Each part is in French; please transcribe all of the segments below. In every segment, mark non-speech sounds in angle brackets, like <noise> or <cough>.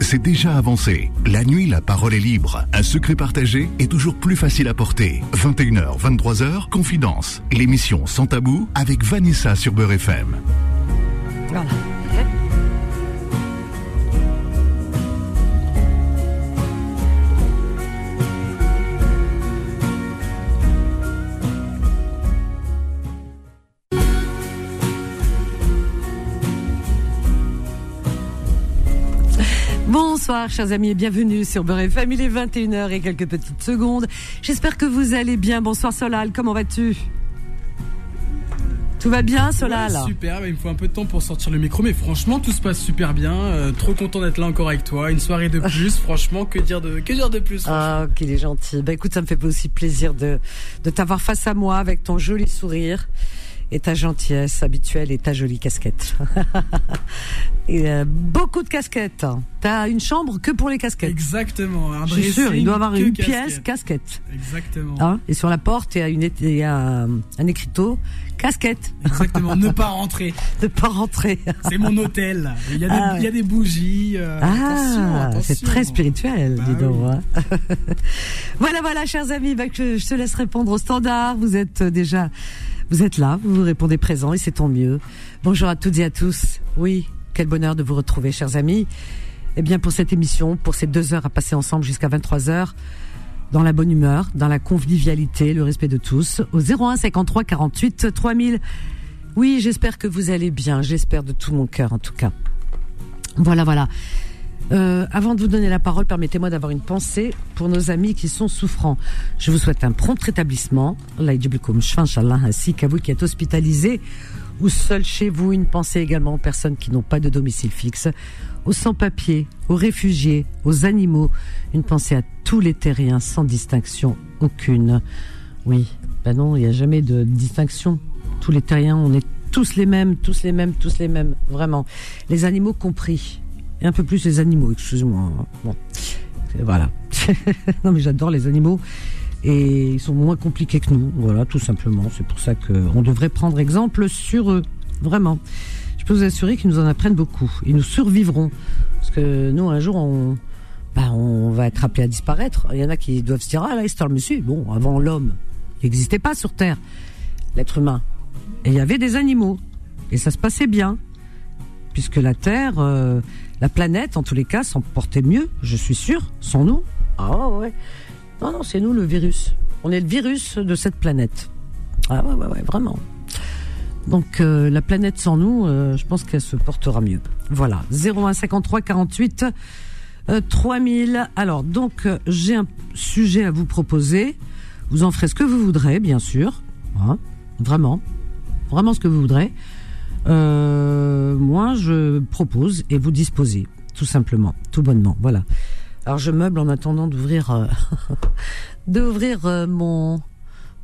c'est déjà avancé. La nuit, la parole est libre. Un secret partagé est toujours plus facile à porter. 21h, 23h, Confidence. L'émission Sans Tabou avec Vanessa sur Beurre FM. Bonsoir, chers amis, et bienvenue sur Beurre FM. Il est 21h et quelques petites secondes. J'espère que vous allez bien. Bonsoir, Solal. Comment vas-tu? Tout va bien, Solal? Ouais, Super, il me faut un peu de temps pour sortir le micro, mais franchement, tout se passe super bien. Euh, trop content d'être là encore avec toi. Une soirée de <laughs> plus, franchement, que dire de, que dire de plus Ah, qu'il est gentil. Bah écoute, ça me fait aussi plaisir de, de t'avoir face à moi avec ton joli sourire et ta gentillesse habituelle et ta jolie casquette. <laughs> et, euh, beaucoup de casquettes. T'as une chambre que pour les casquettes. Exactement. Un Je suis sûr, il doit avoir une pièce casquette. Exactement. Hein et sur la porte, il y a, une, il y a un, un écriteau casquette. Exactement. ne pas <laughs> rentrer. De pas rentrer. C'est mon hôtel. Il y a des, Ah ouais. il y a des bougies. euh, Ah, c'est très spirituel, Bah dis donc. oui. hein. <laughs> voilà, voilà, chers amis, bah, que je te laisse répondre au standard. Vous êtes euh, déjà, vous êtes là, vous vous répondez présent et c'est tant mieux. Bonjour à toutes et à tous. Oui, quel bonheur de vous retrouver, chers amis. Eh bien, pour cette émission, pour ces deux heures à passer ensemble jusqu'à 23 heures, dans la bonne humeur, dans la convivialité, le respect de tous, au 01 53 48 3000. Oui, j'espère que vous allez bien. J'espère de tout mon cœur, en tout cas. Voilà, voilà. Euh, avant de vous donner la parole, permettez-moi d'avoir une pensée pour nos amis qui sont souffrants. Je vous souhaite un prompt rétablissement, ainsi qu'à vous qui êtes hospitalisés ou seuls chez vous. Une pensée également aux personnes qui n'ont pas de domicile fixe, aux sans-papiers, aux réfugiés, aux animaux. Une pensée à tous les terriens sans distinction aucune. Oui, ben non, il n'y a jamais de distinction. Tous les terriens, on est tous les mêmes, tous les mêmes, tous les mêmes, vraiment. Les animaux compris. Et un peu plus les animaux, excuse-moi. Bon, voilà. <laughs> non mais j'adore les animaux et ils sont moins compliqués que nous. Voilà, tout simplement. C'est pour ça qu'on devrait prendre exemple sur eux, vraiment. Je peux vous assurer qu'ils nous en apprennent beaucoup. Ils nous survivront parce que nous un jour on, bah, on va être appelé à disparaître. Il y en a qui doivent se dire ah là c'est le monsieur. Bon, avant l'homme, il n'existait pas sur Terre l'être humain. Et il y avait des animaux. Et ça se passait bien. Puisque la Terre, euh, la planète, en tous les cas, s'en portait mieux, je suis sûr, sans nous. Ah ouais. Non, non, c'est nous le virus. On est le virus de cette planète. Ah ouais, ouais, ouais, vraiment. Donc euh, la planète sans nous, euh, je pense qu'elle se portera mieux. Voilà. 01 53 48 euh, 3000. Alors donc euh, j'ai un sujet à vous proposer. Vous en ferez ce que vous voudrez, bien sûr. Hein, vraiment, vraiment ce que vous voudrez. Je propose et vous disposez, tout simplement, tout bonnement. Voilà. Alors je meuble en attendant d'ouvrir, euh, <laughs> d'ouvrir euh, mon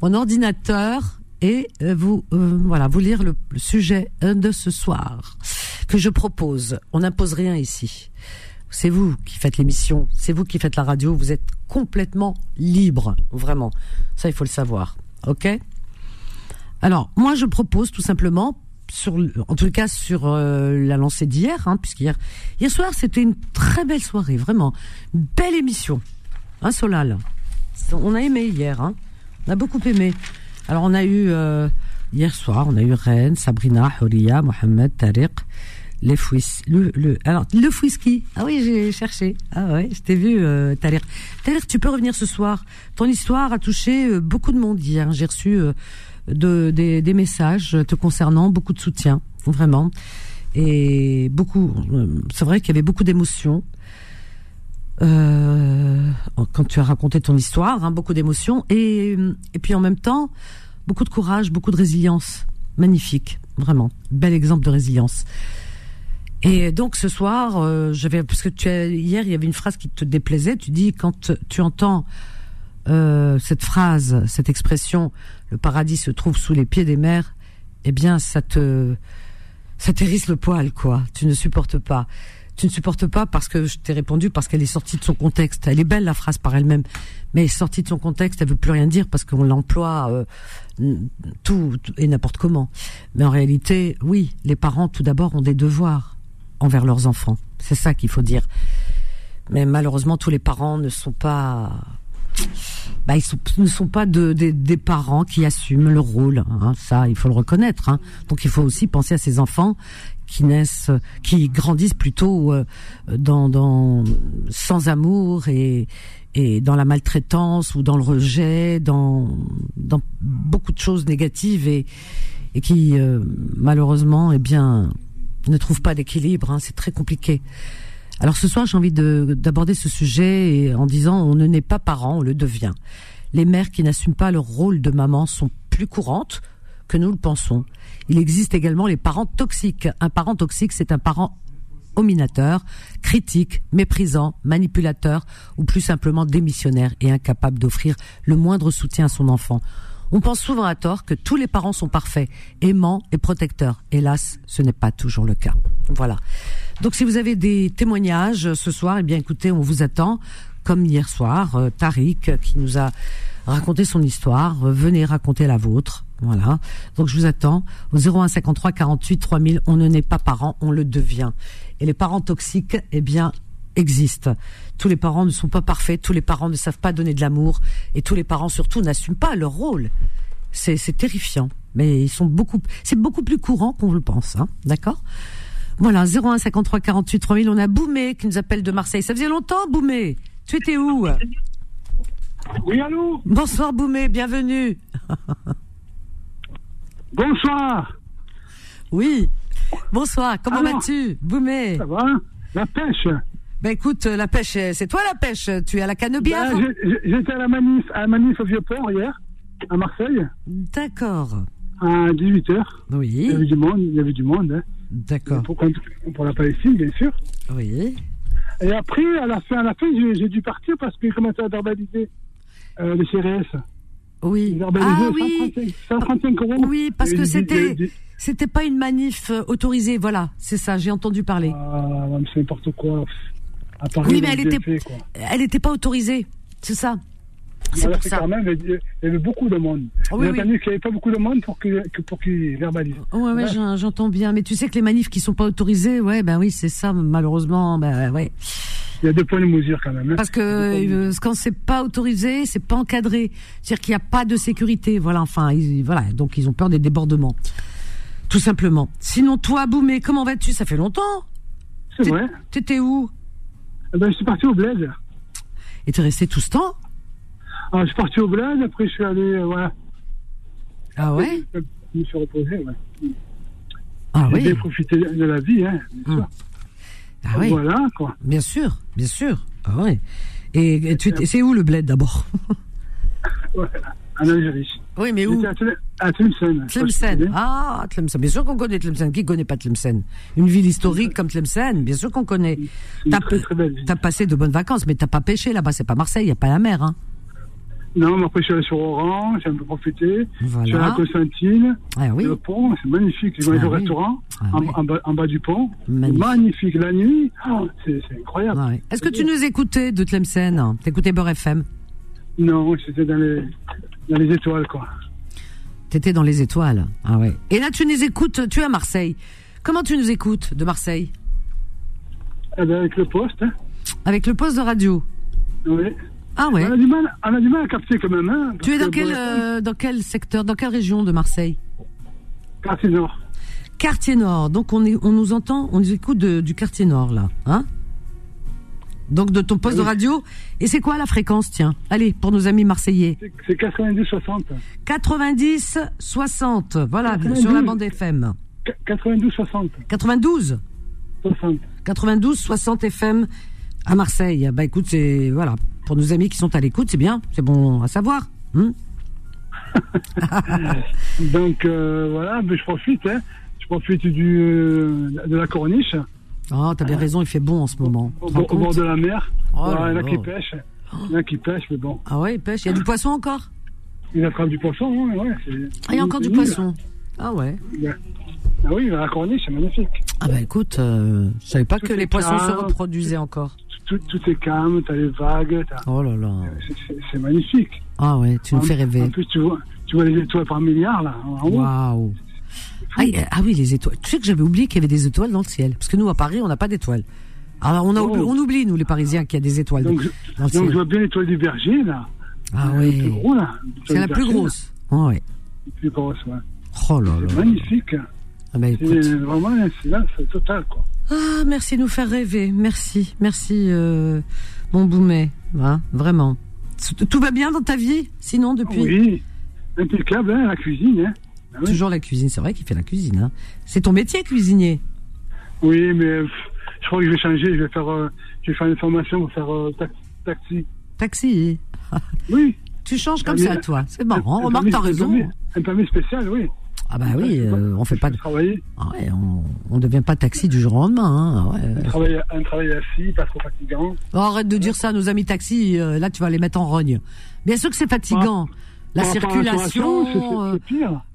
mon ordinateur et euh, vous voilà vous lire le, le sujet de ce soir que je propose. On n'impose rien ici. C'est vous qui faites l'émission, c'est vous qui faites la radio, vous êtes complètement libre, vraiment. Ça, il faut le savoir. OK? Alors, moi, je propose tout simplement, en tout cas sur euh, la lancée d'hier, hein, puisqu'hier hier soir, c'était une très belle soirée, vraiment. Une belle émission. Hein, Solal On a aimé hier, hein on a beaucoup aimé. Alors, on a eu, euh, hier soir, on a eu Rennes, Sabrina, Horia, Mohamed, Tariq, les fouis, le, le, alors, le fouiski. Ah oui, j'ai cherché. Ah ouais, je t'ai vu, euh, Tariq. Tariq, tu peux revenir ce soir. Ton histoire a touché euh, beaucoup de monde hier. J'ai reçu de, des, messages te concernant, beaucoup de soutien, vraiment. Et beaucoup, euh, c'est vrai qu'il y avait beaucoup d'émotions. Euh, quand tu as raconté ton histoire, hein, beaucoup d'émotions et, et puis en même temps beaucoup de courage, beaucoup de résilience, magnifique, vraiment, bel exemple de résilience. Et donc ce soir, euh, j'avais parce que tu as, hier il y avait une phrase qui te déplaisait. Tu dis quand tu entends euh, cette phrase, cette expression, le paradis se trouve sous les pieds des mers, eh bien ça te ça t'hérisse le poil quoi. Tu ne supportes pas. Tu ne supportes pas parce que je t'ai répondu parce qu'elle est sortie de son contexte. Elle est belle la phrase par elle-même, mais sortie de son contexte. Elle veut plus rien dire parce qu'on l'emploie euh, tout et n'importe comment. Mais en réalité, oui, les parents tout d'abord ont des devoirs envers leurs enfants. C'est ça qu'il faut dire. Mais malheureusement, tous les parents ne sont pas bah, ils ne sont pas de, des parents qui assument le rôle. Hein, ça, il faut le reconnaître. Hein. Donc, il faut aussi penser à ces enfants qui naissent, qui grandissent plutôt euh, dans, dans sans amour et, et dans la maltraitance ou dans le rejet, dans, dans beaucoup de choses négatives et, et qui euh, malheureusement, eh bien, ne trouvent pas d'équilibre. Hein, c'est très compliqué. Alors ce soir, j'ai envie d'aborder ce sujet en disant on ne naît pas parent, on le devient. Les mères qui n'assument pas leur rôle de maman sont plus courantes que nous le pensons. Il existe également les parents toxiques. Un parent toxique, c'est un parent ominateur, critique, méprisant, manipulateur ou plus simplement démissionnaire et incapable d'offrir le moindre soutien à son enfant. On pense souvent à tort que tous les parents sont parfaits, aimants et protecteurs. Hélas, ce n'est pas toujours le cas. Voilà. Donc si vous avez des témoignages ce soir, eh bien écoutez, on vous attend. Comme hier soir, euh, Tariq qui nous a raconté son histoire, euh, venez raconter la vôtre. Voilà. Donc je vous attends au 01 53 48 3000. On ne naît pas parent, on le devient. Et les parents toxiques, eh bien, existent. Tous les parents ne sont pas parfaits, tous les parents ne savent pas donner de l'amour, et tous les parents surtout n'assument pas leur rôle. C'est, terrifiant, mais ils sont beaucoup, c'est beaucoup plus courant qu'on le pense, hein, d'accord? Voilà, 01 53 48 3000. On a Boumé qui nous appelle de Marseille. Ça faisait longtemps, Boumé. Tu étais où Oui, allô. Bonsoir, Boumé. Bienvenue. <laughs> Bonsoir. Oui. Bonsoir. Comment vas-tu, Boumé Ça va La pêche. Ben écoute, la pêche, c'est toi la pêche. Tu es à la Canebière ben, J'étais à la manif, à la manif au Vieux-Port hier, à Marseille. D'accord. À 18h. Oui. Il y avait du monde, il y avait du monde. Hein. D'accord. Pour, pour, la Palestine, bien sûr. Oui. Et après, à la fin, à la fin j'ai dû partir parce qu'ils commençaient à verbaliser euh, les CRS. Oui. Ah oui. 135 euros. Oui, parce que c'était c'était pas une manif euh, autorisée. Voilà, c'est ça. J'ai entendu parler. Ah, c'est n'importe quoi oui, mais elle était, elle était pas autorisée, c'est ça. C'est pour ça. Quand même, il y avait beaucoup de monde. Oh, oui, qu'il n'y avait pas beaucoup de monde pour qu'ils pour verbalisent. Ouais, ouais, j'entends bien. Mais tu sais que les manifs qui sont pas autorisés, ouais, ben oui, c'est ça, malheureusement, ben ouais. Il y a deux points de mesure quand même. Hein. Parce que euh, quand c'est pas autorisé, c'est pas encadré. C'est-à-dire qu'il n'y a pas de sécurité. Voilà, enfin, voilà, donc ils ont peur des débordements. Tout simplement. Sinon, toi, Boumé, comment vas-tu? Ça fait longtemps. C'est vrai. T'étais où? Eh ben, je suis parti au Bled. Et tu es resté tout ce temps? Ah, Je suis parti au Bled, après je suis allé, euh, voilà. Ah ouais Je me suis reposé, ouais. Ah oui J'ai profité de la vie, hein, bien hum. sûr. Ah oui. Voilà, quoi. Bien sûr, bien sûr. Ah ouais. Et, et tu, c'est où le Bled d'abord <laughs> Voilà en Algérie. Oui, mais où À Tlemcen. Tlemcen. Ah, Tlemcen. Bien sûr qu'on connaît Tlemcen. Qui connaît pas Tlemcen? Une ville historique comme Tlemcen, bien sûr qu'on connaît. T'as as passé de bonnes vacances, mais t'as pas pêché là-bas. C'est pas Marseille, il n'y a pas la mer. Hein. Non, mais après, je suis allé sur Oran, j'ai un peu profité. Voilà. Je suis allé à Constantine. Ah, oui. Le pont, c'est magnifique. J'ai ah, au restaurant, ah, en, bas, en, bas, du pont. Magnifique. La nuit, oh, c'est incroyable. Ah, Est-ce que tu nous écoutais de Tlemcen? T'écoutais Beurre FM Non, j'étais dans les, dans les étoiles, quoi. T'étais dans les étoiles. Ah ouais. Et là, tu nous écoutes, tu es à Marseille. Comment tu nous écoutes de Marseille? Eh ben, Avec le poste. Hein. Avec le poste de radio Oui. Ah ouais. On a du mal, on a du mal à capter quand même. Hein, tu es dans quel, euh, dans quel secteur, dans quelle région de Marseille? Quartier Nord. Quartier Nord. Donc on, est, on nous entend, on nous écoute du quartier Nord là. Hein? Donc de ton poste de radio. Et c'est quoi la fréquence, tiens? Allez, pour nos amis marseillais. C'est 90-60. 90-60, voilà, sur la bande FM. 92-60. 92 60. 92-60 FM à Marseille. Bah écoute, c'est voilà, pour nos amis qui sont à l'écoute, c'est bien, c'est bon à savoir. Hmm <laughs> Donc euh, voilà, mais je profite, hein. je profite du, euh, de la corniche. Ah, t'as bien raison, il fait bon en ce moment. Au, bord de la mer. Oh il y en a qui pêchent. Il y en a qui pêchent, mais bon. Ah ouais, il pêche. Il y a du poisson encore? Il attrape du poisson, hein, ouais. Ah, il y a encore du poisson. Ah ouais. Ah oui, la corniche, c'est magnifique. Ah bah écoute, euh, je savais pas que les poissons se reproduisaient encore. Tout, est calme, t'as les vagues. Oh là là. C'est magnifique. Ah ouais, tu nous fais rêver. En plus, tu vois, tu vois les étoiles par milliard là. Waouh. Ah, ah, oui, les étoiles. Tu sais que j'avais oublié qu'il y avait des étoiles dans le ciel. Parce que nous, à Paris, on n'a pas d'étoiles. Alors on, oh. on oublie, nous les Parisiens, qu'il y a des étoiles. Donc, je, donc je vois bien l'étoile du berger, là. Ah oui. C'est la plus grosse. Oh, ouais. La plus grosse, ouais. Oh là là. C'est magnifique. Ah bah, c'est vraiment, c'est là, c'est total, quoi. Ah, merci de nous faire rêver. Merci, merci, euh, mon Boumet. Hein, vraiment. Tout va bien dans ta vie, sinon, depuis? Oui, impeccable, hein, la cuisine. Hein. Ah Toujours la cuisine, c'est vrai qu'il fait la cuisine. Hein. C'est ton métier, cuisinier? Oui, mais je crois que je vais changer. Je vais faire, euh, je vais faire une formation pour faire euh, taxi. Taxi Oui. <laughs> Tu changes comme ça, toi. C'est marrant. Remarque, t'as raison. Un permis spécial, oui. Ah bah oui, euh, on fait pas de. Travailler. Ah ouais, on, on devient pas taxi du jour au lendemain. Hein. Ouais. Un, travail, un travail assis, pas trop fatigant. Oh, arrête de dire ça, nos amis taxi. Euh, là, tu vas les mettre en rogne. Bien sûr que c'est fatigant. la circulation, euh,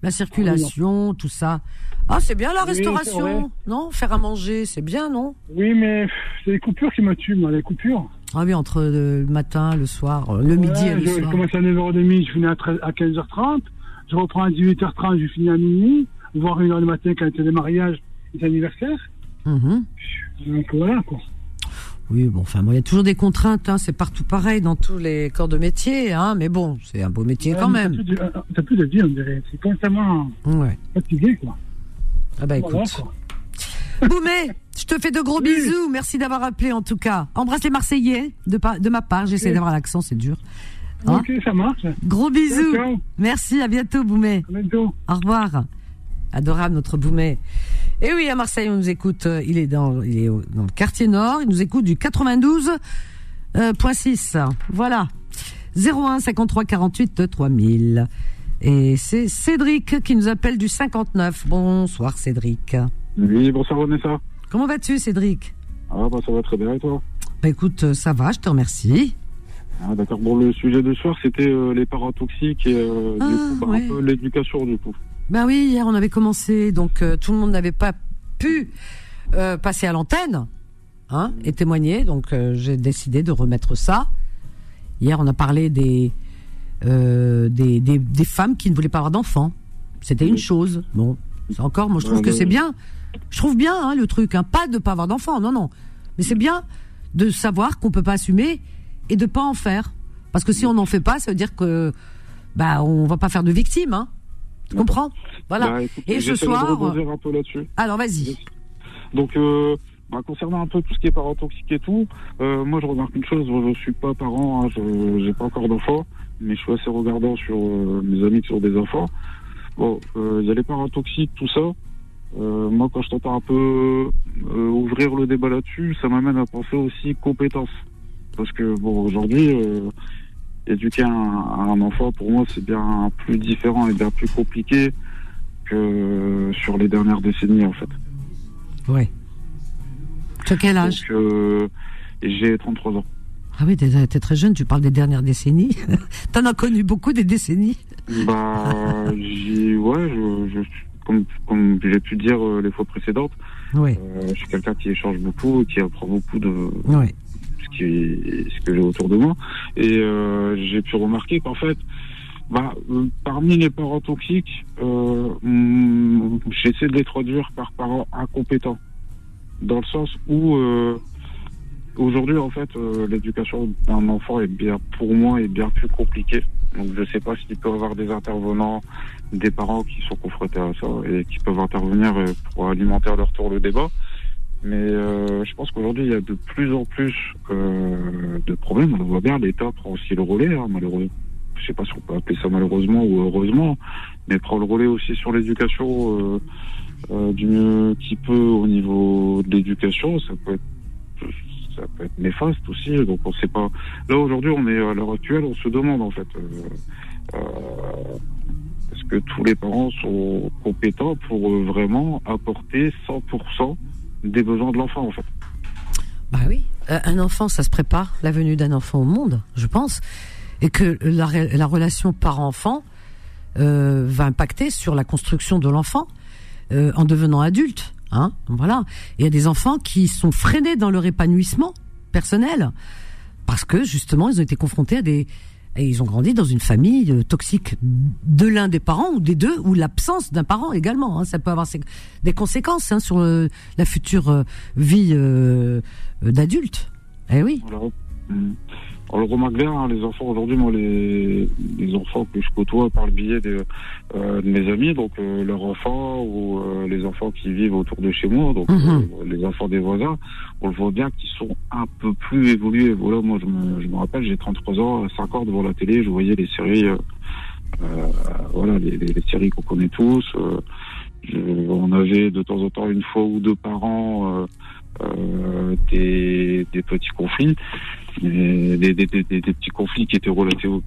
la circulation, tout ça. Ah, c'est bien la restauration, non? Faire à manger, c'est bien, non? Oui, mais c'est les coupures qui me tuent, moi, les coupures. Ah oui, entre le matin, le soir, le midi et le je, soir. Je commence à 9h30, je finis à, 13, à 15h30 je reprends à 18h30, je finis à minuit, voire 1h du matin quand il y a des mariages, des anniversaires. Mhm. Donc voilà, quoi. Oui, bon, enfin, il y a toujours des contraintes, hein, c'est partout pareil dans tous les corps de métier, hein, mais bon, c'est un beau métier quand même. T'as plus de vie, on dirait. C'est constamment ouais. fatigué, quoi. Ah bah écoute. <laughs> Boumé, je te fais de gros bisous. Merci d'avoir appelé en tout cas. Embrasse les Marseillais de, de ma part. J'essaie d'avoir l'accent, c'est dur. Hein ok, ça marche. Gros bisous. Merci, à bientôt, Boumet. À bientôt. Au revoir. Adorable, notre Boumet. Et oui, à Marseille, on nous écoute. Euh, il est dans, il est dans le quartier nord. Il nous écoute du 92.6. Euh, voilà. 01 53 48 3000. Et c'est Cédric qui nous appelle du 59. Bonsoir, Cédric. Oui, bonsoir, Vanessa. Comment vas-tu, Cédric? Ah, bah, ça va très bien, et toi? Bah, écoute, euh, ça va, je te remercie. Ah, d'accord. Bon, le sujet de soir, c'était euh, les parents toxiques et euh, du ah, coup, bah, un peu l'éducation, du coup. Ben oui, hier, on avait commencé, donc euh, tout le monde n'avait pas pu passer à l'antenne hein, et témoigner, donc j'ai décidé de remettre ça. Hier, on a parlé des, des, des, femmes qui ne voulaient pas avoir d'enfants. C'était une chose. Bon, encore, moi, je trouve que c'est bien. Je trouve bien hein, le truc, hein, pas de pas avoir d'enfants, non, non. Mais c'est bien de savoir qu'on peut pas assumer et de pas en faire. Parce que si on n'en fait pas, ça veut dire que bah on va pas faire de victimes, hein. Tu comprends? Voilà. Bah, et ce soir. Un peu alors vas-y. Donc euh, bah, concernant un peu tout ce qui est parent toxique et tout, euh, moi je remarque une chose, je suis pas parent, hein, je j'ai pas encore d'enfants, mais je suis assez regardant sur euh, mes amis qui ont des enfants. Bon, il y a les parents toxiques, tout ça. moi, quand je t'entends un peu ouvrir le débat là-dessus, ça m'amène à penser aussi compétences. Parce que bon, aujourd'hui, euh, éduquer un, un, enfant, pour moi, c'est bien plus différent et bien plus compliqué que sur les dernières décennies, en fait. Oui. Tu as quel âge euh, J'ai 33 ans. Ah oui, t'es es très jeune, tu parles des dernières décennies. <laughs> T'en as connu beaucoup des décennies Bah, j'ai, ouais, je, je, comme, comme j'ai pu dire euh, les fois précédentes, oui. euh, je suis quelqu'un qui échange beaucoup, qui apprend beaucoup de, oui ce que j'ai autour de moi. Et euh, j'ai pu remarquer qu'en fait, bah, parmi les parents toxiques, euh, mm, j'essaie de les traduire par parents incompétents. Dans le sens où euh, aujourd'hui, en fait, euh, l'éducation d'un enfant est bien, pour moi, est bien plus compliquée. Donc je sais pas s'il peut y avoir des intervenants, des parents qui sont confrontés à ça et qui peuvent intervenir pour alimenter à leur tour le débat. Mais euh, je pense qu'aujourd'hui, il y a de plus en plus euh, de problèmes. On le voit bien, l'État prend aussi le relais, hein, malheureusement. Je sais pas si on peut appeler ça malheureusement ou heureusement, mais prend le relais aussi sur l'éducation euh, euh, du mieux qu'il peut au niveau de l'éducation. Ça peut être ça peut être néfaste aussi. Donc on sait pas. Là aujourd'hui, on est à l'heure actuelle, on se demande en fait. Euh, est-ce que tous les parents sont compétents pour vraiment apporter 100% des besoins de l'enfant, en fait. Bah oui, euh, un enfant, ça se prépare, la venue d'un enfant au monde, je pense, et que la, la relation parent-enfant euh, va impacter sur la construction de l'enfant euh, en devenant adulte. Hein, voilà. Il y a des enfants qui sont freinés dans leur épanouissement personnel parce que justement ils ont été confrontés à des et ils ont grandi dans une famille euh, toxique de l'un des parents ou des deux ou l'absence d'un parent également. Hein. Ça peut avoir des conséquences hein, sur euh, la future euh, vie d'adultes. Eh oui. Voilà. On le remarque bien, hein, les enfants aujourd'hui, moi, les, les enfants que je côtoie par le biais de, euh, de mes amis, donc euh, leurs enfants ou euh, les enfants qui vivent autour de chez moi, donc Mhm. euh, les enfants des voisins, on le voit bien qu'ils sont un peu plus évolués. Voilà, moi, je me, je me rappelle, j'ai 33 ans, 5 ans devant la télé, je voyais les séries, euh, euh, voilà, les, les- les séries qu'on connaît tous. euh, je- on avait de temps en temps une fois ou deux par an des, des petits conflits, mais des, des, des, petits conflits qui étaient relatés au.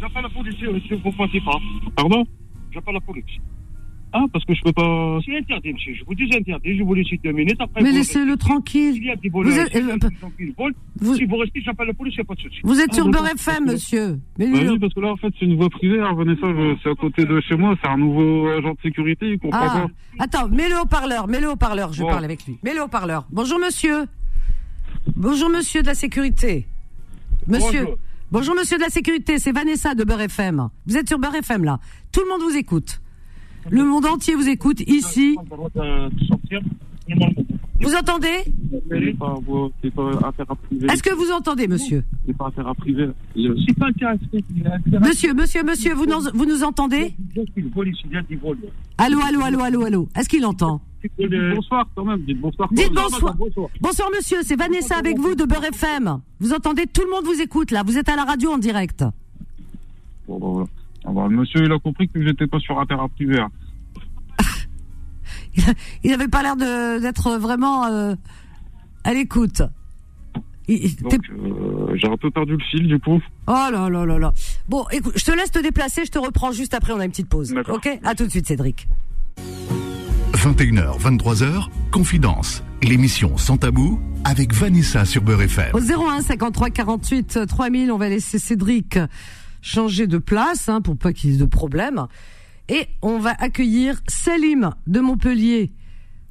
J'appelle la police, monsieur, vous passez pas. Pardon? J'appelle la police. Ah, parce que je peux pas. C'est interdit, monsieur. Je vous dis interdit. Je vous laisse deux minutes. Après, Mais vous laissez-le tranquille. S'il y a des Vous voleurs, êtes- a euh, volent, Vous, si vous restez, j'appelle la police, il n'y a pas de souci. vous êtes Ah, sur Beurre FM, monsieur. Mais Bah oui, parce que là, en fait, c'est une voie privée, hein, Vanessa, je- c'est à côté de chez moi, c'est un nouveau agent de sécurité, il comprend Ah, pas. attends, mets-le au parleur, mets-le au parleur, je Bon. parle avec lui. Mets-le au parleur. Bonjour monsieur. Bonjour monsieur de la sécurité. Monsieur. Bonjour. Bonjour monsieur de la sécurité, c'est Vanessa de Beurre FM. Vous êtes sur Beurre FM là. Tout le monde vous écoute. Le monde entier vous écoute ici. Vous entendez? Pas affaire à privé. Est-ce que vous entendez monsieur? C'est pas affaire à privé. C'est pas intéressé. Monsieur, monsieur, monsieur, vous nous, vous nous entendez? Allô, allô, allô, allô, allô. Est-ce qu'il entend? Bonsoir quand même, dites bonsoir. Dites bonsoir. Bonsoir monsieur, c'est Vanessa avec vous de Beurre FM. Vous entendez? Tout le monde vous écoute là. Vous êtes à la radio en direct. Bon, voilà. Ah bah, monsieur, il a compris que j'étais pas sur affaire à privé. hein. Il n'avait pas l'air de- d'être vraiment euh, à l'écoute. Il- il- t'es- Donc, euh, j'ai un peu perdu le fil, du coup. Oh là là là là. Bon, écoute, je te laisse te déplacer, je te reprends juste après, on a une petite pause. D'accord. Ok? À tout de suite, Cédric. 21h, 23h, Confidence. L'émission Sans Tabou avec Vanessa sur Beurre FM. Au 01 53 48 3000, on va laisser Cédric changer de place hein, pour pas qu'il y ait de problème. Et on va accueillir Salim de Montpellier.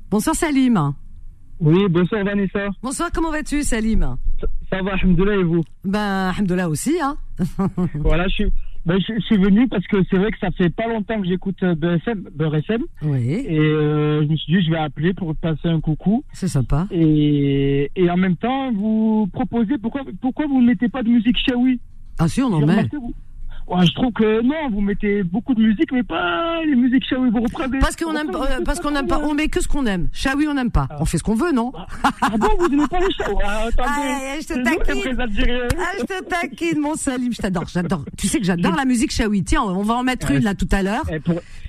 Bonsoir Salim. Oui, bonsoir Vanessa. Bonsoir, comment vas-tu Salim? Ça va, alhamdoulilah, et vous? Ben, Alhamdoulilah aussi, hein. <laughs> Voilà, je suis, ben, je, je suis venu parce que c'est vrai que ça fait pas longtemps que j'écoute euh, Beurre FM, Beurre FM, Oui, et euh, je me suis dit je vais appeler pour passer un coucou. c'est sympa. Et, et en même temps, vous proposez pourquoi pourquoi vous ne mettez pas de musique shawi? Ah si, on en met. Ouais, je trouve que non, vous mettez beaucoup de musique, mais pas les musiques shawi. Vous reprenez. Parce qu'on aime, euh, parce qu'on aime pas, on met que ce qu'on aime. Chaoui, on n'aime pas. On fait ce qu'on veut, non Ah bon, vous n'aimez pas les shawi? Ah. Ah, je te taquine. Ah, je te taquine, mon Salim, je t'adore, j'adore. Tu sais que j'adore la musique Chaoui. Tiens, on va en mettre une là tout à l'heure.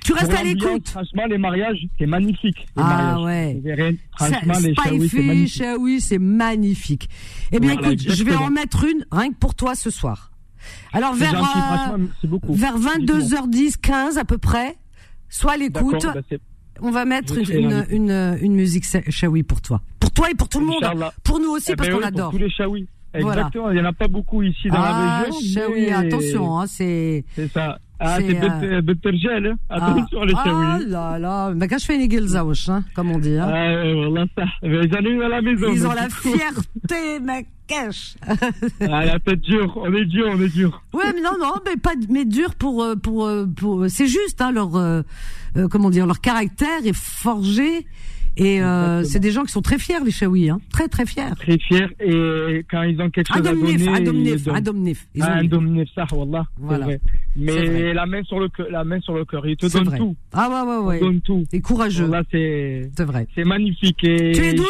Tu restes à l'écoute. Franchement, les mariages, c'est magnifique. les Ah mariages. ouais. Franchement, les shawi, c'est magnifique. Chaoui, c'est magnifique. Eh bien, Voilà, écoute, je vais en mettre une rien que pour toi ce soir. Alors, vers, euh, vers Dites-moi. 22h10, 15 à peu près, sois à l'écoute. Bah, On va mettre une, une, ravi. une, une musique Chaoui pour toi. Pour toi et pour tout le monde. Pour nous aussi, Eh parce ben qu'on oui, adore. Pour tous les. Voilà. Exactement, il n'y en a pas beaucoup ici dans Ah, la région. Chaoui, mais attention, hein, c'est. C'est ça. Ah, C'est, c'est euh, hein? Attention, les ah là là, je fais une guilzaouch, hein, comme on dit. Hein. Ah, ouais, voilà ça. Mais J'en ai eu à la maison. Ils ont la fierté, ma cache. Ah, la tête dure. On est dur, on est dur. Ouais, mais non, non, mais pas, mais dur pour, euh, pour, euh, pour. C'est juste, hein, leur, euh, euh, comment dire, leur caractère est forgé. Et euh, c'est des gens qui sont très fiers, les Chaouis, hein, très très fiers. Très fier. Et quand ils ont quelque chose à donner. Ils donnent. Adomnif. Ils ont Ah, dit. Adomnif, ça, wallah. Voilà. Mais la main sur le cœur, la main sur le cœur. Ils te donnent vrai. tout. Ah ouais, ouais, Ils ouais. te donnent tout. Et courageux, Voilà, c'est, c'est vrai. c'est magnifique. Et Tu es d'où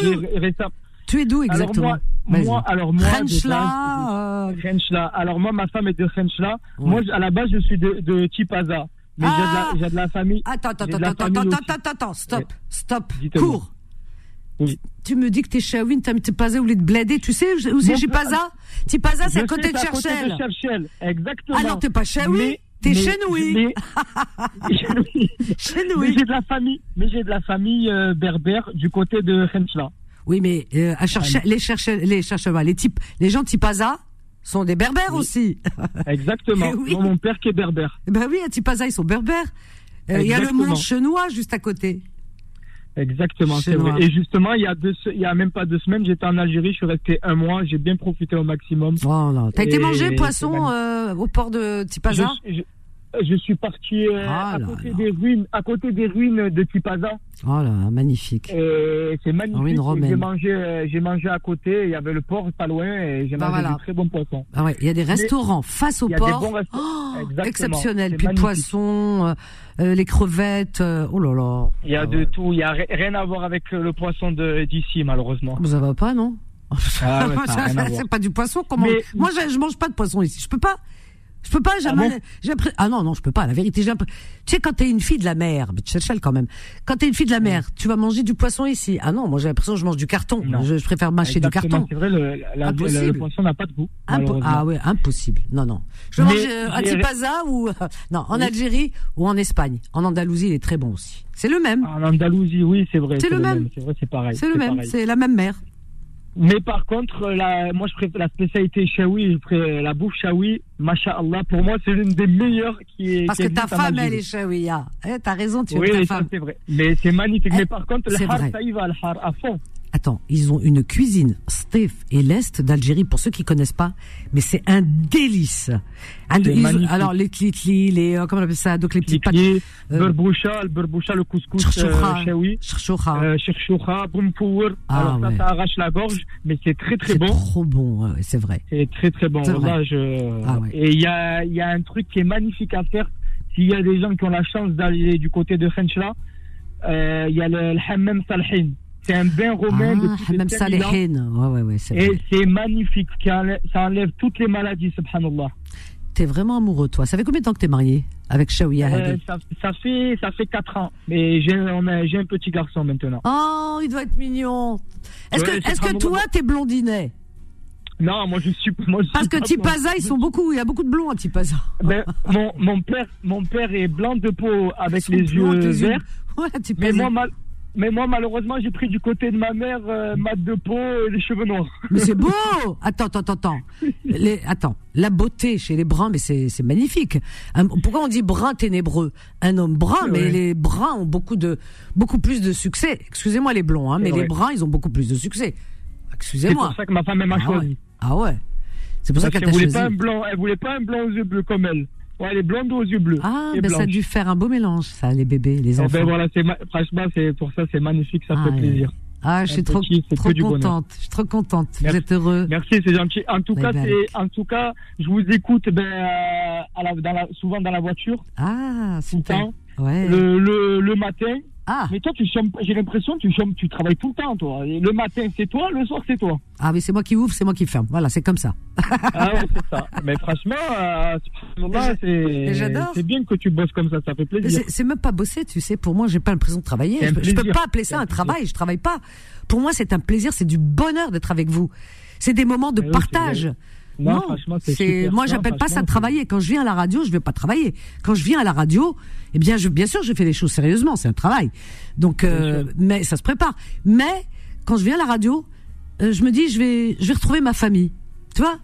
Tu es d'où exactement Alors moi, moi, alors moi, Renchla, euh. Alors moi, ma femme est de Renchla. Ouais. Moi, à la base, je suis de, de Tipaza. Mais Ah j'ai de la, j'ai de la famille. Attends, attends, attends, attends, attends, attends, attends, stop, stop, Dites-moi. cours. Oui. Tu me dis que t'es Chaouine, t'as Tipaza ou les Bladé, tu sais où c'est Tipaza Tipaza, c'est à côté de c'est à côté Cherchel. de Cherchel. Exactement. Alors t'es pas Mais- t'es mais- Chenoui. mais- <laughs> <laughs> Chenoui. j'ai de la famille, mais j'ai de la famille euh, berbère du côté de Renchla. Oui, mais euh, à Cherchel, les Cherchel, les Cherchel, les types, les gens Tipaza sont des berbères Oui. aussi. <laughs> Exactement. Oui. Mon père qui est berbère. ben oui, à Tipaza, ils sont berbères. Euh, Il y a le mont Chenois juste à côté. Exactement, c'est vrai. Et justement, il y a deux, il y a même pas deux semaines, j'étais en Algérie, je suis resté un mois, j'ai bien profité au maximum. Voilà. T'as été c'est poisson euh, au port de Tipaza? Je- je- je suis parti euh, Ah à là côté là. des ruines, à côté des ruines de Tipaza. Oh là, magnifique. C'est magnifique. J'ai mangé, euh, j'ai mangé à côté. Il y avait le port pas loin et j'ai Bah mangé voilà. du très bon poisson. Ah ouais, il y a des restaurants face au Il y a des port. bons restaurants. Oh, exceptionnel. Puis le magnifique. poisson, euh, les crevettes. euh, oh là là. Il y a Ah de ouais. tout. Il y a ri- rien à voir avec le poisson d'ici, malheureusement. Ça va pas, non? Ah ouais. <laughs> C'est pas du poisson. Comment Mais- Moi, je, je mange pas de poisson ici. Je peux pas. Je peux pas. Jamais. bon j'ai appris- Ah non, non, je peux pas. La vérité, j'ai Tu sais, quand t'es une fille de la mer, mais quand même. Quand t'es une fille de la mer, tu vas manger du poisson ici. Ah non, moi j'ai l'impression que je mange du carton. Je, je préfère mâcher du carton. C'est vrai, le, la- la- Impossible. le poisson n'a pas de goût. Impo- ah ouais, impossible. Non, non. Je Mais mange euh, j'ai- tipaza ou <laughs> non en Oui. Algérie ou en Espagne. En Andalousie, il est très bon aussi. C'est le même. En Andalousie, oui, c'est vrai. C'est le même. C'est vrai, c'est pareil. c'est le même. C'est la même mer. Mais par contre, la, moi, je préfère la spécialité chaoui, je préfère la bouffe chaoui. Masha'Allah, pour moi, c'est l'une des meilleures qui est. Parce qui que ta femme, elle est chaouia. Eh, t'as raison, tu Oui, aimes ta femme. c'est vrai. Mais c'est magnifique. Eh, Mais par contre, le har, vrai. ça y va, le har à fond. Attends, ils ont une cuisine, Stef et l'Est d'Algérie, pour ceux qui connaissent pas, mais c'est un délice. Un- C'est ils alors, les clitlis, les, euh, comment on appelle ça, donc les petits pâtes, euh, berboucha, le berboucha, le couscous Chouchoura. euh, chaoui. chouchoura. Euh, Chirchoucha, boumpour. Ah, Alors ça, ouais. ça arrache la gorge, mais c'est très très c'est bon. trop bon, c'est vrai. C'est très très bon. C'est je... Ah ouais. Et il y a, il y a un truc qui est magnifique à faire. S'il y a des gens qui ont la chance d'aller du côté de Fenchla, euh, il y a le, le hammam salhin. C'est un bain romain de Ah, plus de même 5000 ans. Salehin. Ouais. Et c'est magnifique. Ça enlève toutes les maladies, subhanallah. T'es vraiment amoureux, toi. Ça fait combien de temps que t'es marié avec Shaouia Euh, ça, ça fait ça fait 4 ans. Mais j'ai un petit garçon maintenant. Oh, il doit être mignon. Est-ce que, est-ce que toi, t'es blondinet Non, moi je suis moi, je Parce suis que Tipaza, ils sont beaucoup, il y a beaucoup de blonds à Tipaza. Ben, mon, mon père mon père est blanc de peau avec les yeux verts. <laughs> Ouais, Mais moi, mal- mais moi, malheureusement, j'ai pris du côté de ma mère, euh, mat de peau et les cheveux noirs. Mais c'est beau <laughs> Attends, attends, attends, attends. Les, attends, la beauté chez les bruns, mais c'est c'est magnifique. Un- pourquoi on dit brun ténébreux? Un homme brun, C'est mais les bruns ont beaucoup de beaucoup plus de succès. Excusez-moi les blonds, hein, C'est mais les bruns, ils ont beaucoup plus de succès. C'est Excusez-moi. pour ça que ma femme m'a Ah choisi. ouais. Ah ouais. C'est pour ça Parce qu'elle qu'elle t'a voulait choisi. pas un blanc, elle voulait pas un blanc aux yeux bleus comme elle. Ouais, elle est blonde aux yeux bleus. Ah, ben ça a dû faire un beau mélange, ça, les bébés, les Eh enfants. ben voilà, ma- franchement, c'est pour ça, c'est magnifique, ça Ah, fait ouais. plaisir. Ah, je suis trop, petit, trop contente. Je suis trop contente. Vous êtes heureux. Merci, c'est gentil. En tout Ouais, cas, ben, en tout cas, je vous écoute, ben, euh, à la, dans la, souvent dans la voiture, Ah, super. temps, Ouais. le, le, le matin. Ah, Mais toi, tu j'ai l'impression, que tu chômes, tu travailles tout le temps, toi. Le matin, c'est toi, le soir, c'est toi. ah, mais c'est moi qui ouvre, c'est moi qui ferme. Voilà, c'est comme ça. Ah ouais, c'est ça. Mais franchement, euh, c'est, bien que tu bosses comme ça, ça fait plaisir. C'est même pas bosser, tu sais. Pour moi, j'ai pas l'impression de travailler. Je, peux- je peux pas appeler ça un travail. Je travaille pas. Pour moi, c'est un plaisir. C'est du bonheur d'être avec vous. C'est des moments de partage. Vrai. Non, franchement, c'est moi, Non, j'appelle pas ça travailler. Quand je viens à la radio, je vais pas travailler. Quand je viens à la radio, eh bien, je, bien sûr, je fais les choses sérieusement. C'est un travail. Donc, euh, mais ça se prépare. Mais quand je viens à la radio, euh, je me dis, je vais, je vais retrouver ma famille. Tu vois,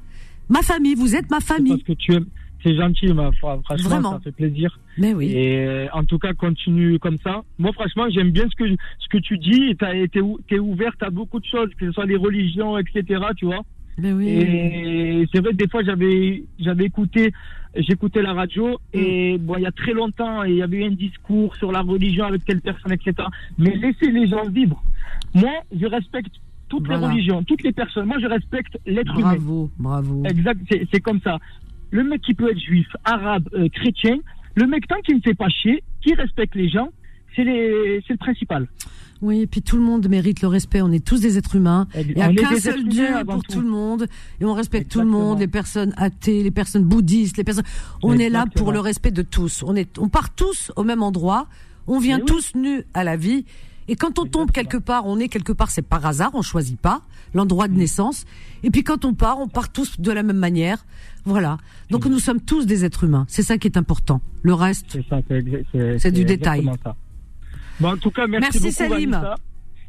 ma famille. Vous êtes ma famille. parce que tu aimes. C'est gentil, ma foi. Franchement, Vraiment. ça fait plaisir. Mais oui. Et euh, en tout cas, continue comme ça. Moi, franchement, j'aime bien ce que ce que tu dis. T'as été t'es ouverte à beaucoup de choses, que ce soit les religions, etc. Tu vois. Mais oui. Et c'est vrai que des fois, j'avais j'avais écouté, j'écoutais la radio et bon, il y a très longtemps, il y avait eu un discours sur la religion avec telle personne, etc. Mais laissez les gens vivre. Moi, je respecte toutes Voilà. les religions, toutes les personnes. Moi, je respecte l'être humain. Bravo, bravo. Exact, c'est comme ça. Le mec qui peut être juif, arabe, euh, chrétien, le mec tant qu'il ne fait pas chier, qui respecte les gens, c'est le principal. Oui, et puis tout le monde mérite le respect. On est tous des êtres humains. Il n'y a qu'un seul Dieu pour tout. tout le monde. Et on respecte tout le monde, les personnes athées, les personnes bouddhistes, les personnes. On est là pour le respect de tous. On est, on part tous au même endroit. On vient oui. tous nus à la vie. Et quand on tombe quelque part, on est quelque part, c'est par hasard, on choisit pas l'endroit Mm. de naissance. Et puis quand on part, on part tous de la même manière. Voilà. Donc nous sommes tous des êtres humains. C'est ça qui est important. Le reste, C'est du détail. ça. Bon, en tout cas, merci, Merci, beaucoup, Salim. Vanessa.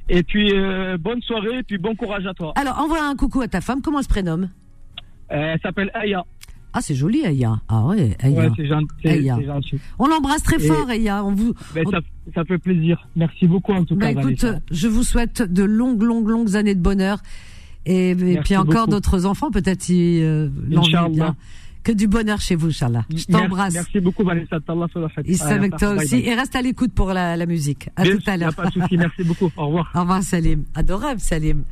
Et puis, euh, bonne soirée, et puis bon courage à toi. alors envoie un coucou à ta femme. Comment elle se prénomme Euh, elle s'appelle Aya. Ah, c'est joli, Aya. Ah ouais, Aya. Ouais, c'est gentil. gentil. On l'embrasse très Et- fort, Aya. On vous. Ben, on- ça, ça fait plaisir. Merci beaucoup, en tout Bah, cas. écoute, Vanessa. je vous souhaite de longues, longues, longues années de bonheur. Et, puis encore d'autres enfants, peut-être si euh, l'envie bien. Que du bonheur chez vous, Inch'Allah. Je t'embrasse. Merci beaucoup, Vanessa. Il avec toi aussi. Et reste à l'écoute pour la, la musique. À tout à l'heure. Pas de souci. Merci beaucoup. Au revoir. Au revoir, Salim. Adorable, Salim.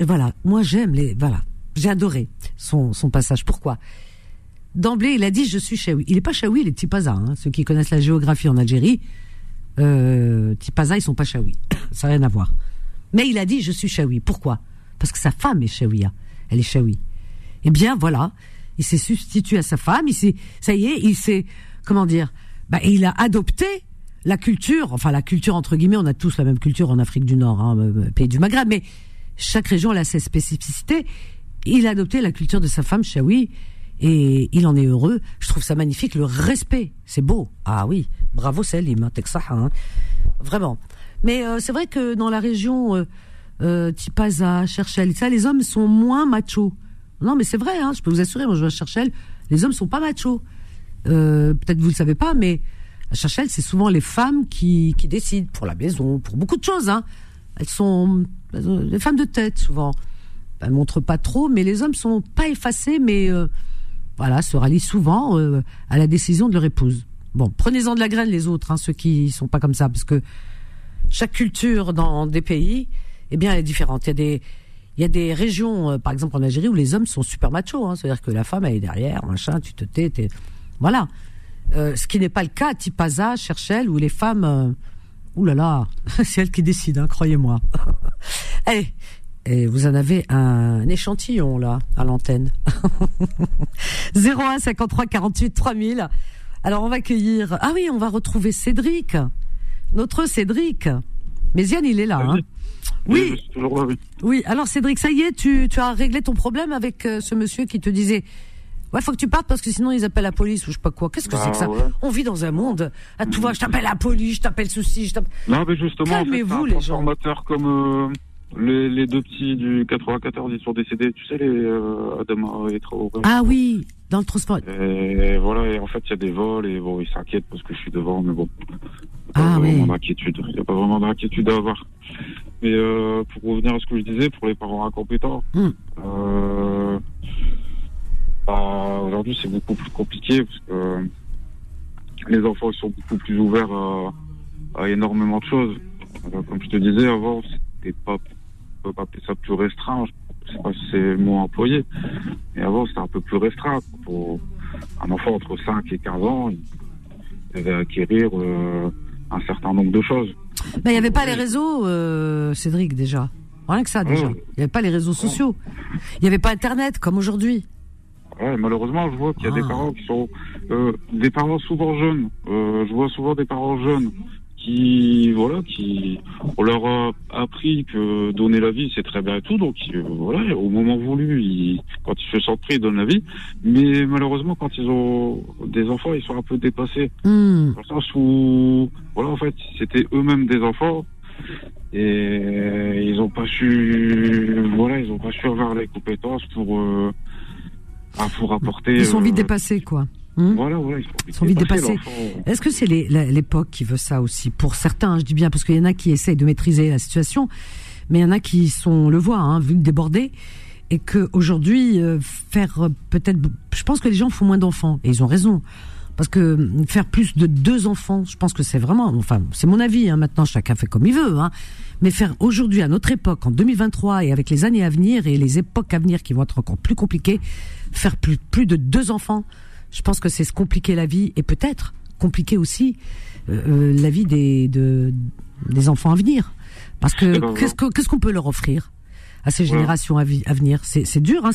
Voilà. Moi, j'aime les, voilà. J'ai adoré son, son passage. Pourquoi? D'emblée, il a dit je suis chaoui. Il n'est pas chaoui, il est tipaza. Hein. Ceux qui connaissent la géographie en Algérie, euh, tipaza, ils sont pas chaoui. Ça n'a rien à voir. Mais il a dit je suis chaoui. Pourquoi? Parce que sa femme est chaouia. Elle est chaoui. Eh bien, voilà. Il s'est substitué à sa femme. Il s'est, ça y est, il s'est, comment dire bah, Il a adopté la culture. Enfin, la culture entre guillemets. On a tous la même culture en Afrique du Nord, hein, euh, pays du Maghreb. Mais chaque région a ses spécificités. Il a adopté la culture de sa femme chaoui et il en est heureux. Je trouve ça magnifique. Le respect, c'est beau. Ah oui, bravo Salim, hein, Texas, hein. vraiment. Mais euh, c'est vrai que dans la région euh, euh, Tipaza, Cherchel, ça, les hommes sont moins machos. Non, mais c'est vrai. Hein, je peux vous assurer. Moi, je vais à Cherchel, les hommes sont pas machos. Euh, Peut-être vous le savez pas, mais à Cherchel, c'est souvent les femmes qui, qui décident pour la maison, pour beaucoup de choses. Hein. Elles sont les femmes de tête souvent. Elles montrent pas trop, mais les hommes sont pas effacés, mais euh, voilà, se rallient souvent euh, à la décision de leur épouse. Bon, prenez-en de la graine les autres, hein, ceux qui sont pas comme ça, parce que chaque culture dans des pays, eh bien, elle est différente. Il y a des, il y a des régions, euh, par exemple en Algérie, où les hommes sont super machos. Hein, C'est-à-dire que la femme, elle est derrière, machin, tu te tais, t'es... voilà. Euh, ce qui n'est pas le cas à Tipaza, Cherchel, où les femmes, euh, ouh <laughs> là là, c'est elles qui décident, hein, croyez-moi. Allez, <laughs> et vous en avez un échantillon là à l'antenne. 01 53 48 3000. Alors on va accueillir. Ah oui, on va retrouver Cédric, notre Cédric. Mais Yann, il est là. Hein. Oui. Oui. Alors Cédric, ça y est, tu, tu as réglé ton problème avec euh, ce monsieur qui te disait. Ouais, faut que tu partes parce que sinon ils appellent la police ou je sais pas quoi. Qu'est-ce que c'est que ça? ouais. On vit dans un monde. À tout va, je t'appelle la police, je t'appelle ceci, je t'appelle. Non, mais justement, en fait, Calmez-vous, c'est un les gens. comme euh, les, les deux petits du 94, ils sont décédés. Tu sais, les euh, Adama et Traoré. Ah oui, dans le transport. Et voilà, et en fait, il y a des vols et bon, ils s'inquiètent parce que je suis devant, mais bon. Ah oui. Il n'y a pas vraiment d'inquiétude à avoir. Mais euh, pour revenir à ce que je disais, pour les parents incompétents, Hmm. euh, bah, aujourd'hui c'est beaucoup plus compliqué parce que les enfants sont beaucoup plus ouverts à, à énormément de choses. Euh, comme je te disais avant, c'était pas, on peut pas appeler ça plus restreint. Je sais pas si c'est le mot employé, mais avant c'était un peu plus restreint. Pour un enfant entre 5 et 15 ans, il devait acquérir euh, un certain nombre de choses. Ben, il n'y avait pas les réseaux, euh, Cédric, déjà. Rien que ça, déjà. Il Ouais. n'y avait pas les réseaux sociaux. Il n'y avait pas Internet, comme aujourd'hui. Ouais, malheureusement, je vois qu'il y a Ah. des parents qui sont euh, des parents souvent jeunes. Je vois souvent des parents jeunes qui voilà qui on leur a appris que donner la vie c'est très bien et tout donc euh, voilà au moment voulu ils, quand ils se sentent pris ils donnent la vie mais malheureusement quand ils ont des enfants ils sont un peu dépassés Hmm. dans le sens où voilà en fait c'était eux-mêmes des enfants et ils ont pas su voilà ils ont pas su avoir les compétences pour euh, bah, pour apporter Ils sont vite euh, dépassés, quoi. Hmm. voilà voilà ils sont vite dépassés. l'enfant. Est-ce que c'est l'époque qui veut ça aussi Pour certains, hein, je dis bien, parce qu'il y en a qui essayent de maîtriser la situation, mais il y en a qui sont, le voit, hein, vu le débordé, et que aujourd'hui euh, faire euh, peut-être, je pense que les gens font moins d'enfants, et ils ont raison. Parce que euh, faire plus de deux enfants, je pense que c'est vraiment, enfin, c'est mon avis. Hein, maintenant, chacun fait comme il veut. Hein, mais faire aujourd'hui, à notre époque, en 2023, et avec les années à venir et les époques à venir qui vont être encore plus compliquées, faire plus, plus de deux enfants, je pense que c'est se compliquer la vie et peut-être compliquer aussi euh, euh, la vie des, de, des enfants à venir. Parce que qu'est-ce que- qu'est-ce qu'on peut leur offrir à ces générations à, venir? C'est dur. Hein,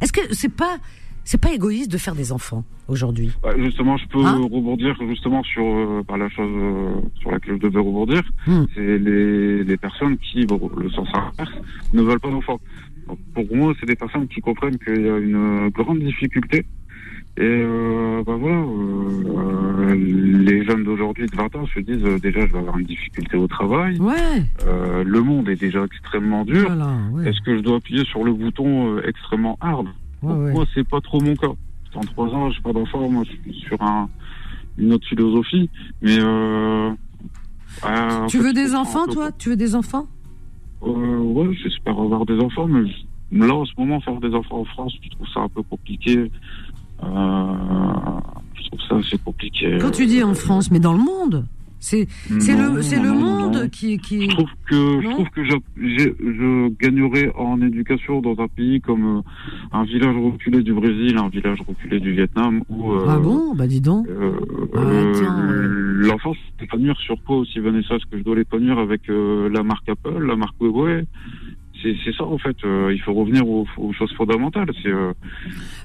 Est-ce que c'est pas c'est pas égoïste de faire des enfants aujourd'hui? Bah, justement, je peux Hein? rebondir justement sur euh, par la chose euh, sur laquelle je devais rebondir. Hmm. C'est les, les personnes qui, bon, le sens inverse, ne veulent pas d'enfants. Pour moi, c'est des personnes qui comprennent qu'il y a une grande difficulté. Et euh, bah voilà, euh, les jeunes d'aujourd'hui de 20 ans se disent euh, déjà je vais avoir une difficulté au travail, Ouais. euh, le monde est déjà extrêmement dur. Voilà. Ouais. Est-ce que je dois appuyer sur le bouton euh, extrêmement hard? Ouais, ouais. moi, c'est pas trop mon cas? En trois ans, j'ai pas d'enfant. Moi, je suis sur un, une autre philosophie. Mais euh, euh, Tu veux des enfants, peu toi? Tu veux des enfants? Euh, ouais, j'espère avoir des enfants, mais là, en ce moment, faire des enfants en France, je trouve ça un peu compliqué. Euh, je trouve ça assez compliqué. Quand tu dis en France, mais dans le monde c'est c'est le c'est le monde qui qui. Je trouve que je trouve que je, je, gagnerais en éducation dans un pays comme euh, un village reculé du Brésil, un village reculé du Vietnam où. Euh, ah bon? Bah dis donc. Euh, euh L'enfant s'épanouir sur quoi aussi Vanessa Est-ce que je dois l'épanouir avec la marque Apple, la marque Huawei? C'est ça en fait. Euh, il faut revenir aux, choses fondamentales. C'est. Euh,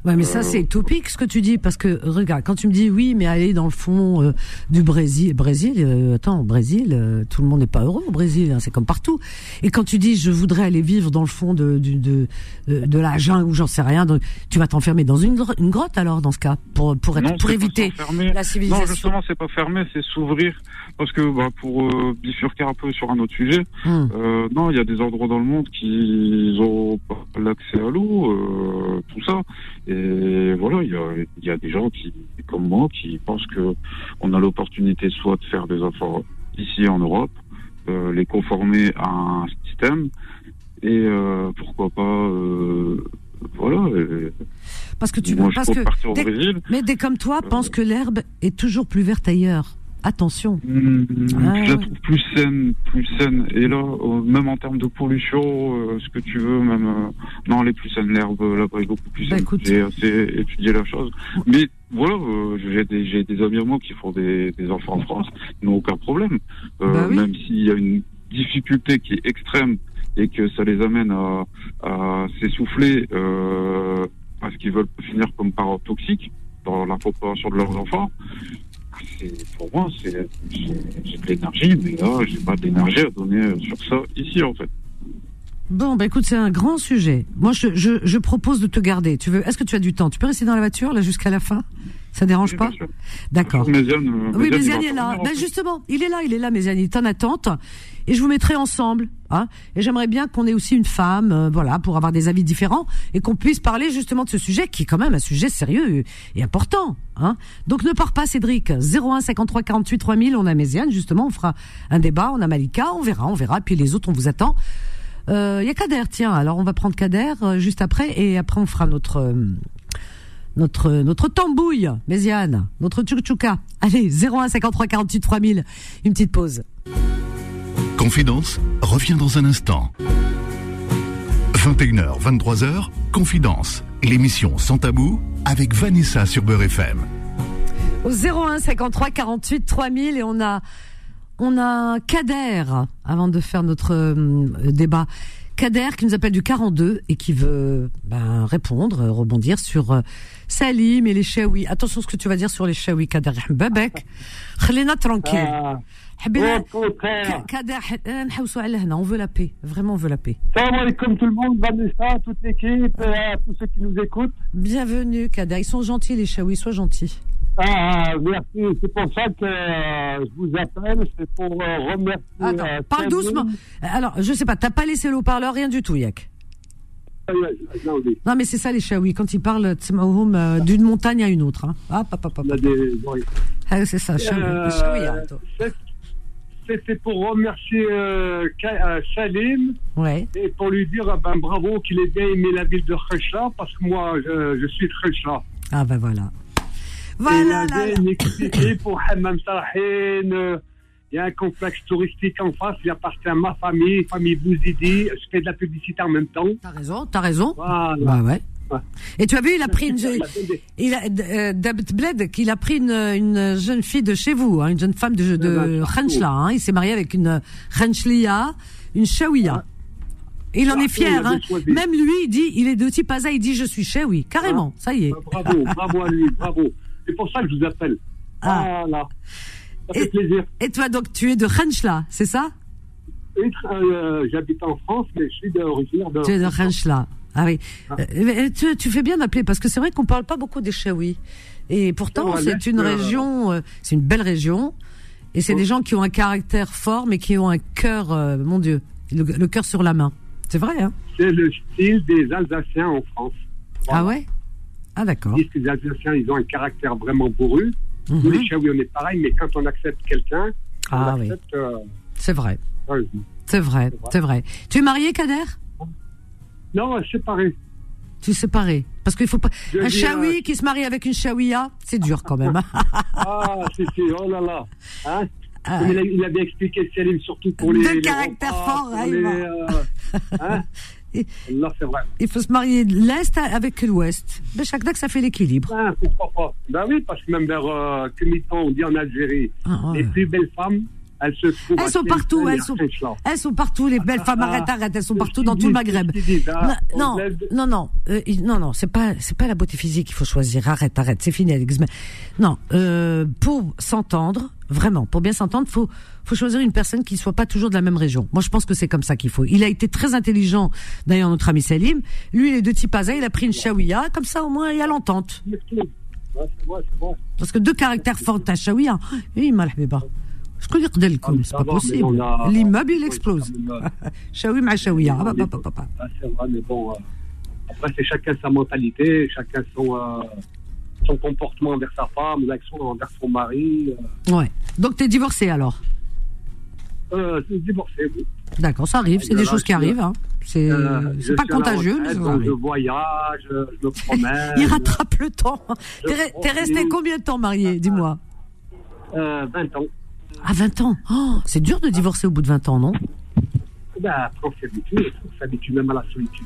ouais, mais ça euh, c'est utopique ce que tu dis parce que regarde quand tu me dis oui, mais aller dans le fond du Brésil, Brésil, attends, Brésil, tout le monde n'est pas heureux au Brésil, hein, c'est comme partout. Et quand tu dis je voudrais aller vivre dans le fond de de de, de la jungle ou j'en sais rien, donc, tu vas t'enfermer dans une, une grotte alors dans ce cas pour pour être pour éviter la civilisation. Non, justement, c'est pas fermé, c'est s'ouvrir parce que bah, pour bifurquer un peu sur un autre sujet, hum. non, il y a des endroits dans le monde qui ont pas l'accès à l'eau, euh, tout ça. Et voilà, il y a, y a, des gens qui, comme moi, qui pensent que on a l'opportunité soit de faire des enfants ici en Europe, euh, les conformer à un système, et euh, pourquoi pas, euh, voilà. parce que tu veux, parce que, mais des comme toi pensent que l'herbe est toujours plus verte ailleurs. Attention. Mmh, Je la trouve plus saine, plus saine. Et là, euh, même en termes de pollution, euh, ce que tu veux, même euh, non, elle est plus saine. L'herbe là-bas est beaucoup plus bah, saine. j'ai assez étudié la chose. Mais voilà, j'ai des, des amis à moi qui font des, des enfants en France, ils n'ont aucun problème. Bah même s'il y a une difficulté qui est extrême et que ça les amène à, à s'essouffler parce qu'ils veulent finir comme parents toxiques dans la préparation de leurs enfants pour moi, c'est, j'ai de l'énergie, mais là, j'ai pas d'énergie à donner sur ça ici, en fait. Bon, bah écoute, c'est un grand sujet. Moi, je, je, je, propose de te garder. Tu veux Est-ce que tu as du temps? Tu peux rester dans la voiture là jusqu'à la fin? Ça dérange pas D'accord. Oui, Méziane est là. Ben justement, il est là, il est là, Méziane. Il est en attente et je vous mettrai ensemble. Hein et j'aimerais bien qu'on ait aussi une femme, euh, voilà, pour avoir des avis différents et qu'on puisse parler justement de ce sujet qui est quand même un sujet sérieux et important. Hein Donc ne pars pas, Cédric. 01 53 48 3000. On a Méziane, justement, on fera un débat. On a Malika, on verra, on verra. Puis les autres, on vous attend. Il euh, y a Kader, tiens. Alors on va prendre Kader euh, juste après et après on fera notre notre notre tambouille, Méziane, notre tchouka. Allez, 01 53 48 3000. Une petite pause. Confidence revient dans un instant. 21h, 23h, Confidence, l'émission sans tabou avec Vanessa sur Beurre FM. Au 01 53 48 3000 et on a on a Kader avant de faire notre euh, débat. Kader qui nous appelle du 42 et qui veut ben, répondre, rebondir sur euh, Salim et les Chaoui. Attention ce que tu vas dire sur les Chaoui, Kader. Babek, tranquille. Ah. On veut la paix, vraiment on veut la paix. Salam alaikum tout le monde, Vanessa, toute l'équipe, euh, tous ceux qui nous écoutent. Bienvenue Kader, ils sont gentils les Chaoui, sois gentils. Ah, merci, c'est pour ça que euh, je vous appelle, c'est pour euh, remercier. Attends, parle doucement. Alors, je sais pas, t'as pas laissé le haut-parleur, rien du tout, Yak. Non, mais c'est ça les Chaoui, quand ils parlent d'une montagne à une autre. Hein. Ah, papa, papa. Ah, c'est ça, Chaoui. Hein, c'était pour remercier euh, euh, Salim ouais. et pour lui dire ah ben, bravo qu'il ait bien aimé la ville de Khashla parce que moi je, je suis de Khashla. Ah ben voilà. Voilà. Expliqué pour Hammam. Il y a un complexe touristique en face, il appartient à ma famille, famille Bouzidi. Je fais de la publicité en même temps. T'as raison, t'as raison. Voilà. Bah ouais. Et tu as vu, il a pris une, il a, euh, Bled, qu'il a pris une, une, jeune fille de chez vous, hein, une jeune femme de, de Khenchla, hein, il s'est marié avec une Khenchlia, une Shawiya. il en est fier, hein. Même lui, il dit, il est de Tipaza, il dit, je suis Shawi. Carrément, ça y est. Bah, bravo, bravo à lui, bravo. C'est pour ça que je vous appelle. Ah. Voilà. Ça fait plaisir. Et toi, donc, tu es de Khenchla, c'est ça? Euh, j'habite en France, mais je suis d'origine de. Tu es de Khenchla. Ah oui. Ah. Euh, tu, tu, fais bien d'appeler parce que c'est vrai qu'on parle pas beaucoup des Chaoui. Et pourtant, c'est une région, euh, c'est une belle région. Et c'est des gens qui ont un caractère fort, mais qui ont un cœur, euh, mon Dieu, le, cœur sur la main. C'est vrai, hein? C'est le style des Alsaciens en France. Ah ouais? Ah d'accord. Les Alsaciens, ils ont un caractère vraiment bourru. Nous, les Chaoui, on est pareil, mais quand on accepte quelqu'un, ah, oui. C'est vrai. C'est vrai, c'est vrai. Tu es marié, Kader? Non, séparé. Tu es séparé. Parce qu'il faut pas. Je un chaoui euh, qui se marie avec une chaouia, c'est dur quand même. hein. <laughs> Ah, c'est c'est, oh là là. Hein? Ah. Il, a, il a bien expliqué Salim, surtout pour les. De les caractère repas, fort, pour hein, <laughs> <laughs> Là, c'est vrai. Il faut se marier l'Est avec l'Ouest. Ben, chaque que ça fait l'équilibre. Ah, pourquoi pas Ben oui, parce que même vers euh, Kemitan, on dit en Algérie, Ah, ouais. les plus belles femmes, elles se trouvent. Elles à sont partout, elles à sont, elles sont partout, les belles femmes, Ah, arrête, arrête, elles sont partout dans tout le Maghreb. hein. Non, On non, non, non, euh, non, non, c'est pas, c'est pas la beauté physique qu'il faut choisir. Arrête, arrête, c'est fini, Alex. Non, euh, pour s'entendre, vraiment, pour bien s'entendre, faut, faut choisir une personne qui soit pas toujours de la même région. Moi, je pense que c'est comme ça qu'il faut. Il a été très intelligent, d'ailleurs, notre ami Salim. Lui, il est de Tipaza, il a pris une Shawiya, comme ça, au moins, il y a l'entente. Parce que deux caractères forts, t'as Shawiya. Oui, malhbiba. Ah, pas va, mais possible. on a- L'immeuble, il explose. <laughs> Ah, ah, mais bon. euh, après, c'est chacun sa mentalité, chacun son, euh, son comportement envers sa femme, son, envers son mari. Euh, Ouais. Donc, t'es divorcé alors? Euh, divorcé, oui. D'accord, ça arrive, c'est des choses qui arrivent. Hein. C'est Euh, c'est pas contagieux, mais retraite, donc. Je voyage, je me <laughs> promène. Il rattrape le temps. T'es re- t'es resté combien de temps marié Dis-moi? Euh, 20 ans. À 20 ans. Oh, c'est dur de divorcer au bout de 20 ans, non? Après, on s'habitue, on s'habitue même à la solitude.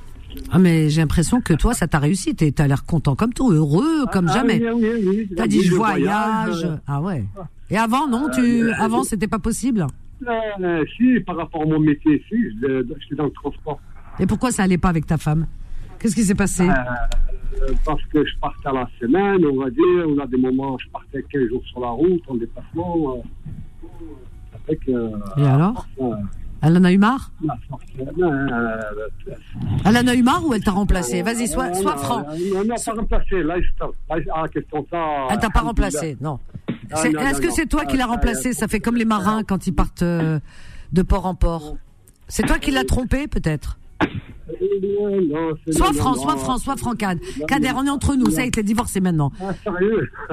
Ah, mais j'ai l'impression que toi, ça t'a réussi. T'as l'air content comme tout, heureux comme Ah, jamais. oui, oui, oui. T'as dit je voyage. Ah ouais. Et avant, non tu... Avant, c'était pas possible? euh, si, par rapport à mon métier, si, je- j'étais dans le transport. Et pourquoi ça allait pas avec ta femme? Qu'est-ce qui s'est passé? Euh, parce que je partais à la semaine, on va dire, on a des moments, je partais 15 jours sur la route, en déplacement. Euh, que. Et alors euh, Elle en a eu marre euh, euh, Elle en a eu marre ou elle t'a remplacé Vas-y, sois, sois franc. Non, non, pas remplacé. Ah. Elle t'a pas remplacé, non. Ah, non, Est-ce que c'est toi qui l'as Ah, remplacé euh, Ça fait comme les marins quand ils partent euh, de port en port. C'est toi qui l'as trompé, peut-être Euh, Sois franc, sois franc, sois franc, Kader, non. on est entre nous, ça y est, t'es divorcé maintenant.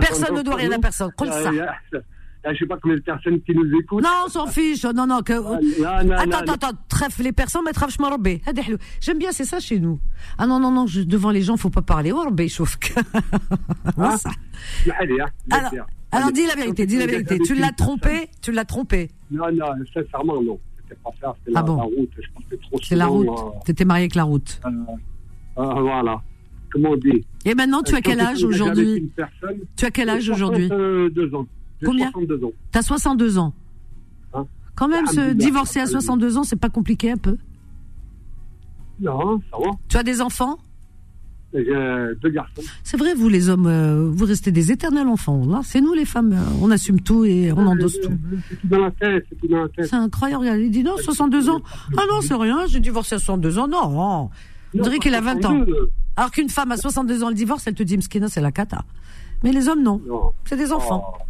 Personne ne doit rien à personne. Colle ça. Euh, euh, Je sais pas combien de personnes qui nous écoutent. Non, on s'en fiche. Non, non, que. Ah, non, non, Attends, non, attends, attends. Trèfle les personnes, mais trèfle halou. J'aime bien, c'est ça chez nous. Ah non, non, non, je- devant les gens, faut pas parler. Oh, rabbi, chauffe. <laughs> Ah. ça. Allez, hein, Alors, alors dis la vérité, dis la vérité. Tu l'as trompé, tu l'as trompé. Non, non, sincèrement, non. C'était pas ça, c'était Ah la, bon la route. Je partais trop C'est la route. T'étais marié avec la route. euh, euh, voilà. Comment on dit? Et maintenant, tu as quel Quand âge aujourd'hui Tu as quel âge aujourd'hui 62 ans. Combien 62 ans. T'as 62 ans. Hein Quand même, se Alhamdoulilah. divorcer à 62 ans, c'est pas compliqué un peu Non, ça va. Tu as des enfants J'ai deux garçons. C'est vrai, vous les hommes, euh, vous restez des éternels enfants. Là, c'est nous les femmes, euh, on assume tout et on endosse tout. C'est tout dans la tête, c'est tout dans la tête. C'est incroyable. regarde, Il dit non, 62 ans. Ah non, c'est rien, j'ai divorcé à 62 ans. Non, on dirait qu'il a 20 ans. 62, Alors qu'une femme à 62 ans, le divorce, elle te dit, Mskina, c'est la cata. Mais les hommes, non. Non. C'est des enfants. Oh.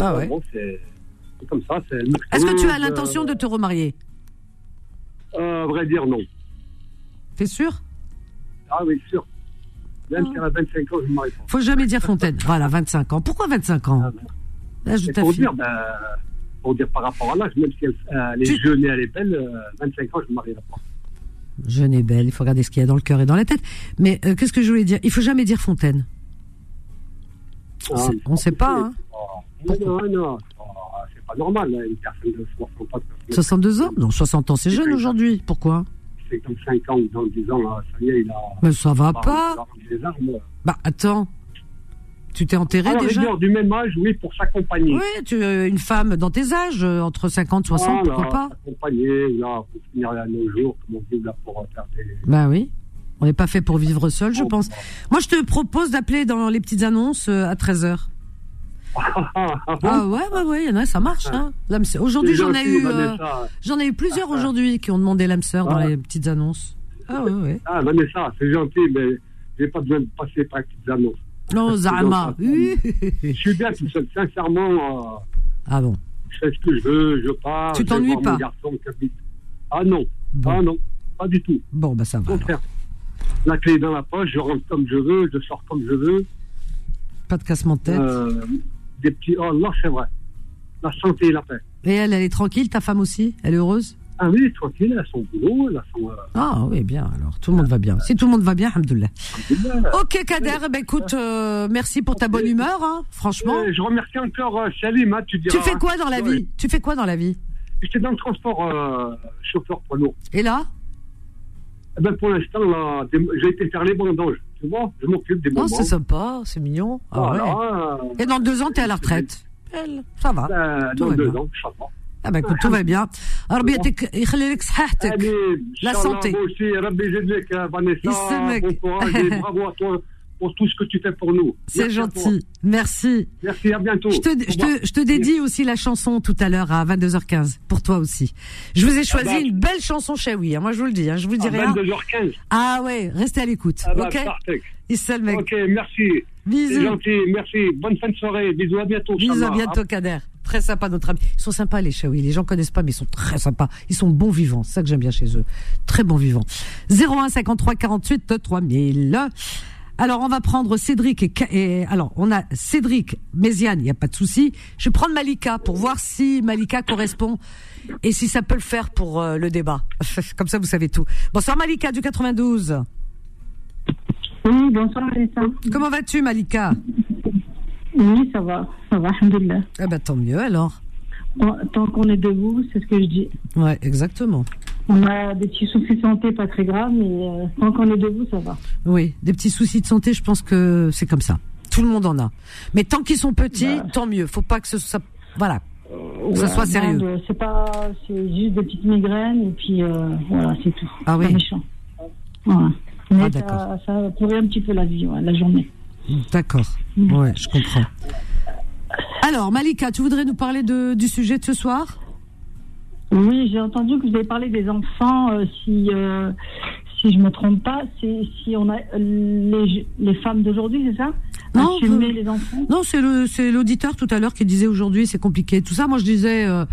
Ah ouais. C'est comme ça. Est-ce que tu as euh, l'intention de te remarier? Euh, À vrai dire, non. T'es sûr? Ah oui, sûr. Même si elle a 25 ans, je me marie pas. Faut jamais dire Fontaine. Voilà, 25 ans. Pourquoi 25 ans? De Et ta pour dire, ben, pour dire par rapport à l'âge, même si elle, euh, elle est Tu- jeune et elle est belle, euh, 25 ans, je ne me marierai pas. Jeune et belle, il faut regarder ce qu'il y a dans le cœur et dans la tête. Mais euh, qu'est-ce que je voulais dire? Il faut jamais dire Fontaine. On Ah, on sait pas, hein. Oh, non, non, non. Oh, c'est pas normal, hein, une personne de 60 ans. 62 ans Non, 60 ans, c'est jeune aujourd'hui. Pourquoi 55 ans ou dans 10 ans, là, ça y est, il a. Mais ça va pas. il a rendu les armes. Bah attends. Tu t'es enterré Alors, déjà rigueur, du même âge, oui, pour s'accompagner. Oui, tu euh, une femme dans tes âges, euh, entre 50 60, Voilà, pourquoi pas Accompagner, là, pour finir à nos jours, comme on dit, là, pour faire des. Bah oui. On n'est pas fait pour vivre seul, je pense. Moi, je te propose d'appeler dans les petites annonces euh, à 13h. Ah, ah, ah, Ah ouais, ouais, ouais, il y en a, ça marche. Hein. Aujourd'hui, C'est j'en ai eu, euh, j'en ai eu plusieurs aujourd'hui qui ont demandé l'âme sœur dans Ah. les petites annonces. Ah ouais, ouais. Ah, Vanessa, c'est gentil, mais j'ai pas besoin de passer par les petites annonces. Non, Zama. Je suis bien tout seul, sincèrement. euh, Ah bon. je fais ce que je veux, je pars. Tu t'ennuies pas mon garçon qui habite. Ah non, Bon. ah non, pas du tout. Bon, bah ça va. contraire. La clé est dans la poche, je rentre comme je veux, je sors comme je veux. Pas de cassement de tête. Euh, des petits. Oh là, c'est vrai. La santé et la paix. Et elle, elle est tranquille, ta femme aussi? Elle est heureuse? Ah oui, tranquille, elle a son boulot, elle a son. euh, Ah oui, bien, alors tout le monde va bien. Si tout le monde va bien, alhamdoulilah. Ok Kader, ben écoute, euh, merci pour ta bonne humeur, hein, franchement. Euh, je remercie encore euh, Salim, hein, tu diras. Tu fais quoi dans la Ouais. vie? Tu fais quoi dans la vie? J'étais dans le transport chauffeur poids lourd. Et là? ben, pour l'instant, là, des- j'ai été faire les vendanges. Tu vois, je m'occupe des Non, moments. c'est sympa, c'est mignon. Ah ouais. Voilà. Et dans deux ans, t'es à la retraite. Elle, Ça va. Ben, tout dans va deux bien. ans, Inch'Allah. Ah bah écoute, tout va bien. ربي يعطيك يخلي لك صحتك. Allez, La Inch'Allah, santé. moi aussi, Rabbi Zedek, hein, Vanessa, يسلمك. bon <laughs> pour tout ce que tu fais pour nous. C'est gentil. Merci. Merci, à bientôt. Je te, je te, je te dédie aussi la chanson tout à l'heure à 22h15 pour toi aussi. Je vous ai choisi bah, une belle chanson Shawi. hein. Moi je vous le dis, hein. je vous À rien. 22h15. Ah ouais, restez à l'écoute. Ah bah, ok? Issal mec. Ok, merci. Bisous. gentil, merci. Bonne fin de soirée. Bisous, à bientôt. Bisous, à bientôt Kader. Très sympa notre ami. Ils sont sympas les Shawi. Les gens connaissent pas mais ils sont très sympas. Ils sont bons vivants. C'est ça que j'aime bien chez eux. Très bons vivants. 01 53 48 3000. Alors on va prendre Cédric et, alors on a Cédric Méziane, il y a pas de souci. Je vais prendre Malika pour voir si Malika correspond et si ça peut le faire pour euh, le débat. <laughs> Comme ça vous savez tout. Bonsoir Malika du 92. Oui, bonsoir. Comment vas-tu Malika? Oui, ça va, ça va, alhamdoulilah. Eh ben tant mieux alors. Tant qu'on est debout, c'est ce que je dis. Ouais, exactement. On a des petits soucis de santé pas très graves, mais euh, tant qu'on est debout, ça va. Oui, des petits soucis de santé, je pense que c'est comme ça. Tout le monde en a. Mais tant qu'ils sont petits, Bah. tant mieux. Faut pas que ce soit, voilà, que ce Ouais, soit sérieux. C'est pas, c'est juste des petites migraines et puis euh, voilà, c'est tout. Ah C'est oui. pas méchant. Voilà. Mais Ah, ça, d'accord. ça pourrit un petit peu la vie, ouais, la journée. D'accord. Mm. Ouais, je comprends. Alors, Malika, tu voudrais nous parler de, du sujet de ce soir? Oui, j'ai entendu que vous avez parlé des enfants. euh, si euh, si je me trompe pas, c'est si on a euh, les, les femmes d'aujourd'hui, c'est ça? Non, Assumer je- les enfants? Non, c'est le, c'est l'auditeur tout à l'heure qui disait aujourd'hui c'est compliqué. Tout ça, moi je disais euh,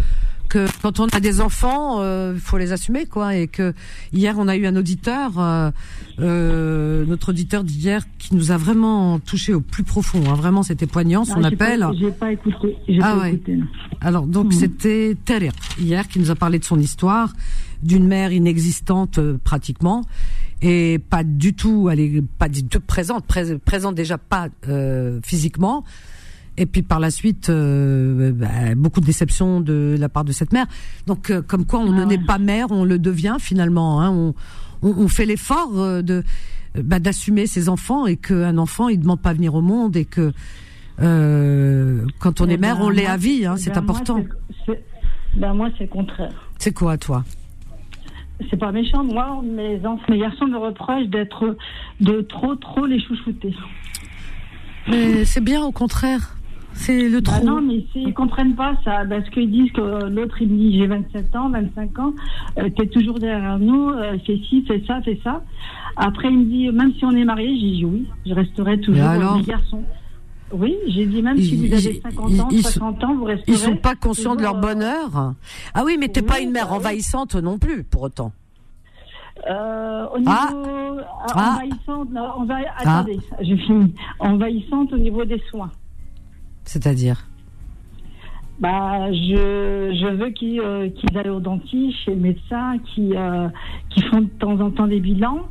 que quand on a des enfants, il faut les assumer, quoi. Et que hier on a eu un auditeur, euh, euh, notre auditeur d'hier, qui nous a vraiment touché au plus profond. Hein. Vraiment, c'était poignant son appel. J'ai pas écouté. Ah pas ouais. écouté. Alors donc Mhm. c'était Tariq hier qui nous a parlé de son histoire, d'une mère inexistante euh, pratiquement et pas du tout, elle est pas du tout présente, pré- présente déjà pas euh, physiquement. Et puis par la suite, euh, bah, beaucoup de déceptions de la part de cette mère. Donc euh, comme quoi on ne Ah n'est ouais. pas mère, on le devient finalement. Hein. On, on, on fait l'effort euh, de bah, d'assumer ses enfants et qu'un enfant il demande pas à venir au monde et que euh, quand on Eh est mère, ben, on l'est moi, à vie, hein, eh c'est ben, moi, important. c'est- Ben moi, c'est le contraire. C'est quoi, toi? C'est pas méchant. Moi, mes enfants, mes garçons me reprochent d'être de trop, trop les chouchouter. Mais c'est bien, au contraire. C'est le Bah trop. non, mais s'ils comprennent pas ça, parce qu'ils disent que l'autre, il me dit j'ai 27 ans, 25 ans, euh, t'es toujours derrière nous, euh, fais ci, fais ça, fais ça. Après, il me dit, même si on est mariés, j'ai dit oui, je resterai toujours alors mes garçons. Oui, j'ai dit, même si Ils- vous avez ils- 50 ans, ils- 60 ans, vous resterez. Ils sont pas conscients de leur euh, bonheur? Ah oui, mais t'es pas oui, une mère bah oui. envahissante non plus, pour autant. Euh, au niveau Ah. ah, Ah. envahissante, non, envahi- attendez, je finis. Envahissante au niveau des soins. C'est-à-dire Bah, je, je veux qu'ils euh, aillent au dentiste, chez le médecin, qui euh, qui font de temps en temps des bilans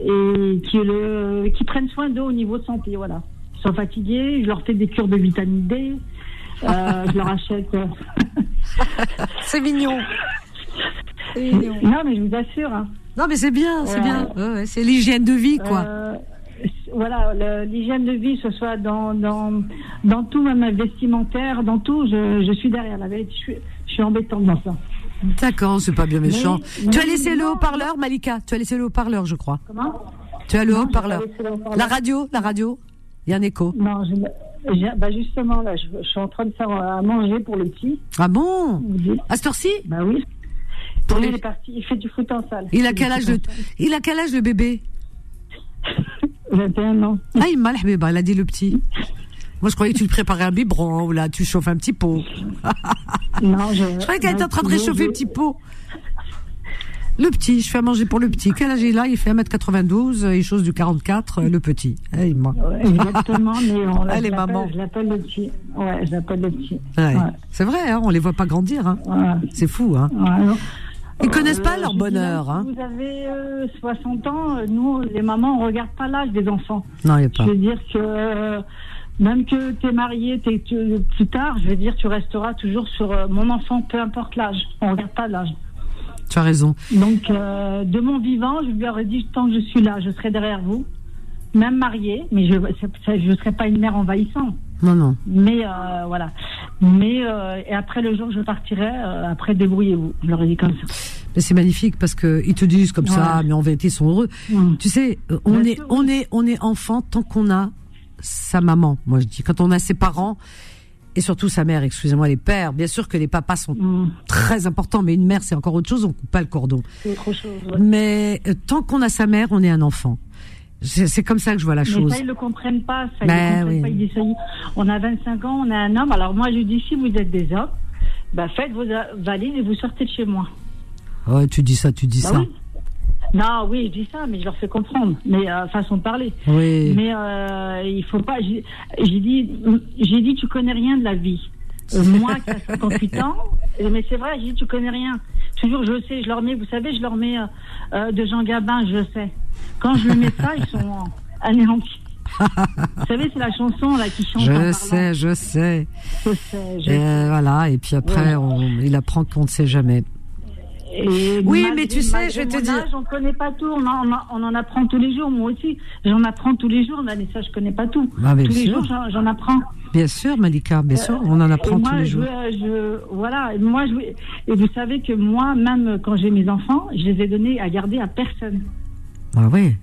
et qui le qui prennent soin d'eux au niveau de santé, voilà. Ils sont fatigués, je leur fais des cures de vitamine D, euh, je leur achète. euh, <laughs> C'est mignon. <laughs> non, mais je vous assure. hein. Non, mais c'est bien, c'est bien. Ouais, ouais, c'est l'hygiène de vie, quoi. Voilà, l'hygiène de vie, ce soit dans, dans, dans tout, même vestimentaire, dans tout, je, je suis derrière. La vérité, je suis, je suis embêtante dans ça. D'accord, c'est pas bien méchant. Mais- tu as laissé le haut-parleur, Malika? Tu as laissé le haut-parleur, je crois. Comment? Tu as le haut-parleur. La radio, la radio? Il y a un écho. Non, je, bah justement, là, je, je suis en train de faire euh, à manger pour le petit. Ah bon? À cette heure-ci? Bah oui. Pour les- il est parti, il fait du foot en salle. Il a quel âge le. Il a quel âge le bébé? <laughs> 21 ans. Ah, il m'a le bébé, il a dit le petit. Moi, je croyais que tu le préparais un biberon ou là, tu chauffes un petit pot. <laughs> Non, je, Je croyais qu'elle était en train de réchauffer un petit pot. Le petit, je fais à manger pour le petit. Quel âge il a? Il fait 1m92, il chose du 44, euh, le petit. Moi. Exactement, mais on, <laughs> je l'appelle- maman. Je l'appelle le petit. Ouais, je l'appelle le petit. Ouais. Ouais. C'est vrai, hein, on les voit pas grandir. Hein. Ouais. C'est fou. Hein. Ils connaissent pas Euh, leur bonheur. Hein. Vous avez euh, 60 ans, euh, nous, les mamans, on regarde pas l'âge des enfants. Non, il n'y a pas. Je veux dire que euh, même que tu es marié t'es- plus tard, je veux dire, tu resteras toujours sur euh, mon enfant, peu importe l'âge. On regarde pas l'âge. Tu as raison. Donc, euh, de mon vivant, je lui aurais dit tant que je suis là, je serai derrière vous, même mariée, mais je ne serai pas une mère envahissante. Non, non. Mais euh, voilà. Mais euh, et après le jour où je partirai, euh, après débrouillez-vous. Je leur ai dit comme ça. Mais c'est magnifique parce que ils te disent comme ça, mais en vérité ils sont heureux. Tu sais, on Bien est, sûr, on est, on est enfant tant qu'on a sa maman. Moi, je dis quand on a ses parents et surtout sa mère. Excusez-moi les pères. Bien sûr que les papas sont Mm. très importants, mais une mère c'est encore autre chose. On coupe pas le cordon. C'est autre chose. ouais. Mais euh, tant qu'on a sa mère, on est un enfant. C'est comme ça que je vois la Mais chose. ça, ils le comprennent pas. Ça, ils Ben le comprennent oui. pas. Ils disent, ça y est, on a 25 ans, on a un homme. Alors moi, je dis, si vous êtes des hommes, bah, faites vos valises et vous sortez de chez moi. Ouais, tu dis ça, tu dis Bah ça. oui. Non, oui, je dis ça, mais je leur fais comprendre. Mais euh, façon de parler. Oui. Mais euh, il faut pas. J'ai dit, j'ai dit, tu connais rien de la vie. Moi qui ai 58 ans, mais c'est vrai, j'ai dit, tu connais rien. Toujours, je sais, je leur mets, vous savez, je leur mets euh, euh, de Jean Gabin, je sais. Quand je lui mets ça, ils sont anéantis. vous savez, c'est la chanson là qui chante. Je sais, je sais. Je sais, je Et sais. voilà. Et puis après, Ouais. on, il apprend qu'on ne sait jamais. Et Oui, malgré- mais tu sais, je vais te dire- on connaît pas tout. On en, on en- apprend tous les jours. Moi aussi, j'en apprends tous les jours. Mais ça, je connais pas tout. Ah, tous les jours, j'en apprends. Bien sûr, Malika, bien sûr, on en apprend Et moi, tous les je, jours. je- voilà, et moi, je, et vous savez que moi, même quand j'ai mes enfants, je les ai donnés à garder à personne. Ah oui.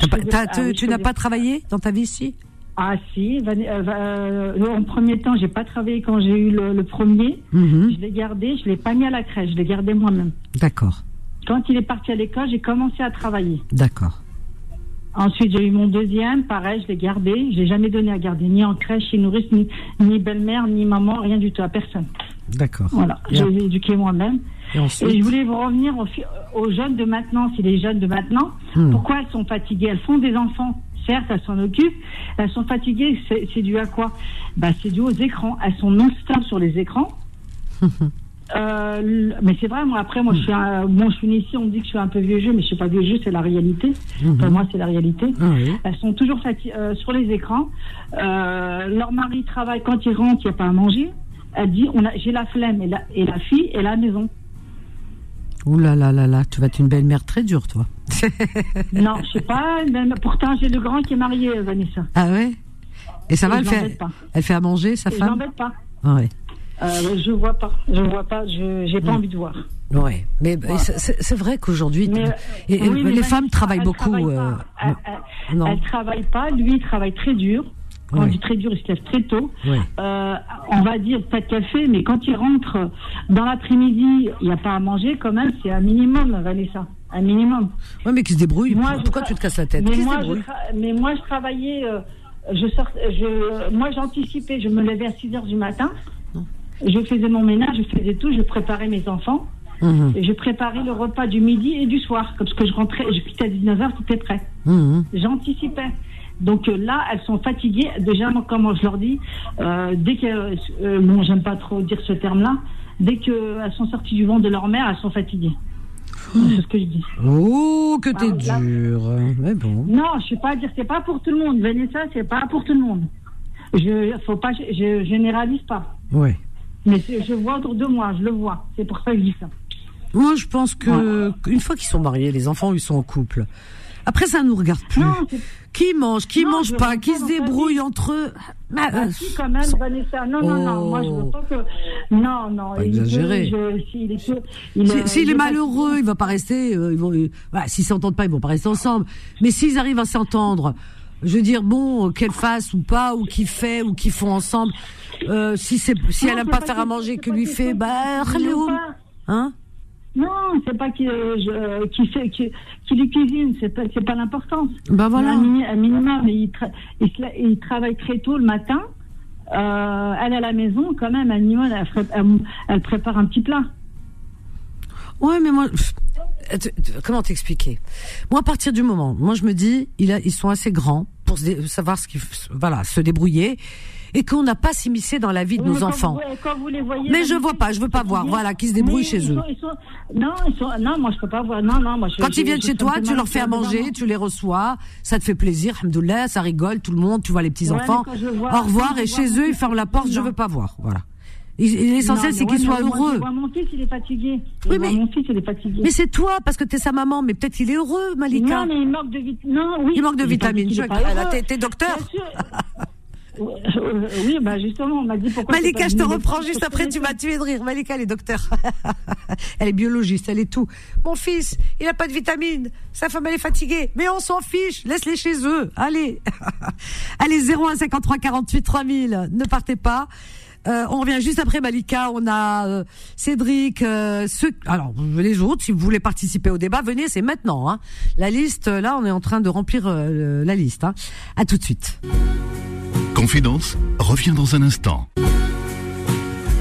Je pas- ah tu oui, tu je n'as pas travaillé dans ta vie ici Ah si, euh, euh, en premier temps, j'ai pas travaillé quand j'ai eu le, le premier. Mhm. Je l'ai gardé, je l'ai pas mis à la crèche, je l'ai gardé moi-même. D'accord, Quand il est parti à l'école, j'ai commencé à travailler. d'accord. Ensuite, j'ai eu mon deuxième, pareil, je l'ai gardé. Je l'ai jamais donné à garder, ni en crèche, ni nourrice, ni, ni belle-mère, ni maman, rien du tout, à personne. D'accord. Voilà, Et, je l'ai éduqué moi-même. et Et ensuite je voulais vous revenir aux, jeunes de maintenant, si les jeunes de maintenant, Hmm. pourquoi elles sont fatiguées? Elles font des enfants, certes, elles s'en occupent, elles sont fatiguées, c'est c'est dû à quoi? Bah, C'est dû aux écrans, elles sont non-stop sur les écrans. <laughs> Euh, mais c'est vrai, moi après, moi je suis, un, bon, je suis ici, on me dit que je suis un peu vieux jeu, mais je suis pas vieux jeu, c'est la réalité. Pour moi, c'est la réalité. Ah. Elles sont toujours euh, sur les écrans. Euh, leur mari travaille quand il rentre, il n'y a pas à manger. Elle dit, on a, j'ai la flemme et la, et la fille est à la maison. Ouh là là là là, tu vas être une belle mère très dure, toi. <laughs> Non, je sais pas. même- pourtant, j'ai le grand qui est marié, Vanessa. Ah ouais? Et ça va, Et elle je fait, elle fait à manger, sa Et je femme? l'embête pas. Ah ouais. Euh, je vois pas. Je vois pas. Je j'ai pas Hmm. envie de voir. Ouais, mais mais c'est- vrai qu'aujourd'hui, oui, mais les femmes travaillent elle beaucoup. travaille euh, pas. Elle, elle- non. elle travaille pas. Lui, il travaille très dur. Quand Ouais. on dit très dur, il se lève très tôt. Euh, on va dire peut-être qu'elle fait, mais quand il rentre dans l'après-midi, il n'y a pas à manger quand même. C'est un minimum, Vanessa. Un minimum. Ouais, mais qui se débrouille. Moi, Pourquoi tu te casses la tête? moi, je mais moi, je travaillais. euh, je sort, je, moi, j'anticipais. Je me levais à 6 heures du matin. Je faisais mon ménage, je faisais tout. Je préparais mes enfants. Mhm, Et je préparais le repas du midi et du soir. Parce que je rentrais, je quittais à 19h, c'était prêt. mhm. J'anticipais. Donc euh, là, elles sont fatiguées. Déjà, moi, comment je leur dis, euh, dès que, euh, bon, j'aime pas trop dire ce terme-là, dès qu'elles sont sorties du ventre de leur mère, elles sont fatiguées. C'est ce que je dis. Oh, que t'es Ah, là- dur. Mais bon. Non, je sais pas dire, c'est pas pour tout le monde. Vanessa, c'est pas pour tout le monde. Je, faut pas, je, je généralise pas. Ouais. Mais je vois autour de moi, je le vois. C'est pour ça que je dis ça. Moi, je pense que une fois qu'ils sont mariés, les enfants, ils sont en couple. Après, ça nous regarde plus. Non, Qui mange, qui Non, mange pas, veux qui se débrouille entre eux. Mais, Ah, euh, si, quand même, Vanessa. Non, non, non. Moi, je veux pas que. Non, non. Pas il je- S'il est, Si- malheureux, il va pas rester. euh, ils vont, euh, s'ils s'entendent pas, ils vont pas rester ensemble. Mais s'ils arrivent à s'entendre, je veux dire, bon, qu'elle fasse ou pas, ou qui fait, ou qu'ils font ensemble. Euh, si c'est, si Non, elle aime pas pas faire à manger, que lui fait, bah, pas. hein Non, c'est pas qui, euh, je- qui fait, qui, qui lui cuisine, c'est pas, c'est pas l'importance. Bah voilà. Un, mini- un minimum, il, tra- il, travaille très tôt le matin. Euh, elle est à la maison, quand même, elle, ferait- elle, elle prépare un petit plat. Ouais, mais moi, comment t'expliquer? Moi, à partir du moment, moi, je me dis, ils sont assez grands pour savoir ce qu'il, f- voilà, se débrouiller, et qu'on n'a pas s'immiscer dans la vie de Oui, nos enfants. vous- quand vous les voyez, Mais je vois pas, je veux pas voir. Voilà, qui se débrouillent chez ils eux. sont- ils sont- non, ils sont, non, moi je peux pas voir. Non, non, moi. Je, Quand je- ils viennent je- chez toi, tu leur fais à manger, tu les reçois, ça te fait plaisir, alhamdoulilah, ça rigole, tout le monde, tu vois les petits Ouais, enfants. je vois- Au revoir, je et chez eux, ils ferment la porte, je non. veux pas voir. Voilà. L'essentiel, c'est mais moi, heureux. mon fils, il est fatigué. Oui, mais- Mon fils, il est fatigué. Mais c'est toi, parce que t'es sa maman, mais peut-être il est heureux, Malika. Non, mais il manque de vitamines. Non, oui. Il manque de vitamines. qu'il Je- t'es- docteur. Oui, bah justement, on m'a dit pourquoi. Malika, je te reprends juste après, tu m'as tué de rire. Malika, elle est docteur. <laughs> elle est biologiste, elle est tout. Mon fils, il a pas de vitamines. Sa femme, elle est fatiguée. Mais on s'en fiche. Laisse-les chez eux. Allez. <laughs> Allez, 01 53 48 3000. Ne partez pas. Euh, on revient juste après Malika. On a euh, Cédric. euh, ceux, alors les autres, si vous voulez participer au débat, venez. C'est maintenant. Hein. La liste, là, on est en train de remplir la liste. Hein. À tout de suite. Confidence revient dans un instant.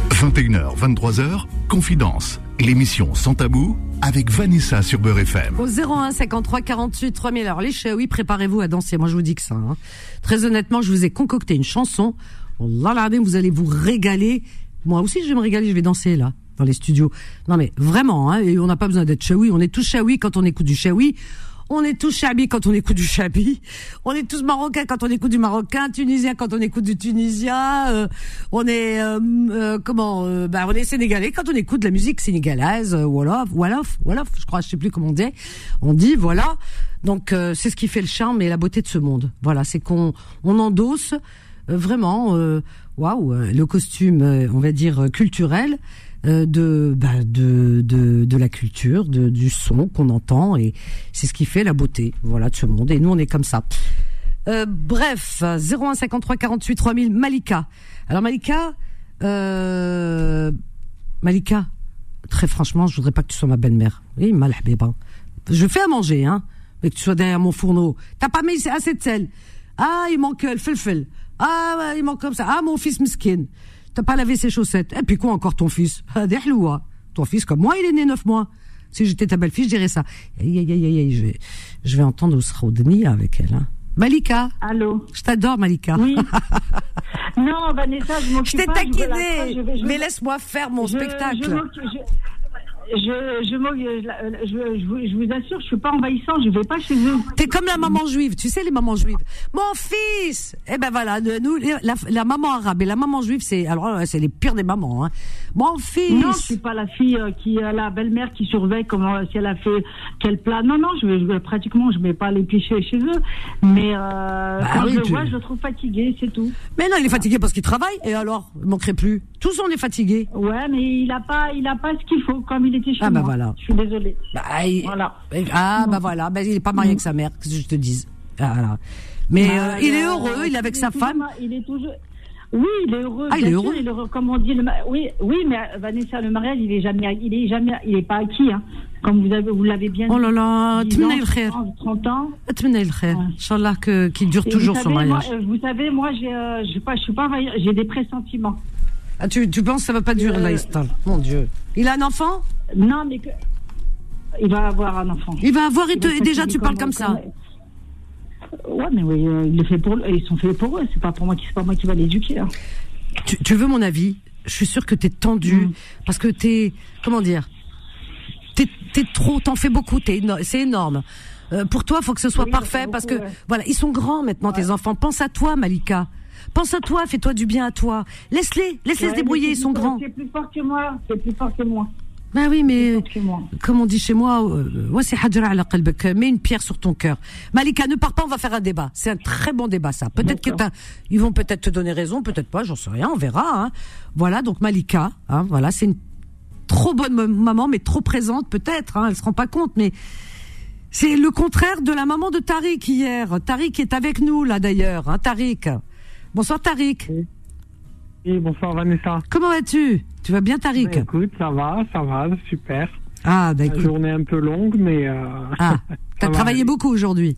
21h, 23h, Confidence, l'émission sans tabou avec Vanessa sur Beurre FM. Au 01 53 48 3000. Alors les oui, préparez-vous à danser. Moi je vous dis que ça. hein. Très honnêtement, je vous ai concocté une chanson. Allah vous allez vous régaler. Moi aussi je vais me régaler, je vais danser là dans les studios. Non mais vraiment, hein, et on n'a pas besoin d'être chaoui. On est tous chaoui quand on écoute du chaoui. On est tous chabi quand on écoute du chabi. On est tous marocains quand on écoute du marocain, tunisien quand on écoute du tunisien. euh, on est euh, euh, comment euh, bah, on est sénégalais quand on écoute de la musique sénégalaise, euh, wolof, wolof, wolof, je crois, je sais plus comment on dit. On dit voilà. Donc euh, c'est ce qui fait le charme et la beauté de ce monde. Voilà, c'est qu'on on endosse vraiment euh, waouh euh, le costume, euh, on va dire euh, culturel euh, de, bah, de de de la culture, du son qu'on entend et c'est ce qui fait la beauté, voilà, de ce monde. Et nous, on est comme ça. Euh, bref, 01 53 48 3000 Malika. Alors Malika, euh, Malika, très franchement, je voudrais pas que tu sois ma belle-mère. Oui, mal habiba. Je fais à manger, hein, mais que tu sois derrière mon fourneau. T'as pas mis assez de sel. Ah, il manque le felfel. Ah, il manque comme ça. Ah, mon fils miskin. T'as pas lavé ses chaussettes. Et puis quoi encore ton fils? <laughs> Ah, des hloua. Ton fils comme moi, il est né neuf mois. Si j'étais ta belle-fille, je dirais ça. Aïe, aïe, aïe, aïe, aïe, je vais, je vais entendre Ousraoudni avec elle. Hein. Malika. Allô. Je t'adore, Malika. Oui. <laughs> non, Vanessa, je m'occupe Je t'ai taquiné, mais laisse-moi faire mon je- spectacle. Je, je, je, je, m'oc- je, vous- je vous assure, je suis pas envahissant, je vais pas chez eux. T'es comme la maman juive, tu sais les mamans juives. Mon fils Eh ben voilà, nous la, la maman arabe et la maman juive, c'est alors là, c'est les pires des mamans. Hein. Mon fils Non, je suis pas la fille euh, qui la belle-mère qui surveille comment si elle a fait quel plat. Non, non, je vais, pratiquement, je mets pas les pieds chez, chez eux. Mais euh, quand oui, je le tu- vois, je le trouve fatigué, c'est tout. Mais non, il est fatigué parce qu'il travaille et alors, il manquerait plus. Tous on est fatigués. Ouais, mais il a pas, il a pas ce qu'il faut comme il était chez ah, bah voilà. Je suis désolée. Bah, il... voilà. Bah, ah, bah voilà. Bah, il n'est pas marié mmh. avec sa mère, que je te dise? Ah, voilà. Mais bah, euh, ah, il est heureux, il est avec il sa femme. Ma... Il est toujours. Oui, il est heureux. Ah, il est heureux. Il est. Comme on dit, le... oui, oui, mais euh, Vanessa, le mariage, il est jamais, il est jamais, il est pas acquis, hein. Comme vous avez, vous l'avez bien. Oh là là, Tmenel Khair. 30 ans. Tmenel Khair. Inch'Allah que, qu'il dure Et toujours son mariage. Euh, vous savez, moi, j'ai, euh, je pas, je suis pas, j'ai des pressentiments. Ah, tu, tu penses que ça va pas durer, euh... là, Mon Dieu. Il a un enfant? Non, mais que, il va avoir un enfant. Il va avoir et, te- déjà tu parles comme ça. Ouais, mais oui, euh, il fait pour, ils sont faits pour eux. C'est pas pour moi qui, c'est pas moi qui va l'éduquer. hein. Tu, tu veux mon avis? Je suis sûre que t'es tendu Mm. parce que t'es comment dire? T'es t'es trop, t'en fais beaucoup. T'es c'est énorme. Euh, pour toi, faut que ce soit Oui, parfait beaucoup, parce que ouais. voilà, ils sont grands maintenant tes enfants. Pense à toi, Malika. Pense à toi, fais-toi du bien à toi. Laisse-les, laisse-les Ouais, se débrouiller, ils sont grands. C'est plus fort que moi. C'est plus fort que moi. Bah oui, mais comme on dit chez moi, euh, euh, mets une pierre sur ton cœur. Malika, ne pars pas, on va faire un débat. C'est un très bon débat, ça. Peut-être que ils vont peut-être te donner raison, peut-être pas, j'en sais rien, on verra. Hein. Voilà, donc Malika, hein, voilà, c'est une trop bonne maman, mais trop présente, peut-être. Hein, elle se rend pas compte, mais c'est le contraire de la maman de Tariq hier. Tariq est avec nous là d'ailleurs, hein, Tariq. Bonsoir Tariq. Oui, bonsoir Vanessa. Comment vas-tu? Tu vas bien Tariq Ben, écoute, ça va, ça va, super. Ah, bah La écoute. journée un peu longue, mais. Euh, Ah, <laughs> t'as va travaillé beaucoup aujourd'hui.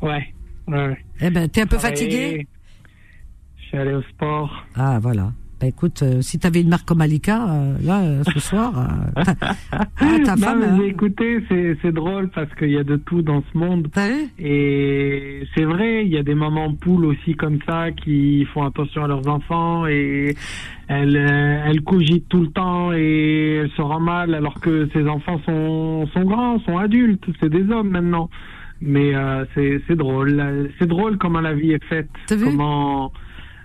Ouais, ouais. Eh ben, t'es un peu fatigué Je suis allé au sport. Ah, voilà. Bah écoute, euh, si t'avais une mère comme Malika, euh, là, euh, ce <laughs> soir, ta, ah, ta Non, femme. mais j'ai écouté, c'est drôle parce qu'il y a de tout dans ce monde. Et c'est vrai, il y a des mamans poules aussi comme ça qui font attention à leurs enfants et elles, euh, elles cogitent tout le temps et elles se rendent mal alors que ces enfants sont, sont grands, sont adultes, c'est des hommes maintenant. Mais euh, c'est drôle, c'est drôle comment la vie est faite, comment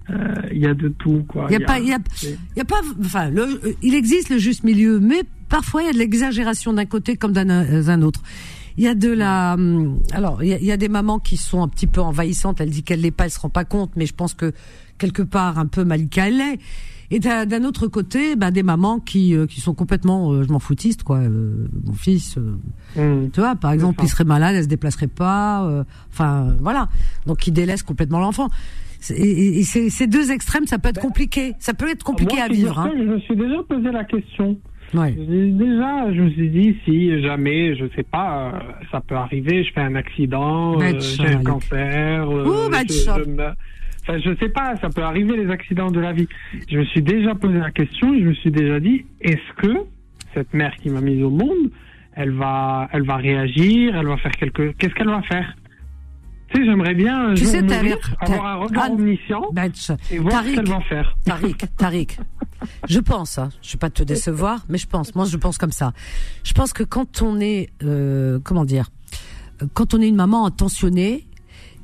euh, il y a de tout quoi. Il y a pas, il y a, c'est- il y a pas, enfin, le, euh, il existe le juste milieu, mais parfois il y a de l'exagération d'un côté comme d'un un autre. Il y a de la, hum, alors il y, a, il y a des mamans qui sont un petit peu envahissantes. Elle dit qu'elle l'est pas, elle se rend pas compte, mais je pense que quelque part un peu Malika elle l'est. Et d'un autre côté, ben, des mamans qui euh, qui sont complètement, euh, je m'en foutiste quoi. Euh, mon fils, euh, tu vois, par exemple, il serait malade, elle se déplacerait pas. Enfin, voilà. Donc, il délaisse complètement l'enfant. Et, ces deux extrêmes, ça peut être compliqué. Ça peut être compliqué Moi, à vivre. Hein. Je me suis déjà posé la question. Ouais. Déjà, je me suis dit, si jamais, je sais pas, ça peut arriver, je fais un accident, j'ai un Charles. cancer, je, Charles. je me- Enfin, je sais pas, ça peut arriver les accidents de la vie. Je me suis déjà posé la question et je me suis déjà dit, est-ce que cette mère qui m'a mise au monde, elle va, elle va réagir, elle va faire quelque, qu'est-ce qu'elle va faire? Tu sais, j'aimerais bien un Tu jour sais, mourir, Tariq, avoir un regard omniscient et voir ce Tariq, qu'elle va faire. Tariq, Tariq. Je pense, hein, je vais pas te décevoir, mais je pense, moi je pense comme ça. Je pense que quand on est, euh, comment dire, quand on est une maman attentionnée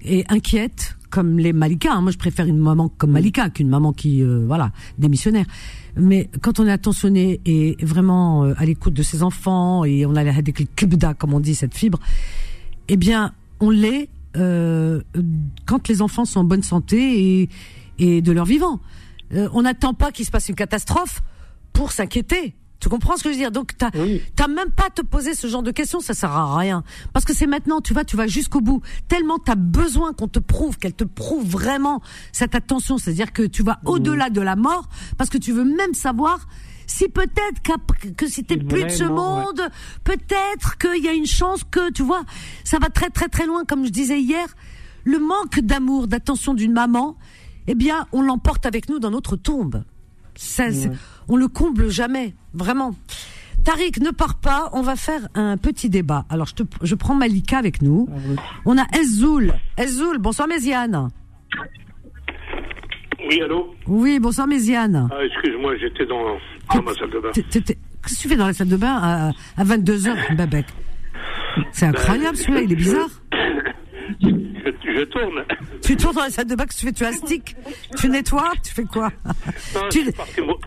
et inquiète, comme les Malika, hein, moi je préfère une maman comme Malika qu'une maman qui, euh, voilà, démissionnaire. Mais quand on est attentionné et vraiment euh, à l'écoute de ses enfants et on a la al-kibda, comme on dit, cette fibre, eh bien, on l'est euh, quand les enfants sont en bonne santé et, et de leur vivant. Euh, on n'attend pas qu'il se passe une catastrophe pour s'inquiéter. Tu comprends ce que je veux dire? Donc t'as t'as même pas à te poser ce genre de questions, ça sert à rien. Parce que c'est maintenant, tu vois, tu vas jusqu'au bout. Tellement t'as besoin qu'on te prouve, qu'elle te prouve vraiment cette attention. C'est-à-dire que tu vas au-delà de la mort, parce que tu veux même savoir si peut-être que si t'es plus de ce ouais. monde, peut-être qu'il y a une chance que, tu vois, ça va très très très loin, comme je disais hier. Le manque d'amour, d'attention d'une maman, eh bien, on l'emporte avec nous dans notre tombe. Ça, On le comble jamais, vraiment. Tariq, ne pars pas, on va faire un petit débat. Alors, je, te, je prends Malika avec nous. On a Ezoul. Ezoul, bonsoir Méziane. Oui, allô Oui, bonsoir Méziane. ah, Excuse-moi, j'étais dans, dans ma salle de bain. Qu'est-ce que tu fais dans la salle de bain à, à 22h, Babek? C'est incroyable celui-là, il est bizarre. <laughs> Je, je tourne. <laughs> Tu tournes dans la salle de bain, tu fais Tu astiques Tu nettoies Tu fais quoi Non, Tu-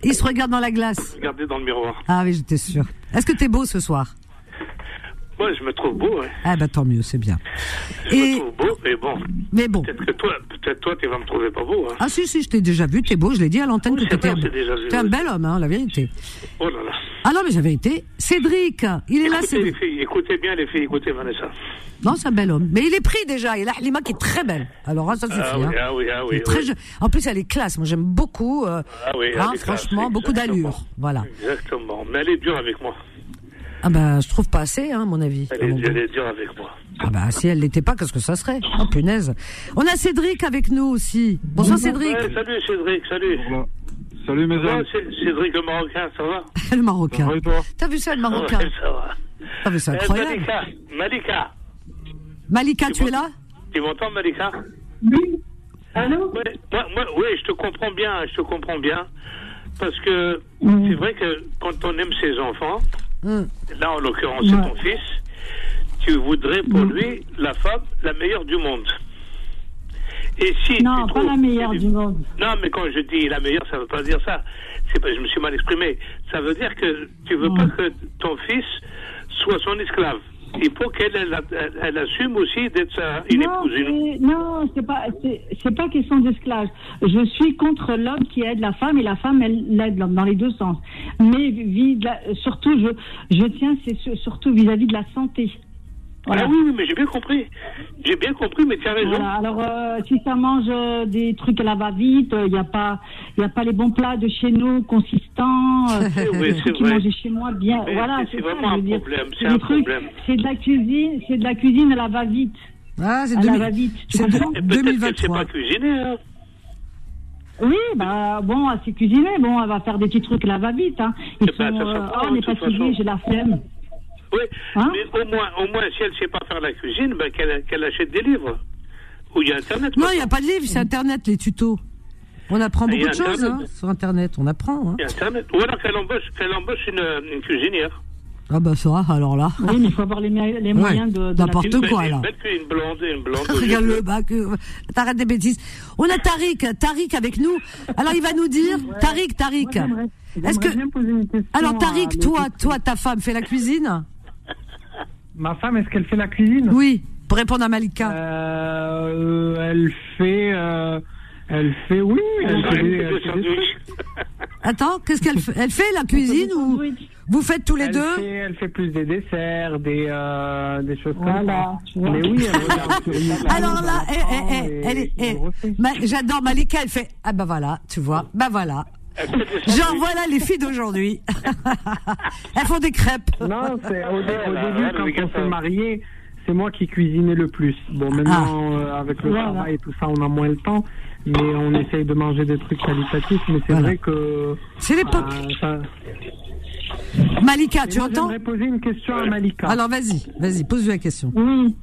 Il se regarde dans la glace. regarder dans le miroir. Ah oui, j'étais sûr. Est-ce que t'es beau ce soir? Moi, je me trouve beau, hein. Ah bah tant mieux, c'est bien. Je Et- me trouve beau, mais bon. Mais bon. Peut-être que toi, peut-être toi, tu vas me trouver pas beau, hein. Ah si, si, je t'ai déjà vu, t'es beau, je l'ai dit à l'antenne que c'est t'étais t'es un bel homme, hein, la vérité. Oh là là. Ah non, mais la vérité, Cédric, il est là, les Cédric. filles, écoutez bien, les filles, écoutez Vanessa. Non, c'est un bel homme. Mais il est pris déjà, et là, Halima qui est très belle. Alors, ah, ça suffit. Ah oui, hein. ah oui, ah oui. est très oui. je- En plus, elle est classe. Moi, j'aime beaucoup. euh, Ah oui, hein, classe, franchement, beaucoup d'allure. Voilà. Exactement. Mais elle est dure avec moi. Ah bah, je trouve pas assez, hein, à mon avis. Elle est, mon goût. elle est dure avec moi. Ah bah, si elle l'était pas, qu'est-ce que ça serait? Oh, punaise. On a Cédric avec nous aussi. Bonsoir, Cédric. Ouais, salut Cédric, salut. Salut mes amis. Cédric le Marocain, ça va? <laughs> Le Marocain. T'as vu ça, le Marocain? Ouais, ça va. Ah, mais c'est Eh, incroyable. Malika, Malika, Malika, tu es là? tu m'entends Malika? Oui. Allô? Ouais, moi, moi, oui, je te comprends bien, je te comprends bien. Parce que c'est vrai que quand on aime ses enfants, Là en l'occurrence c'est ton fils, tu voudrais pour lui la femme la meilleure du monde. Et si Non, tu pas trouves- la meilleure du monde. Non, mais quand je dis la meilleure, ça ne veut pas dire ça. C'est pas, je me suis mal exprimé. Ça veut dire que tu veux pas que ton fils soit son esclave. Il faut qu'elle elle, assume aussi d'être sa, une non, épouse. non, c'est pas, c'est, pas question d'esclave. Je suis contre l'homme qui aide la femme et la femme elle aide l'homme dans les deux sens. Mais vis- surtout, je, je tiens, c'est sur- surtout vis-à-vis de la santé. Voilà. Ah oui, oui, mais j'ai bien compris. J'ai bien compris, mais tu as raison. Voilà, alors euh, si ça mange euh, des trucs à la va-vite, il n'y a pas, il a pas les bons plats de chez nous consistants. euh, <laughs> Oui, c'est qui vrai. mangent chez moi bien. Mais voilà, c'est c'est ça, vraiment veux un problème, C'est c'est des un trucs- problème. C'est de la cuisine, c'est de la cuisine à la va-vite. Ah, c'est à 2000 la va-vite. Tu c'est de- comprends Et peut-être qu'elle ne sait 2023. pas cuisiner. Hein. Oui, bah bon, elle sait cuisiner. Bon, elle va faire des petits trucs là va vite. Hein. Ils Eh ben, sont, ça euh, se oh, on n'est de pas toute fatigué, j'ai la flemme. Oui, Hein? mais au moins, au moins, si elle ne sait pas faire la cuisine, ben, qu'elle achète des livres. Ou il y a Internet. Non, il n'y a pas de livre, c'est Internet, les tutos. On apprend beaucoup a de choses Internet. hein, sur Internet, on apprend. Hein. Il y a Internet. Ou alors qu'elle embauche, qu'elle embauche une, une cuisinière. Ah bah ça, alors là. Oui, mais il faut avoir les, mo- les moyens de, de N'importe quoi, Une là. une blonde, une blonde. <laughs> Regarde le bac. T'arrêtes des bêtises. On a Tariq, Tariq avec nous. Alors il va nous dire, Tariq, Tariq. Est-ce que alors Tariq, toi, toi, ta femme fait la cuisine? Ma femme, est-ce qu'elle fait la cuisine Oui, pour répondre à Malika. Euh, elle fait. euh, elle fait, oui. Elle fait des, elle fait des trucs. Attends, qu'est-ce qu'elle fait? Elle fait la cuisine ou vous faites tous les elle deux? fait, elle fait plus des desserts, des, euh, des choses Voilà, comme ça. Mais oui, elle regarde <laughs> sur YouTube, Alors là, elle eh, eh, eh, elle est- eh. Ma- j'adore Malika, elle fait ah bah voilà, tu vois, bah voilà. Genre voilà les filles d'aujourd'hui. <laughs> Elles font des crêpes. Non, c'est au, dé- au Voilà, début, quand on s'est mariés, c'est moi qui cuisinais le plus. Bon, maintenant, euh, avec le Voilà. travail et tout ça, on a moins le temps. Mais on essaye de manger des trucs qualitatifs. Mais c'est Voilà. vrai que. C'est l'époque. euh, ça- Malika, Et tu moi, entends J'aimerais poser une question à Malika. Alors vas-y, vas-y, pose-lui la question. Oui.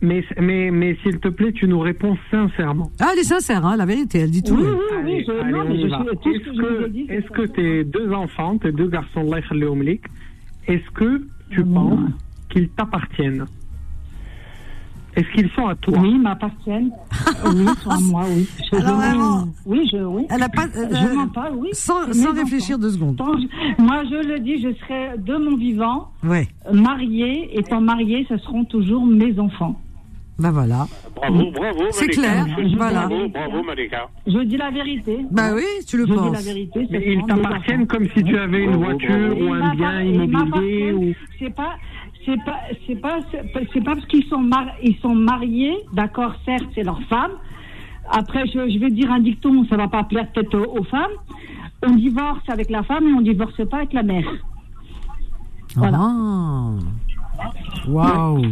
Mais, mais, mais s'il te plaît, tu nous réponds sincèrement. Ah, elle est sincère, hein, la vérité, elle dit tout. Oui, oui, oui, je, Est-ce que tes deux enfants, tes deux garçons, est-ce que tu penses qu'ils t'appartiennent? Est-ce qu'ils sont à toi? Oui, ils m'appartiennent. <laughs> oui, ils sont à moi, oui. Je, Alors, je- vraiment, oui, je, oui. Elle a pas, euh, je mens pas, oui. sans, réfléchir enfants. deux secondes. Tant Moi, je le dis, je serai de mon vivant, Ouais, mariée, étant mariée, ce seront toujours mes enfants. Bah voilà. Bravo, bravo, C'est clair, Je- voilà. Bravo, bravo, Malika. Je dis la vérité. Bah oui, tu le je dis penses. la vérité. Mais ils t'appartiennent comme si tu avais une voiture ou un bien immobilier ou... C'est pas, c'est pas, c'est pas, c'est pas- parce qu'ils sont mar- ils sont mariés, d'accord, certes, c'est leur femme. Après, je, je vais dire un dicton, ça va pas plaire peut-être aux, aux femmes. On divorce avec la femme et on divorce pas avec la mère. Voilà. Ah. Waouh.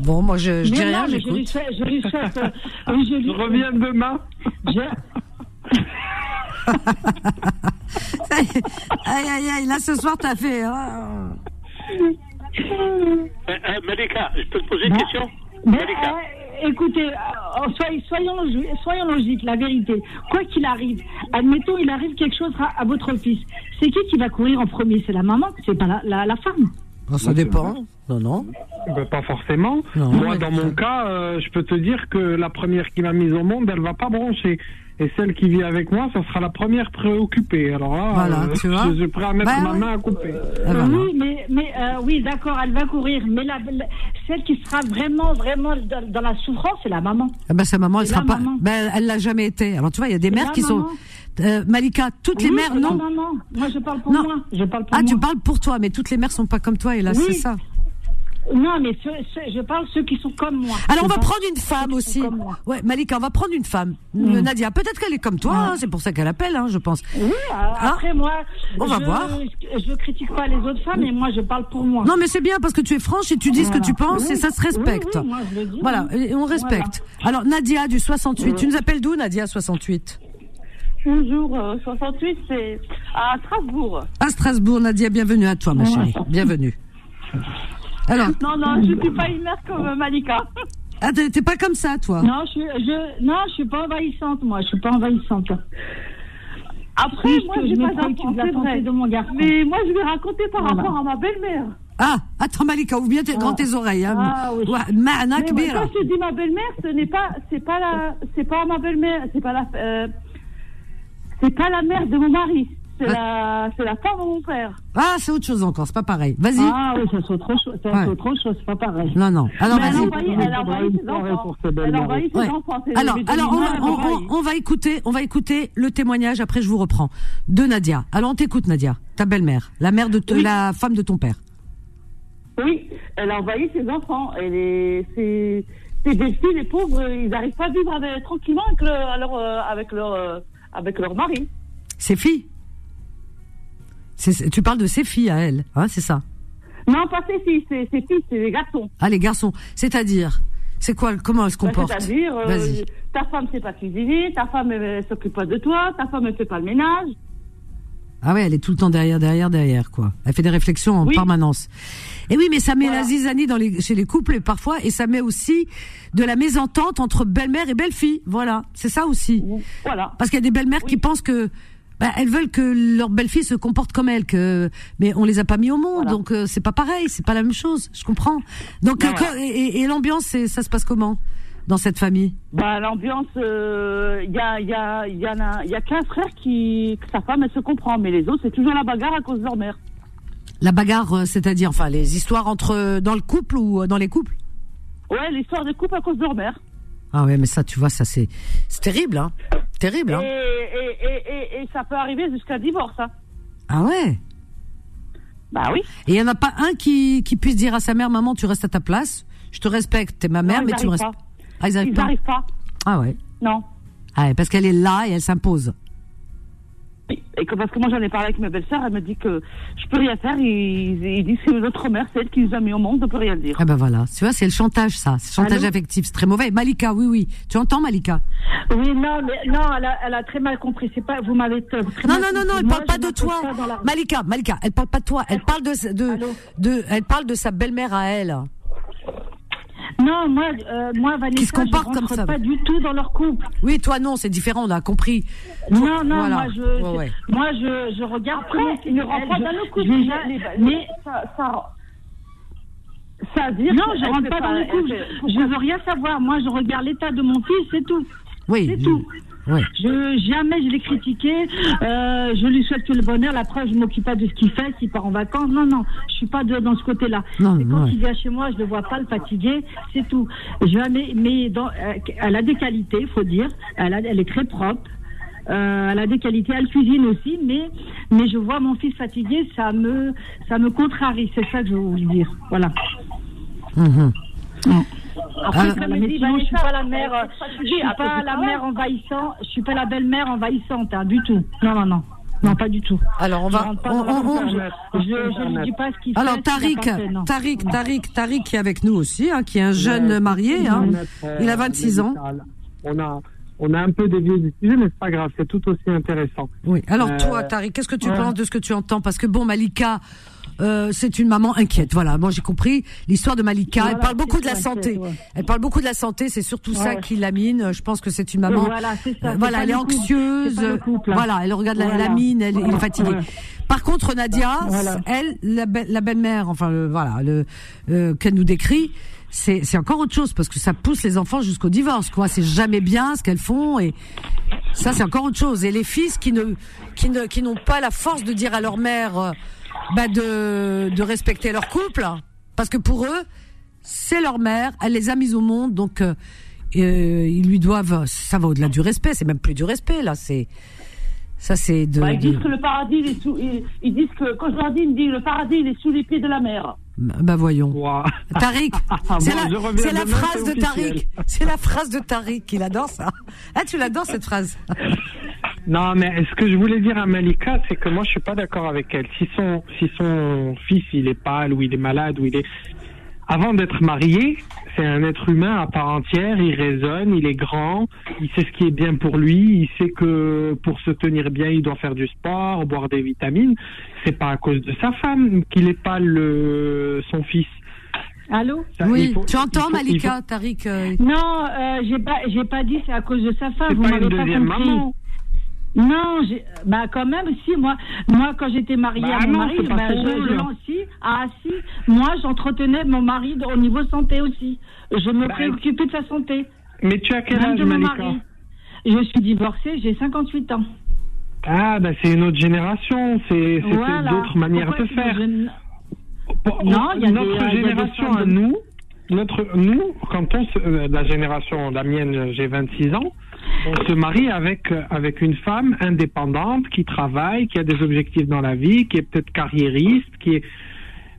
Bon, moi je, je dis rien, je lui j'écoute. souhaite, je lui souhaite, euh, <laughs> oui, je lui- Je reviens demain. je- <laughs> <laughs> aïe aïe aïe, là ce soir t'as fait. hein. Euh, euh, Malika, je peux te poser une question Mais, Malika. euh, écoutez, euh, soyez- soyons, soyons logiques, la vérité. Quoi qu'il arrive, admettons, il arrive quelque chose à, à votre fils. C'est qui qui va courir en premier? C'est la maman, c'est pas la, la, la femme? Bon, ça dépend. Non, non. Ben, pas forcément. Non, Moi, dans mon cas, euh, je peux te dire que la première qui m'a mise au monde, elle va pas broncher. Et celle qui vit avec moi, ça sera la première préoccupée. Alors là, Voilà, euh, tu vois. je suis prêt à mettre Bah ma main à couper. Ah, voilà. Oui, mais, mais euh, oui, d'accord, elle va courir. Mais la, la- celle qui sera vraiment, vraiment dans, dans la souffrance, c'est la maman. Ah bah sa maman, elle sera la pas. Ben, elle l'a jamais été. Alors tu vois, il y a des mères qui sont. Euh, Malika, toutes les mères la non. maman. Moi, je parle pour Non. moi. Je parle pour Ah, moi. tu parles pour toi, mais toutes les mères sont pas comme toi, et là Oui. c'est ça. Non, mais ceux- ceux- je parle ceux qui sont comme moi. Alors on va parle prendre une femme aussi. Ouais, Malika, on va prendre une femme. Euh, Nadia, peut-être qu'elle est comme toi, hein, c'est pour ça qu'elle appelle, hein, je pense. Oui, euh, après moi, On va je, voir. Je critique pas les autres femmes, mais moi je parle pour moi. Non, mais c'est bien parce que tu es franche et tu dis ce que tu penses et ça se respecte. oui, oui, moi, je le dis, voilà, et on respecte. Alors Nadia du 68, tu nous appelles d'où Nadia 68 Bonjour, euh, 68, c'est à Strasbourg. À Strasbourg, Nadia, bienvenue à toi, ma chérie. Bienvenue. Alors, Non, non, je suis pas une mère comme Malika. ah, t'es pas comme ça, toi? Non, je, je, non, je suis pas envahissante, moi, je suis pas envahissante. Après, Oui, moi, je j'ai pas d'enfant, de mon garçon. Mais moi, je vais raconter par Voilà. rapport à ma belle-mère. Ah, attends Malika, ouvre bien tes, grand tes oreilles. Hein. Ah, oui. Ma'ana Mais moi, quand je dis ma belle-mère, ce n'est pas, c'est pas la, c'est pas ma belle-mère, c'est pas la, euh, c'est pas la mère de mon mari, c'est la, c'est la femme de mon père. Ah, c'est autre chose encore, c'est pas pareil. Vas-y. Ah oui, ça c'est autre chose, c'est Ouais. autre chose, c'est pas pareil. Non, non. Alors vas-y. elle a envoyé ses enfants. Elle a envoyé ses Ouais. enfants. c'est- Alors, alors on, va, on, on- on va écouter, on va écouter le témoignage. Après, je vous reprends de Nadia. Alors, on t'écoute, Nadia, ta belle-mère, la mère de te- Oui. la femme de ton père. Oui, elle a envoyé ses enfants. Elle est, ses, ses belles-filles, les pauvres, ils n'arrivent pas à vivre avec- tranquillement avec, le- alors, euh, avec leur, euh, avec leur mari. Ses filles? Tu parles de ses filles à elle, hein, c'est ça? Non, pas ses filles, c'est ses filles, c'est les garçons. Ah, les garçons. C'est-à-dire, C'est quoi Comment elle se Bah, comporte? C'est-à-dire, euh, Vas-y. ta femme sait pas cuisiner, ta femme elle s'occupe pas de toi, ta femme elle fait pas le ménage. Ah ouais, elle est tout le temps derrière, derrière, derrière, quoi. Elle fait des réflexions en Oui. permanence. Et oui, mais ça met la zizanie dans les, chez les couples et parfois, et ça met aussi de la mésentente entre belle-mère et belle-fille. Voilà, c'est ça aussi. Voilà. Parce qu'il y a des belles-mères qui pensent que bah, elles veulent que leur belle-fille se comporte comme elles, que mais on les a pas mis au monde, donc euh, c'est pas pareil, c'est pas la même chose. Je comprends. Donc Ben euh, voilà. quand- et, et- et l'ambiance, ça se passe comment dans cette famille? Bah, l'ambiance, il y, a, y, a, y, a, y a qu'un frère qui, que sa femme, elle se comprend, mais les autres, c'est toujours la bagarre à cause de leur mère. La bagarre, euh, c'est-à-dire, enfin, les histoires entre euh, dans le couple ou euh, dans les couples? Ouais, l'histoire de couple à cause de leur mère. Ah ouais, mais ça, tu vois, ça c'est c'est terrible, hein Terrible, Et, hein et, et, et, et ça peut arriver jusqu'à divorce. Hein. Ah ouais Bah oui. Et il y en a pas un qui, qui puisse dire à sa mère, maman, tu restes à ta place, je te respecte, t'es ma mère, Non, mais tu me pas. Ah, ils arrivent Ils pas. n'arrivent pas. Ah ouais. Non. Ah ouais, parce qu'elle est là et elle s'impose. Et que, parce que moi, j'en ai parlé avec ma belle-sœur, elle me dit que je peux rien faire. Ils, ils disent que notre mère, c'est elle qui nous a mis au monde, on peut rien dire. Ah ben voilà, tu vois, c'est le chantage, ça. C'est le chantage Allô affectif, c'est très mauvais. Malika, oui, oui. Tu entends, Malika? Oui, non, mais non, elle a, elle a très mal compris. C'est pas, vous m'avez très Non, mal non, non, non, compris. elle Moi, parle pas de toi. Malika, Malika, elle parle pas de toi. Elle parle de, de, de, elle parle de sa belle-mère à elle. Non, moi, euh, moi, Vanessa, Qui se comporte je comme rentre ça. pas du tout dans leur couple. Oui, toi non, c'est différent, on a compris. Non, non, Voilà. moi, je, Ouais, ouais. moi, je, je regarde. Après, comment il ne c'est rentre elle, pas dans le couple. je- mais ça, ça, ça veut dire non, je rentre pas dans le couple. Je, je veux rien savoir. Moi, je regarde l'état de mon fils, c'est tout. Oui. C'est tout. Ouais. Je, jamais je l'ai critiqué. Euh, je lui souhaite que le bonheur. La preuve, je m'occupe pas de ce qu'il fait, s'il part en vacances. Non, non, je suis pas de, dans ce côté-là. Quand ouais. il vient chez moi, je le vois pas le fatiguer, c'est tout. Jamais, mais dans, euh, elle a des qualités, faut dire. Elle, a, elle est très propre. Euh, elle a des qualités, elle cuisine aussi, mais mais je vois mon fils fatigué, ça me ça me contrarie. C'est ça que je voulais dire. Voilà. Mhm. Après, Ah, dis, dit, je suis pas la mère, je suis pas la mère envahissante, je suis pas la belle-mère envahissante, hein, du tout. Non, non, non. Non, pas du tout. Alors on va, je, lui dis pas ce qu'il fait. Alors Tariq. Tariq, Tariq, Tariq qui est avec nous aussi, hein, qui est un jeune marié. Hein. euh, Il a 26 ans. médical. On a, on a un peu dévié du sujet, mais c'est pas grave, c'est tout aussi intéressant. Oui. Alors Euh, toi, Tariq, qu'est-ce que tu ouais. penses de ce que tu entends? Parce que bon, Malika. Euh, c'est une maman inquiète. Voilà, moi j'ai compris l'histoire de Malika. Voilà, elle parle beaucoup de la santé. ouais. Elle parle beaucoup de la santé. C'est surtout ça Ouais. qui la mine. Je pense que c'est une maman. Voilà, c'est ça, Euh, voilà, elle est anxieuse. couple, hein. Voilà, elle regarde la, Voilà. la mine. Elle, elle est fatiguée. Par contre, Nadia, elle, la, be- la belle-mère, enfin le, voilà, le euh, qu'elle nous décrit, c'est c'est encore autre chose parce que ça pousse les enfants jusqu'au divorce. Quoi, c'est jamais bien ce qu'elles font et ça c'est encore autre chose. Et les fils qui ne qui ne qui n'ont pas la force de dire à leur mère euh, bah de de respecter leur couple parce que pour eux c'est leur mère, elle les a mises au monde donc euh, euh, ils lui doivent ça va au-delà du respect, c'est même plus du respect là, c'est ça c'est de, Bah, ils de- disent que le paradis, il est sous, ils, ils disent que, quand je leur dis, ils me disent le paradis, il est sous les pieds de la mer. Bah voyons. <laughs> Tariq, c'est Bon, la, la phrase de Tariq. C'est la phrase de Tariq. Il adore ça. Ah, tu l'adores cette phrase. <laughs> Non, mais ce que je voulais dire à Malika, c'est que moi, je suis pas d'accord avec elle. Si son, si son fils, il est pâle, ou il est malade, ou il est... Avant d'être marié, c'est un être humain à part entière, il raisonne, il est grand, il sait ce qui est bien pour lui, il sait que pour se tenir bien, il doit faire du sport, boire des vitamines. C'est pas à cause de sa femme qu'il est pâle, le, son fils. Allô? Ça, Oui, faut- tu entends faut- Malika, faut- Tariq euh, Non, euh, j'ai pas, j'ai pas dit c'est à cause de sa femme. C'est Vous pas m'avez une pas deuxième compris. maman. Non, bah quand même, si moi, moi quand j'étais mariée Bah à mon non, mari, bah, je, je si, ah si, moi j'entretenais mon mari au niveau santé aussi. Je me Bah, préoccupais de sa santé. Mais tu as quel âge, de mon mari. Je suis divorcée, j'ai 58 ans. Ah, bah c'est une autre génération, c'est Voilà. d'autres manières Pourquoi de faire. Pour- Non, il y a des- notre y a des génération femmes à de- nous, notre, nous, quand on euh, la génération, la mienne, j'ai 26 ans, on se marie avec, euh, avec une femme indépendante qui travaille, qui a des objectifs dans la vie, qui est peut-être carriériste, qui est.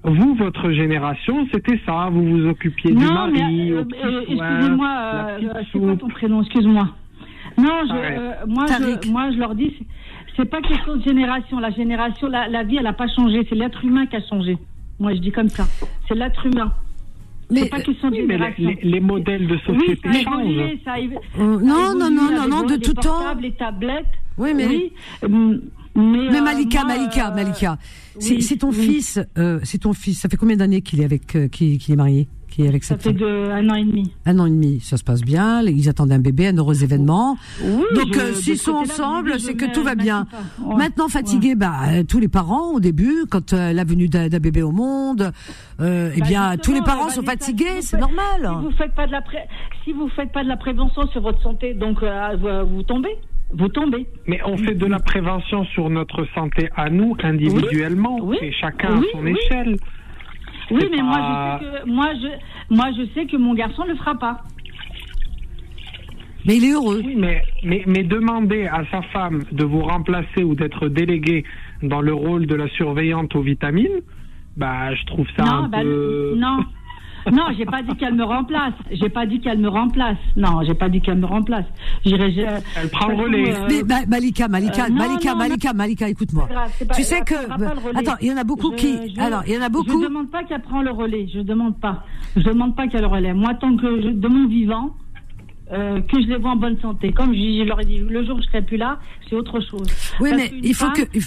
Vous, votre génération, c'était ça. Vous vous occupiez du mari. euh, euh, excusez-moi, c'est quoi ton prénom? Excuse-moi. Non, je, euh, moi, je, moi, je leur dis, c'est- c'est pas question de génération. La génération, la, la vie, elle n'a pas changé. C'est l'être humain qui a changé. Moi, je dis comme ça. C'est l'être humain. C'est pas question Oui, les, les modèles de Oui, société ça a changent. évolué, ça Euh, ça a non, non, évolué non, non, non, de tout temps. Les tablettes. Oui, mais- Oui, hum, mais, Mais euh, Malika, moi, Malika, euh, Malika, c'est oui, c'est ton oui. fils, euh, c'est ton fils. Ça fait combien d'années qu'il est avec, euh, qu'il qu'il est marié, qu'il est avec Ça cette fait de, un an et demi. Un an et demi, ça se passe bien. Ils attendent un bébé, un heureux événement. Oui, Donc euh, s'ils sont ensemble, oui, c'est que tout va bien. pas. Ouais. Maintenant fatigués, bah tous les parents au début, quand euh, la venue d'un bébé au monde, euh, eh Bah, bien tous les parents bah, sont fatigués, si c'est normal. Si vous faites pas de la pré- si vous faites pas de la prévention sur votre santé, donc euh, vous, vous tombez, vous tombez. Mais on fait de la prévention sur notre santé à nous, individuellement, et chacun Oui, à son oui. échelle. Oui, mais pas- moi je sais que moi je moi je sais que mon garçon le fera pas. Mais il est heureux. Oui, mais, mais, mais demander à sa femme de vous remplacer ou d'être déléguée dans le rôle de la surveillante aux vitamines, bah, je trouve ça non, un bah, peu... non. <laughs> Non, j'ai pas dit qu'elle me remplace. J'ai pas dit qu'elle me remplace. Non, j'ai pas dit qu'elle me remplace. J'irai. Elle prend le relais. Mais, Ma- Malika, Malika, euh, non, Malika, non, Malika, Malika, écoute-moi. Tu sais elle que attends, il y en a beaucoup Je- qui je- alors il y en a beaucoup. Je demande pas qu'elle prend le relais. Je demande pas. Je demande pas qu'elle le relais. Moi, tant que je, de mon vivant, euh, que je les vois en bonne santé. Comme je, je leur ai dit, le jour où je serai plus là, c'est autre chose. Oui, Parce mais il faut femme- que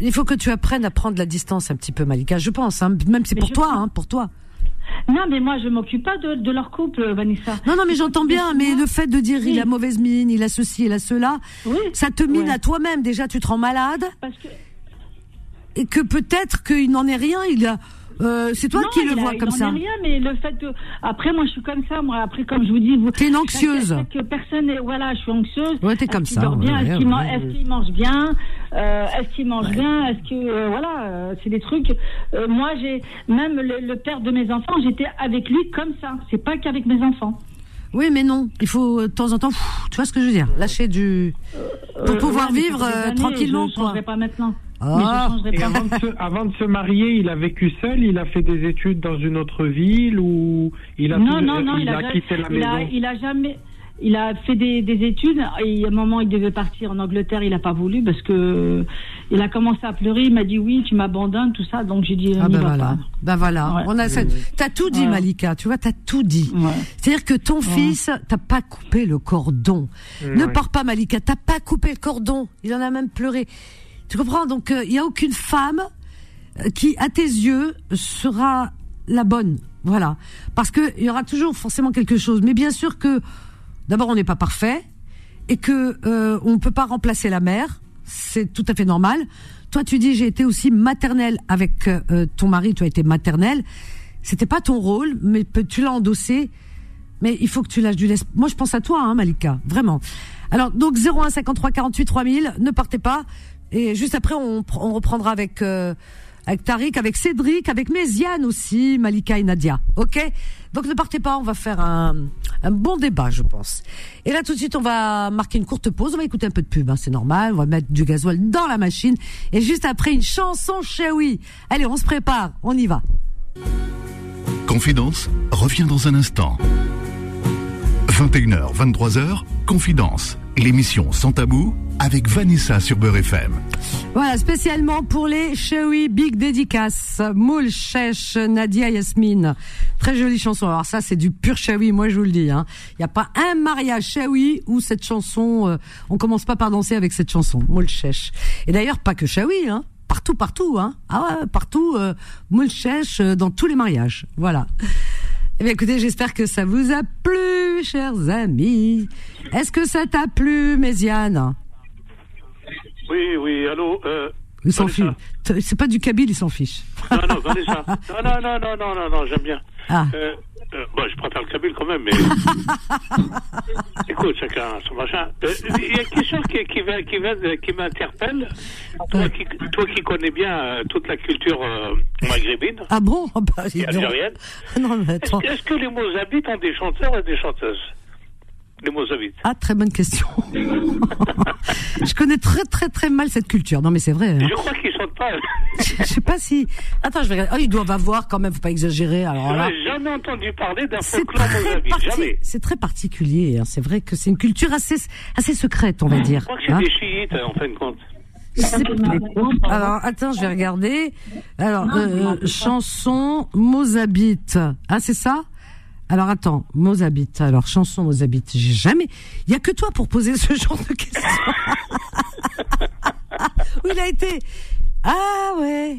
il faut- que tu apprennes à prendre la distance un petit peu, Malika. Je pense, hein, même c'est pour je toi, prends- hein, pour toi. Non, mais moi, je m'occupe pas de, de leur couple, Vanessa. Non, non, mais j'entends bien, mais le fait de dire il a mauvaise mine, il a ceci, il a cela, ça te mine Ouais. à toi-même. Déjà, tu te rends malade. Parce que Et que peut-être qu'il n'en est rien, il a. euh, c'est toi Non, qui le vois comme ça. rien, mais le fait que après moi je suis comme ça, moi après comme je vous dis, vous. T'es une anxieuse. Que personne, est- voilà, je suis anxieuse. Ouais, t'es comme ça, ouais, Est-ce ouais, qu'il man- ouais, est-ce qu'il mange bien? Euh, Est-ce qu'il mange bien? Est-ce que euh, voilà, c'est des trucs. moi j'ai même le, le père de mes enfants, j'étais avec lui comme ça. C'est pas qu'avec mes enfants. Oui, mais non. Il faut de temps en temps. pff, tu vois ce que je veux dire? Lâcher du. Pour pouvoir ouais, vivre euh, années, tranquillement, Je changerai pas maintenant. Ah. Et pas avant de, se, avant de se marier, il a vécu seul, il a fait des études dans une autre ville ou il a, non, tout- non, non, il il, a, a, quitté la il maison? a, il a jamais. Il a fait des, des études et à un moment il devait partir en Angleterre, il n'a pas voulu parce que il a commencé à pleurer. Il m'a dit oui, tu m'abandonnes, tout ça. Donc j'ai dit Ah ben voilà, pas. ben voilà. Ouais. On a. T'as tout dit, Ouais. Malika. Tu vois, t'as tout dit. C'est-à-dire que ton fils, t'as pas coupé le cordon. Ne pars pas, Malika. T'as pas coupé le cordon. Il en a même pleuré. Tu comprends? Donc, il y a aucune femme euh, qui, à tes yeux, sera la bonne. Voilà. Parce que il y aura toujours forcément quelque chose. Mais bien sûr que, d'abord, on n'est pas parfait et que euh, on peut pas remplacer la mère. C'est tout à fait normal. Toi, tu dis j'ai été aussi maternelle avec euh, ton mari. Tu as été maternelle. C'était pas ton rôle, mais tu l'as endossé. Mais il faut que tu lâches du laisse. Moi, je pense à toi, hein, Malika, vraiment. Alors, donc 01 53 48 3000. Ne partez pas. Et juste après, on, pr- on reprendra avec euh, avec Tariq, avec Cédric, avec Méziane aussi, Malika et Nadia. Ok? Donc ne partez pas. On va faire un un bon débat, je pense. Et là, tout de suite, on va marquer une courte pause. On va écouter un peu de pub, hein, c'est normal. On va mettre du gasoil dans la machine. Et juste après, une chanson chez oui. Allez, on se prépare. On y va. Confidence revient dans un instant. 21h, 23h, Confidence, l'émission sans tabou avec Vanessa sur Beurre FM. Voilà, spécialement pour les Chewy Big Dédicace, Moule, Chèche, Nadia, Yasmine. Très jolie chanson. Alors ça, c'est du pur Chewy, moi je vous le dis. Il hein. n'y a pas un mariage Chewy où cette chanson, euh, on commence pas par danser avec cette chanson, Chèche. Et d'ailleurs, pas que Chewy, hein. Partout, partout, hein. Ah ouais, partout, euh, Moule, Chèche, euh, dans tous les mariages. Voilà. Eh bien, écoutez, j'espère que ça vous a plu, chers amis. Est-ce que ça t'a plu, Méziane? Oui, oui, allô euh, Il s'en fiche. C'est pas du Kabyle, il s'en fiche. Non, non, Vanessa. Non, non, non, non, non, non, non, j'aime bien. Ah. Euh, euh, bon, je préfère le Kabyle quand même, mais. <laughs> Écoute, chacun son machin. Euh, Il y a quelque chose qui, qui, va- qui, va- qui m'interpelle. Toi qui, toi qui connais bien euh, toute la culture maghrébine Ah bon? Ah bah, et algérienne, <laughs> Non, mais attends. est-ce que les Mozabites ont des chanteurs et des chanteuses? Les Mozabites. Ah, très bonne question. <laughs> je connais très très très mal cette culture. Non, mais c'est vrai. hein. Je crois qu'ils chantent pas. Je sais pas si. Attends, je vais regarder. Oh, ils doivent avoir quand même. Faut pas exagérer. Alors là, jamais entendu parler d'un folklore très mozabite. parti- Jamais. C'est très particulier. hein. C'est vrai que c'est une culture assez assez secrète, on va dire. Je crois que c'est hein. des chiites, en fin de compte. Alors, attends, je vais regarder. Alors, euh, chanson Mozabite. Ah, c'est ça? Alors, attends, Mozabite. Alors, chanson Mozabite. J'ai jamais... Il y a que toi pour poser ce <laughs> genre de questions. <laughs> Où il a été? Ah, ouais.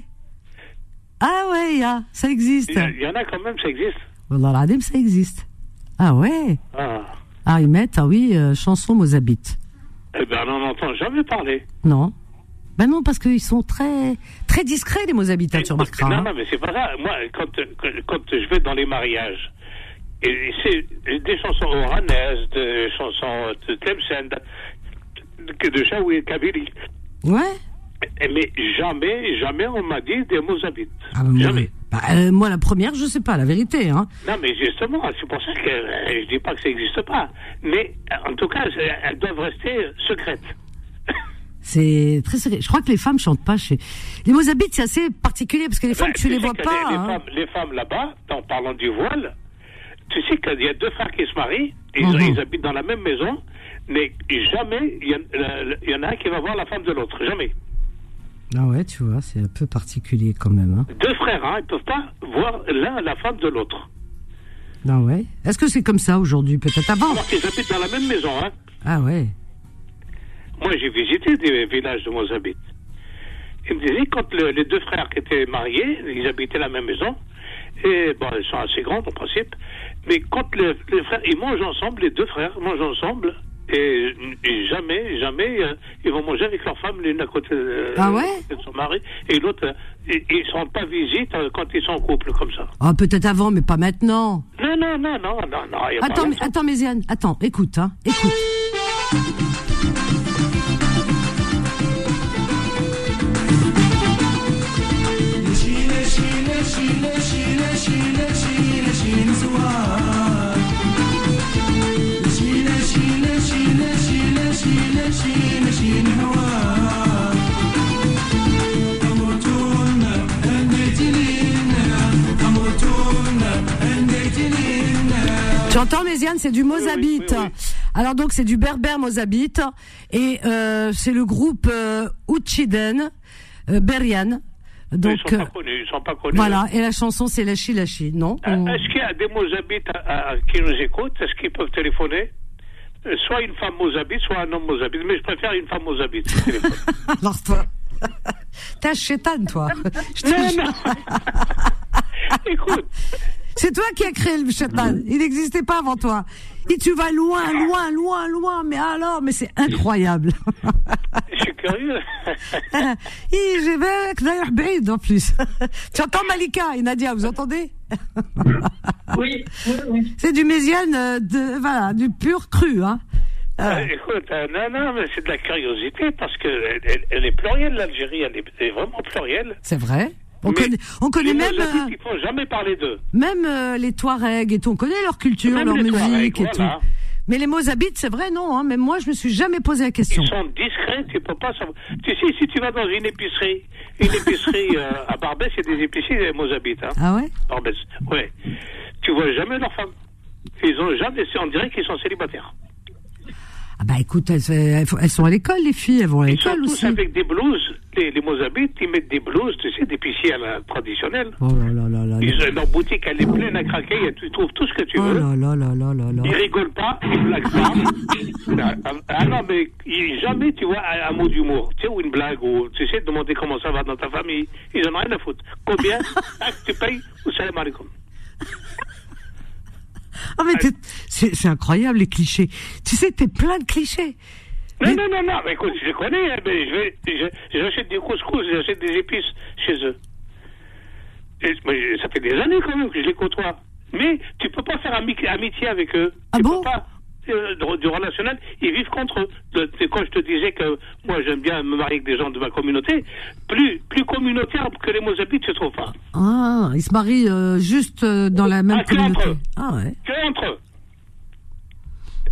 Ah, ouais, il y a. Ça existe. Il y, en a quand même, ça existe. Wallah ça existe. Ah, ouais. Ah. Ah, ils mettent, ah oui, euh, chanson Mozabite. Eh ben, on n'en entend jamais parler. Non. Ben non, parce qu'ils sont très très discrets, les Mozabites, tu remarqueras. Non, hein. non, mais c'est pas ça. Moi, quand, quand je vais dans les mariages, et c'est des chansons oranaises, des chansons de Tlemcen, de, de Chaoui, Kabili. Ouais. Mais jamais, jamais on m'a dit des Mozabites. Ah, ben, jamais. bah, euh, moi, la première, je sais pas, la vérité. Hein. Non, mais justement, c'est pour ça que euh, je dis pas que ça n'existe pas. Mais en tout cas, elles doivent rester secrètes. <laughs> C'est très sérieux. Je crois que les femmes chantent pas chez les Mozabites, c'est assez particulier parce que les femmes, Ben, tu les vois pas. Les, les hein. femmes, les femmes là-bas, en parlant du voile, tu sais qu'il y a deux frères qui se marient, ils, Mhm. ils habitent dans la même maison, mais jamais il y, en- il y en a un qui va voir la femme de l'autre, jamais. Ah ouais, tu vois, c'est un peu particulier quand même. Hein. Deux frères, hein, ils peuvent pas voir l'un la femme de l'autre. Ah ouais? Est-ce que c'est comme ça aujourd'hui, peut-être avant? Alors qu'ils habitent dans la même maison. Hein. Ah ouais. Moi, j'ai visité des villages de Mozambique. Ils me disaient, quand le- les deux frères qui étaient mariés, ils habitaient la même maison, et bon, ils sont assez grands en principe, mais quand le- les frères, ils mangent ensemble, les deux frères mangent ensemble, et, et jamais, jamais, euh, ils vont manger avec leur femme l'une à côté euh, Ah ouais de son mari, et l'autre, euh, ils ne rendent pas visite euh, quand ils sont en couple comme ça. Ah peut-être avant, mais pas maintenant. Non, non, non, non, non, non. il y a pas Attends, mais, attends, Méziane, attends, écoute, hein, écoute. Tu entends, Méziane, c'est du Mozabite. Alors donc c'est du berbère Mozabite et euh, c'est le groupe euh, Uchiden euh, Berian. Donc ils sont pas connus, ils sont pas connus. voilà et la chanson c'est Lachi Lachi, non On- Est-ce qu'il y a des Mozabites à- à- qui nous écoutent? Est-ce qu'ils peuvent téléphoner? Euh, Soit une femme Mozabite, soit un homme Mozabite. Mais je préfère une femme Mozabite. Alors <laughs> toi, <laughs> t'es un chétane toi. <laughs> Je non. <laughs> Écoute. C'est toi qui as créé le Shatman. Il n'existait pas avant toi. Et tu vas loin, loin, loin, loin. Mais alors, mais c'est incroyable. Je suis curieux. <laughs> Et je vais d'ailleurs Brid en plus. <laughs> Tu entends Malika et Nadia, vous entendez? Oui. oui. C'est du Mésiane, euh, de, voilà, du pur cru. Hein. Euh. Euh, écoute, non, non, mais c'est de la curiosité parce que elle, est plurielle, l'Algérie. Elle est vraiment plurielle. C'est vrai? On Mais connaît, on connaît les même, euh, il faut jamais parler d'eux. même euh, les Touaregs et tout. On connaît leur culture, Même leur musique Touaregs, et voilà. tout. Mais les Mozabites, c'est vrai, non. Hein, même moi, je me suis jamais posé la question. Ils sont discrets, tu peux pas savoir. Tu sais, si tu vas dans une épicerie, une épicerie <laughs> euh, à Barbès, il y a des épiceries des Mozabites. Hein. Ah ouais? Barbès, ouais. Tu vois jamais leurs femmes. Ils ont jamais, on dirait qu'ils sont célibataires. Ah bah écoute, elles, elles, elles sont à l'école, les filles. Elles vont à l'école tous aussi. avec des blouses. Les, les Mozabites, ils mettent des blouses, tu sais, d'épiciers à la traditionnelle. Oh là là là là. Ils, leur boutique, elle est pleine à craquer, tu trouves tout ce que tu Oh veux. là là là là là là. Ils rigolent pas, ils blaguent pas. <laughs> ah, ah, ah non, mais jamais tu vois un, un mot d'humour, tu sais, ou une blague, ou tu sais, demander comment ça va dans ta famille. Ils en ont rien à foutre. Combien Tac, <laughs> tu payes ou salam alaikum. Ah mais t'es- c'est c'est incroyable les clichés. Tu sais, t'es plein de clichés. Non, non, non, non, mais écoute, je les connais, hein, mais je j'achète des couscous, j'achète des épices chez eux. Et, mais ça fait des années quand même que je les côtoie. Mais tu peux pas faire ami- amitié avec eux. Ah tu bon? peux pas. Du- relationnel, ils vivent contre eux. Quand je te disais que moi j'aime bien me marier avec des gens de ma communauté, plus, plus communautaire que les Mozabites, je trouve pas. Ah, ils se marient euh, juste euh, dans la même Ah, que entre communauté. eux. Ah ouais. Que entre eux.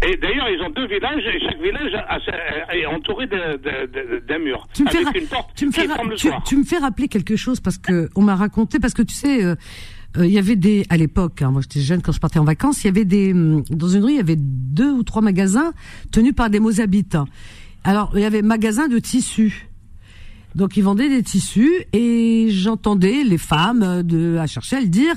Et d'ailleurs, ils ont deux villages, et chaque village est entouré d'un mur, Tu me fais, avec ra- une porte me fais qui tu me fais rappeler quelque chose parce que on m'a raconté parce que tu sais euh, euh, il y avait des à l'époque hein, moi j'étais jeune quand je partais en vacances il y avait des hum, dans une rue il y avait deux ou trois magasins tenus par des Mozabites alors il y avait magasin de tissus. Donc ils vendaient des tissus et j'entendais les femmes de à chercher dire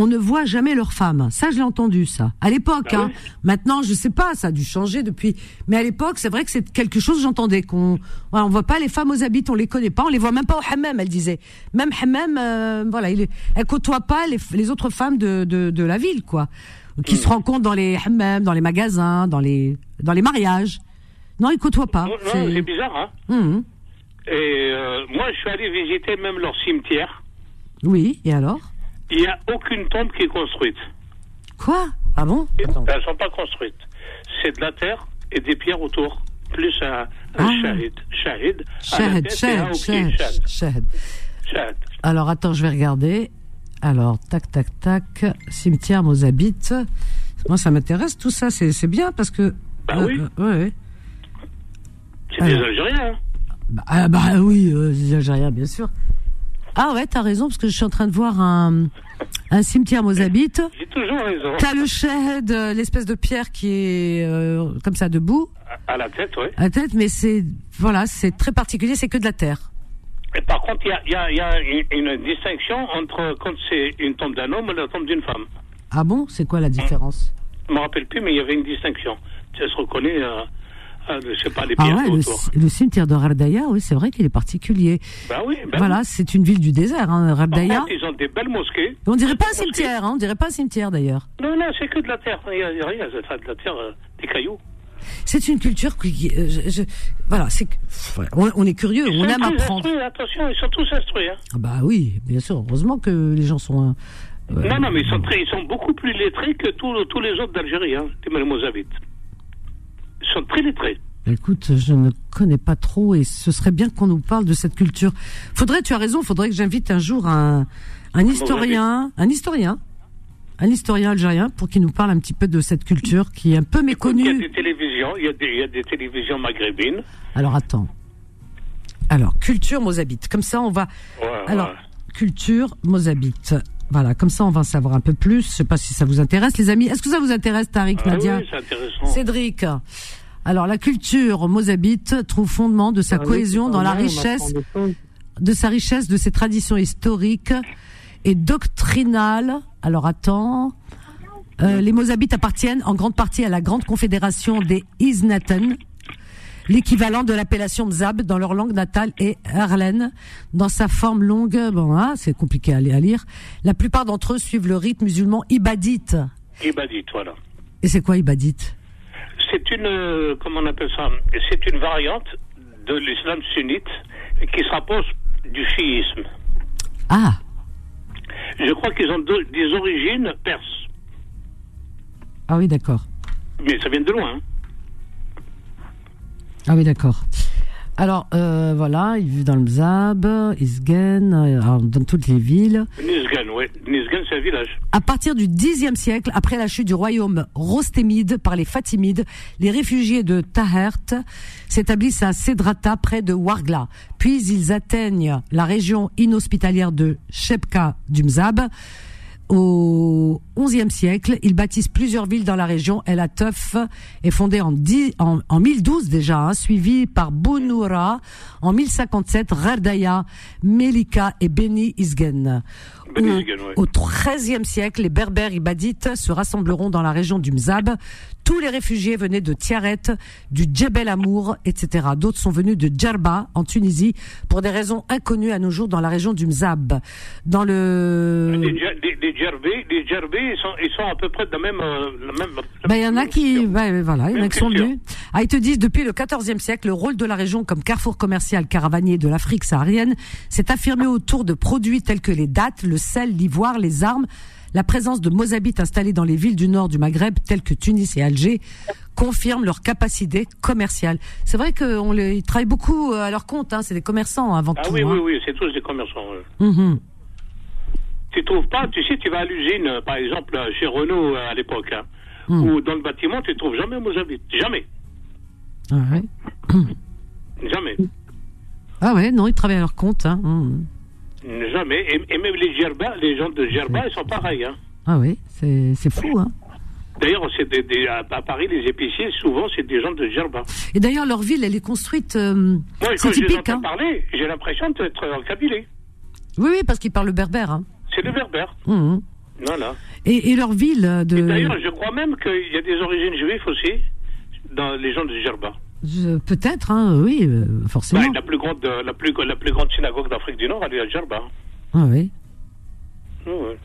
on ne voit jamais leurs femmes. Ça, je l'ai entendu, ça. À l'époque, Ah hein. Maintenant, je sais pas, ça a dû changer depuis. Mais à l'époque, c'est vrai que c'est quelque chose, j'entendais, qu'on, voilà, on voit pas les femmes aux habits, on les connaît pas, on les voit même pas au hammam, elle disait. Même hammam, euh, voilà, il elle côtoie pas les, les autres femmes de, de, de la ville, quoi. Qui se rencontrent dans les hammams, dans les magasins, dans les, dans les mariages. Non, ils côtoient pas. C'est bizarre, hein. Hum, Et euh, moi, je suis allé visiter même leur cimetière. Oui, et alors? Il n'y a aucune tombe qui est construite. Quoi Ah bon Elles ne sont pas construites. C'est de la terre et des pierres autour. Plus un, un shahid. Shahid. Shahid, shahid, shahid, shahid. Shahid. Alors attends, je vais regarder. Alors, tac, tac, tac, cimetière Mozabite. Moi, ça m'intéresse tout ça, c'est c'est bien parce que. Bah euh, oui. euh, ouais. C'est des. Algériens. hein. Bah, ah, bah oui, euh, les Algériens, bien sûr. Ah ouais, t'as raison, parce que je suis en train de voir un, un cimetière Mozabite. J'ai toujours raison. T'as le shahid, euh, l'espèce de pierre qui est euh, comme ça debout, À la tête, oui. à la tête, mais c'est voilà, c'est très particulier, c'est que de la terre. Et par contre, il y y y a une, une distinction entre quand c'est une tombe d'un homme et la tombe d'une femme. Ah bon, c'est quoi la différence? Je me rappelle plus, mais il y avait une distinction. Ça se reconnaît, euh, je sais pas, les Ah ouais, le, le cimetière de Rardaya, oui, c'est vrai qu'il est particulier. Bah oui, bah voilà, c'est une ville du désert, hein, Par Rardaya. contre, ils ont des belles mosquées. On dirait pas un cimetière, hein, on dirait pas un cimetière d'ailleurs. Non, non, c'est que de la terre. Il y a, il y a rien, c'est de la terre, euh, des cailloux. C'est une culture qui, euh, je- je- voilà, c'est, on, on est curieux, Ils on aime apprendre. instruits, attention, ils sont tous instruits. Hein. Ah bah oui, bien sûr, heureusement que les gens sont. euh, Non, non, mais ils sont, très, ils sont beaucoup plus lettrés que tous, tous les autres d'Algérie, hein, les Mozavites. Sont très lettrés. Écoute, je ne connais pas trop et ce serait bien qu'on nous parle de cette culture. Faudrait, tu as raison, faudrait que j'invite un jour un, un historien, un historien, un historien algérien pour qu'il nous parle un petit peu de cette culture qui est un peu Il y a méconnue. des télévisions, il y a des, il y a des télévisions maghrébines. Alors attends. Alors, culture mozabite. Comme ça, on va. Ouais, Alors, ouais. culture mozabite. Voilà, comme ça, on va en savoir un peu plus. Je sais pas si ça vous intéresse, les amis. Est-ce que ça vous intéresse, Tariq, Ah Nadia oui, c'est intéressant. Cédric. Alors, la culture mozabite trouve fondement de sa Ah cohésion dans la richesse, de sa richesse, de ses traditions historiques et doctrinales. Alors, attends. Euh, les Mozabites appartiennent en grande partie à la grande confédération des Iznaten, l'équivalent de l'appellation Mzab dans leur langue natale est Erlen. Dans sa forme longue, bon, ah, c'est compliqué à li- à lire. La plupart d'entre eux suivent le rite musulman ibadite. Ibadite, voilà. Et c'est quoi ibadite? C'est une, euh, comment on appelle ça? C'est une variante de l'islam sunnite qui se rapproche du chiisme. Ah, Je crois qu'ils ont de- des origines perses, ah oui, d'accord. mais ça vient de loin. hein. Ah oui, d'accord. Alors, euh, voilà, il vit dans le Mzab, Isgen, euh, dans toutes les villes. Nizgan, oui. Nizgan, c'est un village. À partir du Xe siècle, après la chute du royaume rostémide par les Fatimides, les réfugiés de Tahert s'établissent à Sedrata, près de Wargla. Puis ils atteignent la région inhospitalière de Shebka du Mzab. Au XIe siècle, ils bâtissent plusieurs villes dans la région. El Atef est fondée en, 10 en, en 1012 déjà, hein, suivie par Bounoura en 1057, Rerdaya, Melika et Beni Isgen. Au- Isgen, ouais. Au XIIIe siècle, les Berbères ibadites se rassembleront dans la région du Mzab. Tous les réfugiés venaient de Tiaret, du Djebel Amour, etc. D'autres sont venus de Djerba, en Tunisie, pour des raisons inconnues à nos jours dans la région du Mzab. Dans le... Les, Djer- les, les Djerbés, les Djerbés, ils sont, ils sont à peu près de la même. euh, la même Ben, il y en a qui, ouais, voilà, il y en a qui sont venus. Ah, ils te disent, depuis le XIVe siècle, le rôle de la région comme carrefour commercial caravanier de l'Afrique saharienne s'est affirmé autour de produits tels que les dattes, le sel, l'ivoire, les armes. La présence de Mozabites installés dans les villes du nord du Maghreb, telles que Tunis et Alger, confirme leur capacité commerciale. C'est vrai qu'ils travaillent beaucoup euh, à leur compte, hein, c'est des commerçants avant Ah tout. oui, hein. oui, oui, c'est tous des commerçants. ouais. Mhm. Tu trouves pas, tu sais, tu vas à l'usine, euh, par exemple, euh, chez Renault à l'époque, hein, Hmm. ou dans le bâtiment, tu trouves jamais Mozambique. Jamais. Ah ouais. Jamais. Ah ouais, non, ils travaillent à leur compte. Hein. Mhm. Jamais. Et, et même les Djerba, les gens de Djerba, ils sont pareils. Hein. Ah oui, c'est fou, hein. D'ailleurs, à Paris, les épiciers, souvent, c'est des gens de Djerba. Et d'ailleurs, leur ville, elle est construite. euh, Moi, c'est quand je les typique, entends hein. parler, j'ai l'impression d'être en Kabylie. Oui, oui, parce qu'ils parlent le berbère. Hein. C'est le berbère. Mhm. Voilà. Et, et leur ville euh, de. D'ailleurs, je crois même qu'il y a des origines juives aussi dans les gens de Djerba. Je- Peut-être, hein, oui, euh, forcément. Bah, la plus grande, euh, la plus, la plus grande synagogue d'Afrique du Nord, elle est à Djerba. Ah oui. Ouais.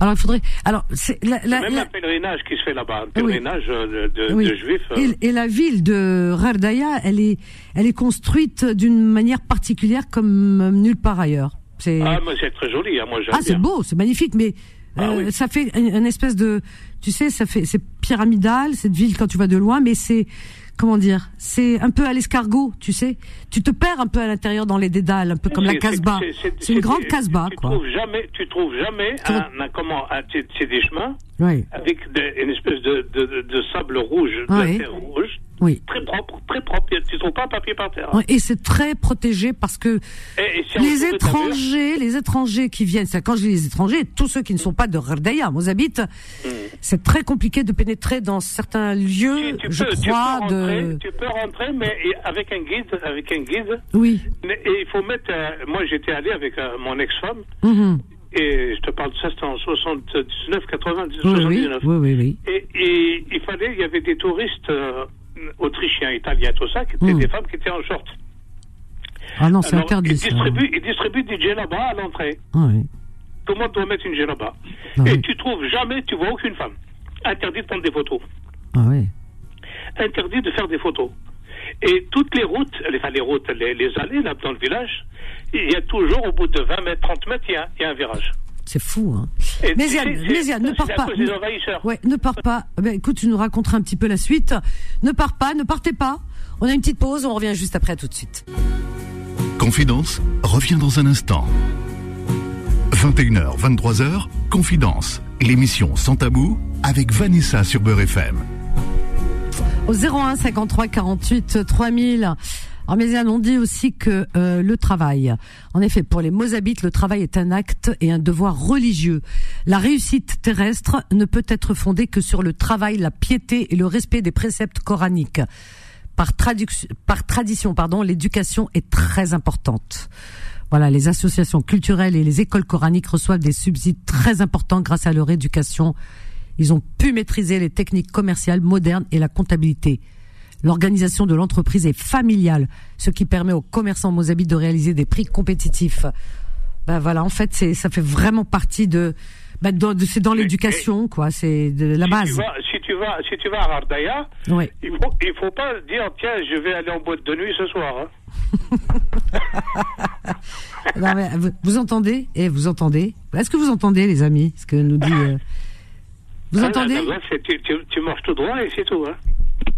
Alors il faudrait. Alors c'est la, la- Même la- un pèlerinage qui se fait là-bas, un Oui. pèlerinage euh, de, de- oui. de juifs. euh, Et, et la ville de Rardaya, elle est, elle est construite d'une manière particulière comme euh, nulle part ailleurs. C'est Ah, mais c'est très joli, hein, moi j'aime ah, c'est beau, c'est magnifique, mais Ah euh, ça fait une, une espèce de, tu sais, ça fait, c'est pyramidal cette ville quand tu vas de loin, mais c'est comment dire, c'est un peu à l'escargot, tu sais. Tu te perds un peu à l'intérieur dans les dédales, un peu comme la Casbah. c'est- une grande Casbah, tu quoi. Trouves jamais, tu trouves jamais un, un- comment, c'est des chemins Oui. avec une espèce de, de, de- de sable rouge, de Oui. terre rouge, Oui. très propre, très propre. Tu trouves pas un papier par terre. Ouais, Et c'est très protégé parce que Et- et si on les étrangers, les étrangers qui viennent, c'est quand je dis les étrangers, tous ceux qui ne sont pas de Rardaya, Mozabit, Hmm. c'est très compliqué de pénétrer dans certains lieux, tu je peux, tu crois, peux rentrer, de. tu peux rentrer, mais avec un guide, avec un guide. Oui. Mais- Et il faut mettre. euh, moi, j'étais allé avec euh, mon ex-femme. Mhm. Et je te parle de ça, c'était en 79, 80, Oui, oui, 79. oui, oui, oui. Et, et il fallait, il y avait des touristes euh, autrichiens, italiens, tout ça, qui étaient Mm. des femmes qui étaient en short. Ah non, c'est interdit. Ils ça. distribuent, ils distribuent des djellabas à l'entrée. Ah oui. Tout le monde doit mettre une djellaba. Ah et oui. tu trouves jamais, tu vois aucune femme. Interdit de prendre des photos. Ah oui. Interdit de faire des photos. Et toutes les routes, les- enfin les routes, les, les allées là dans le village, il y a toujours au bout de 20 mètres, 30 mètres, il y a, il y a un virage. C'est fou, hein. Yann, ne pars pas. envahisseurs. Ouais, ne pars pas. Ben, écoute, tu nous raconteras un petit peu la suite. Ne pars pas, ne partez pas. On a une petite pause, on revient juste après, à tout de suite. Confidence revient dans un instant. 21h, 23h, Confidence, l'émission sans tabou avec Vanessa sur Beurre FM. Au 01 53 48 3000. Alors, Yann, on dit aussi que euh, le travail, en effet, pour les Mozabites, le travail est un acte et un devoir religieux. La réussite terrestre ne peut être fondée que sur le travail, la piété et le respect des préceptes coraniques. Par tradition, pardon, l'éducation est très importante. Voilà, les associations culturelles et les écoles coraniques reçoivent des subsides très importants grâce à leur éducation. Ils ont pu maîtriser les techniques commerciales modernes et la comptabilité. L'organisation de l'entreprise est familiale, ce qui permet aux commerçants mozabites de réaliser des prix compétitifs. Ben voilà, en fait, c'est ça fait vraiment partie de, ben de- c'est dans l'éducation, quoi. C'est de la Si base. tu vas, si tu vas, si tu vas à Rardaya, Ouais. il faut, il faut pas dire tiens, je vais aller en boîte de nuit ce soir. hein. <laughs> Non, mais vous, vous entendez? Et vous entendez? Est-ce que vous entendez, les amis? Ce que nous dit. euh, Vous Ah, entendez? là, là, tu, tu, tu marches tout droit et c'est tout. Hein.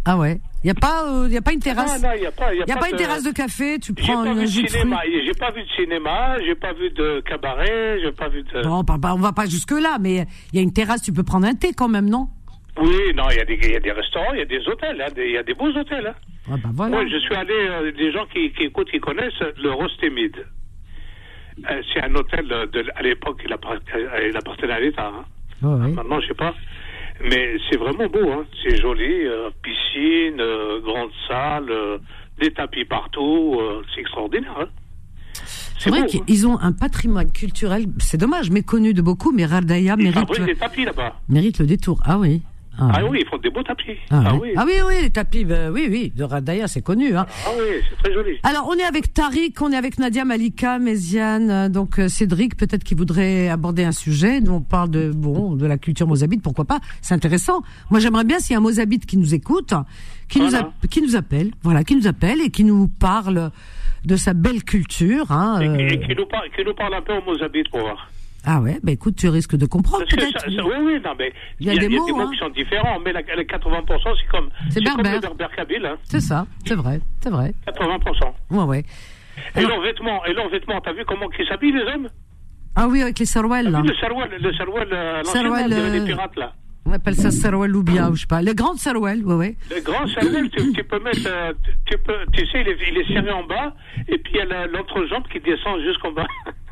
Ah ouais. Il y a pas, euh, a pas une terrasse. Ah, non, il y a pas, y a y a pas pas une de- terrasse de café. Tu prends pas un vu jus de de fruits. cinéma, j'ai pas vu de cinéma, j'ai pas vu de cabaret, j'ai pas vu de. Bon, pas- pas- on va pas jusque là, mais il y a une terrasse. Tu peux prendre un thé quand même, non? Oui, non, il y, a des- il y a des restaurants, il y a des hôtels, hein, il y a des beaux hôtels. Hein. Ah bah voilà. Moi, je suis allé, euh, des gens qui, qui écoutent, qui connaissent le Rostemide. Euh, c'est un hôtel, euh, de, à l'époque, il, appart- il appartenait à l'État. hein. Ouais. Maintenant, je sais pas. Mais c'est vraiment beau, hein. c'est joli. euh, piscine, euh, grande salle, euh, des tapis partout, c'est extraordinaire. Hein. C'est vrai beau, qu'ils ont un patrimoine culturel, c'est dommage, méconnu de beaucoup, mais Rardaya mérite, fabriquent des tapis là-bas. mérite le détour. Ah oui. Ah, oui, ils font des beaux tapis. Ah, Ah, oui. Ah oui, oui, les tapis, ben oui, oui, de Rardaya, c'est connu. Hein. Ah oui, c'est très joli. Alors, on est avec Tariq, on est avec Nadia Malika, Méziane, euh, donc euh, Cédric, peut-être qui voudrait aborder un sujet. Nous, on parle de bon de la culture mozabite, pourquoi pas C'est intéressant. Moi, j'aimerais bien s'il y a un mozabite qui nous écoute, qui nous qui appelle, voilà, qui nous appelle et qui nous parle de sa belle culture. Hein, Et, euh, et qui, nous parle, qui nous parle un peu au Mozambique pour voir. Ah ouais, bah écoute, tu risques de comprendre peut-être. oui, oui, non, mais Il y a des mots, hein. qui sont différents, mais la, les 80%, c'est comme, C'est comme berbère. le berbère kabyle, hein, C'est ça, c'est vrai, c'est vrai. 80%. Ouais, ouais. Et leurs vêtements, et leurs vêtements, t'as vu comment ils s'habillent, les hommes? Ah oui, avec les sarouels, là. Le sarouel, le sarouel, euh, l'ancien Sarouel, euh, des pirates, là? On appelle ça sarouel ou bien, ou je sais pas. Les grandes sarouels, ouais, ouais. Le grand sarouel, tu, tu peux mettre, euh, tu, peux, tu sais, il est, il est serré en bas, et puis il y a la- l'entrejambe qui descend jusqu'en bas. <laughs>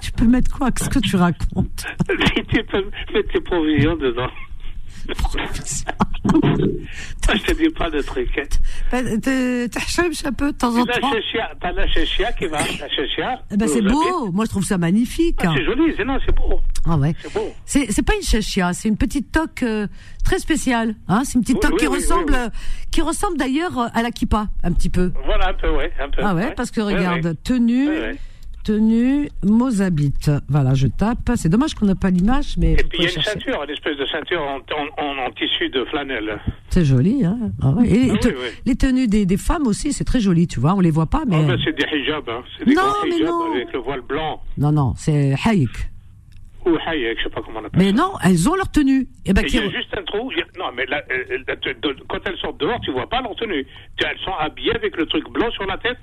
Tu peux mettre quoi Qu'est-ce que tu racontes tu peux mettre tes provisions dedans. Moi, je te dis pas de trucs. Hein. T'achèves un peu de temps en temps. chéchia, t'as la chéchia qui va, la chéchia. Eh ben, c'est beau. Moi, je trouve ça magnifique. Ah, c'est joli, c'est non, c'est beau. Ah ouais. C'est beau. C'est pas une chachia, c'est une petite toque euh, très spéciale. Hein c'est une petite Oui, toque oui, qui oui, ressemble, euh, qui ressemble d'ailleurs à la kippa un petit peu. Voilà, un peu, ouais, un peu. Ah ouais, parce que regarde, tenue, Ouais, ouais. Tenue Mozabite. Voilà, je tape. C'est dommage qu'on n'a pas l'image, mais Et puis il y a une ceinture, une espèce de ceinture en, en, en- en tissu de flanelle. C'est joli, hein. Ah ouais. Et les, Ah oui, te- oui. les tenues des, des femmes aussi, c'est très joli, tu vois. On les voit pas, mais Ah ben, c'est des hijabs, hein. c'est des Non, grands mais hijabs non. avec le voile blanc non, non, c'est haïk. ou hayek, je sais pas comment on appelle Mais non, elles ont leur tenue. Et ben, il y a juste un trou. Non, mais là, euh, de- quand elles sortent dehors, tu vois pas leur tenue. Elles sont habillées avec le truc blanc sur la tête.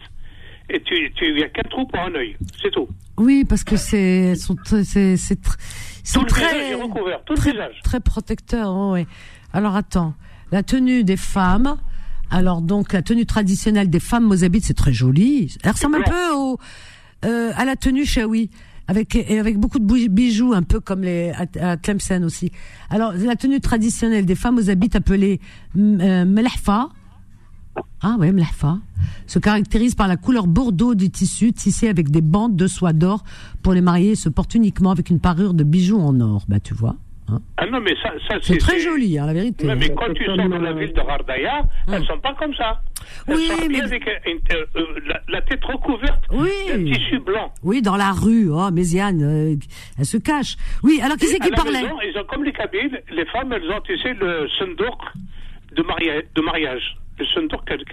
Et tu, tu, il y a qu'un trou pour un œil. C'est tout. oui, parce que c'est, sont c'est, c'est tr- sont très, recouvert, tout très, très protecteurs. oh, ouais. Alors attends, la tenue des femmes. Alors donc la tenue traditionnelle des femmes mozabites, c'est très joli. Elle ressemble un peu au, euh, à la tenue shawi. Avec, et avec beaucoup de bijoux, un peu comme les à, à Tlemcen aussi. Alors, la tenue traditionnelle des femmes mozabites appelée mm, euh, melahfa, ah ouais, mlahfa, se caractérise par la couleur bordeaux du tissu tissé avec des bandes de soie d'or pour les mariés et se porte uniquement avec une parure de bijoux en or. Bah tu vois. hein. Ah non, mais ça, ça C'est très joli, hein, la vérité. Mais, mais quand tu sors de la ville de Hardaya, elles sont pas comme ça. Elles Oui, sont mais- avec euh, une- euh, euh, la, la tête recouverte d'un tissu blanc. Oui, dans la rue. Oh, Méziane, euh, elle se cache. Oui, alors qui c'est qui parlait maison, ils ont comme les Kabyles, les femmes, elles ont tissé le sundouk de mariage. Le sundouk qu'elles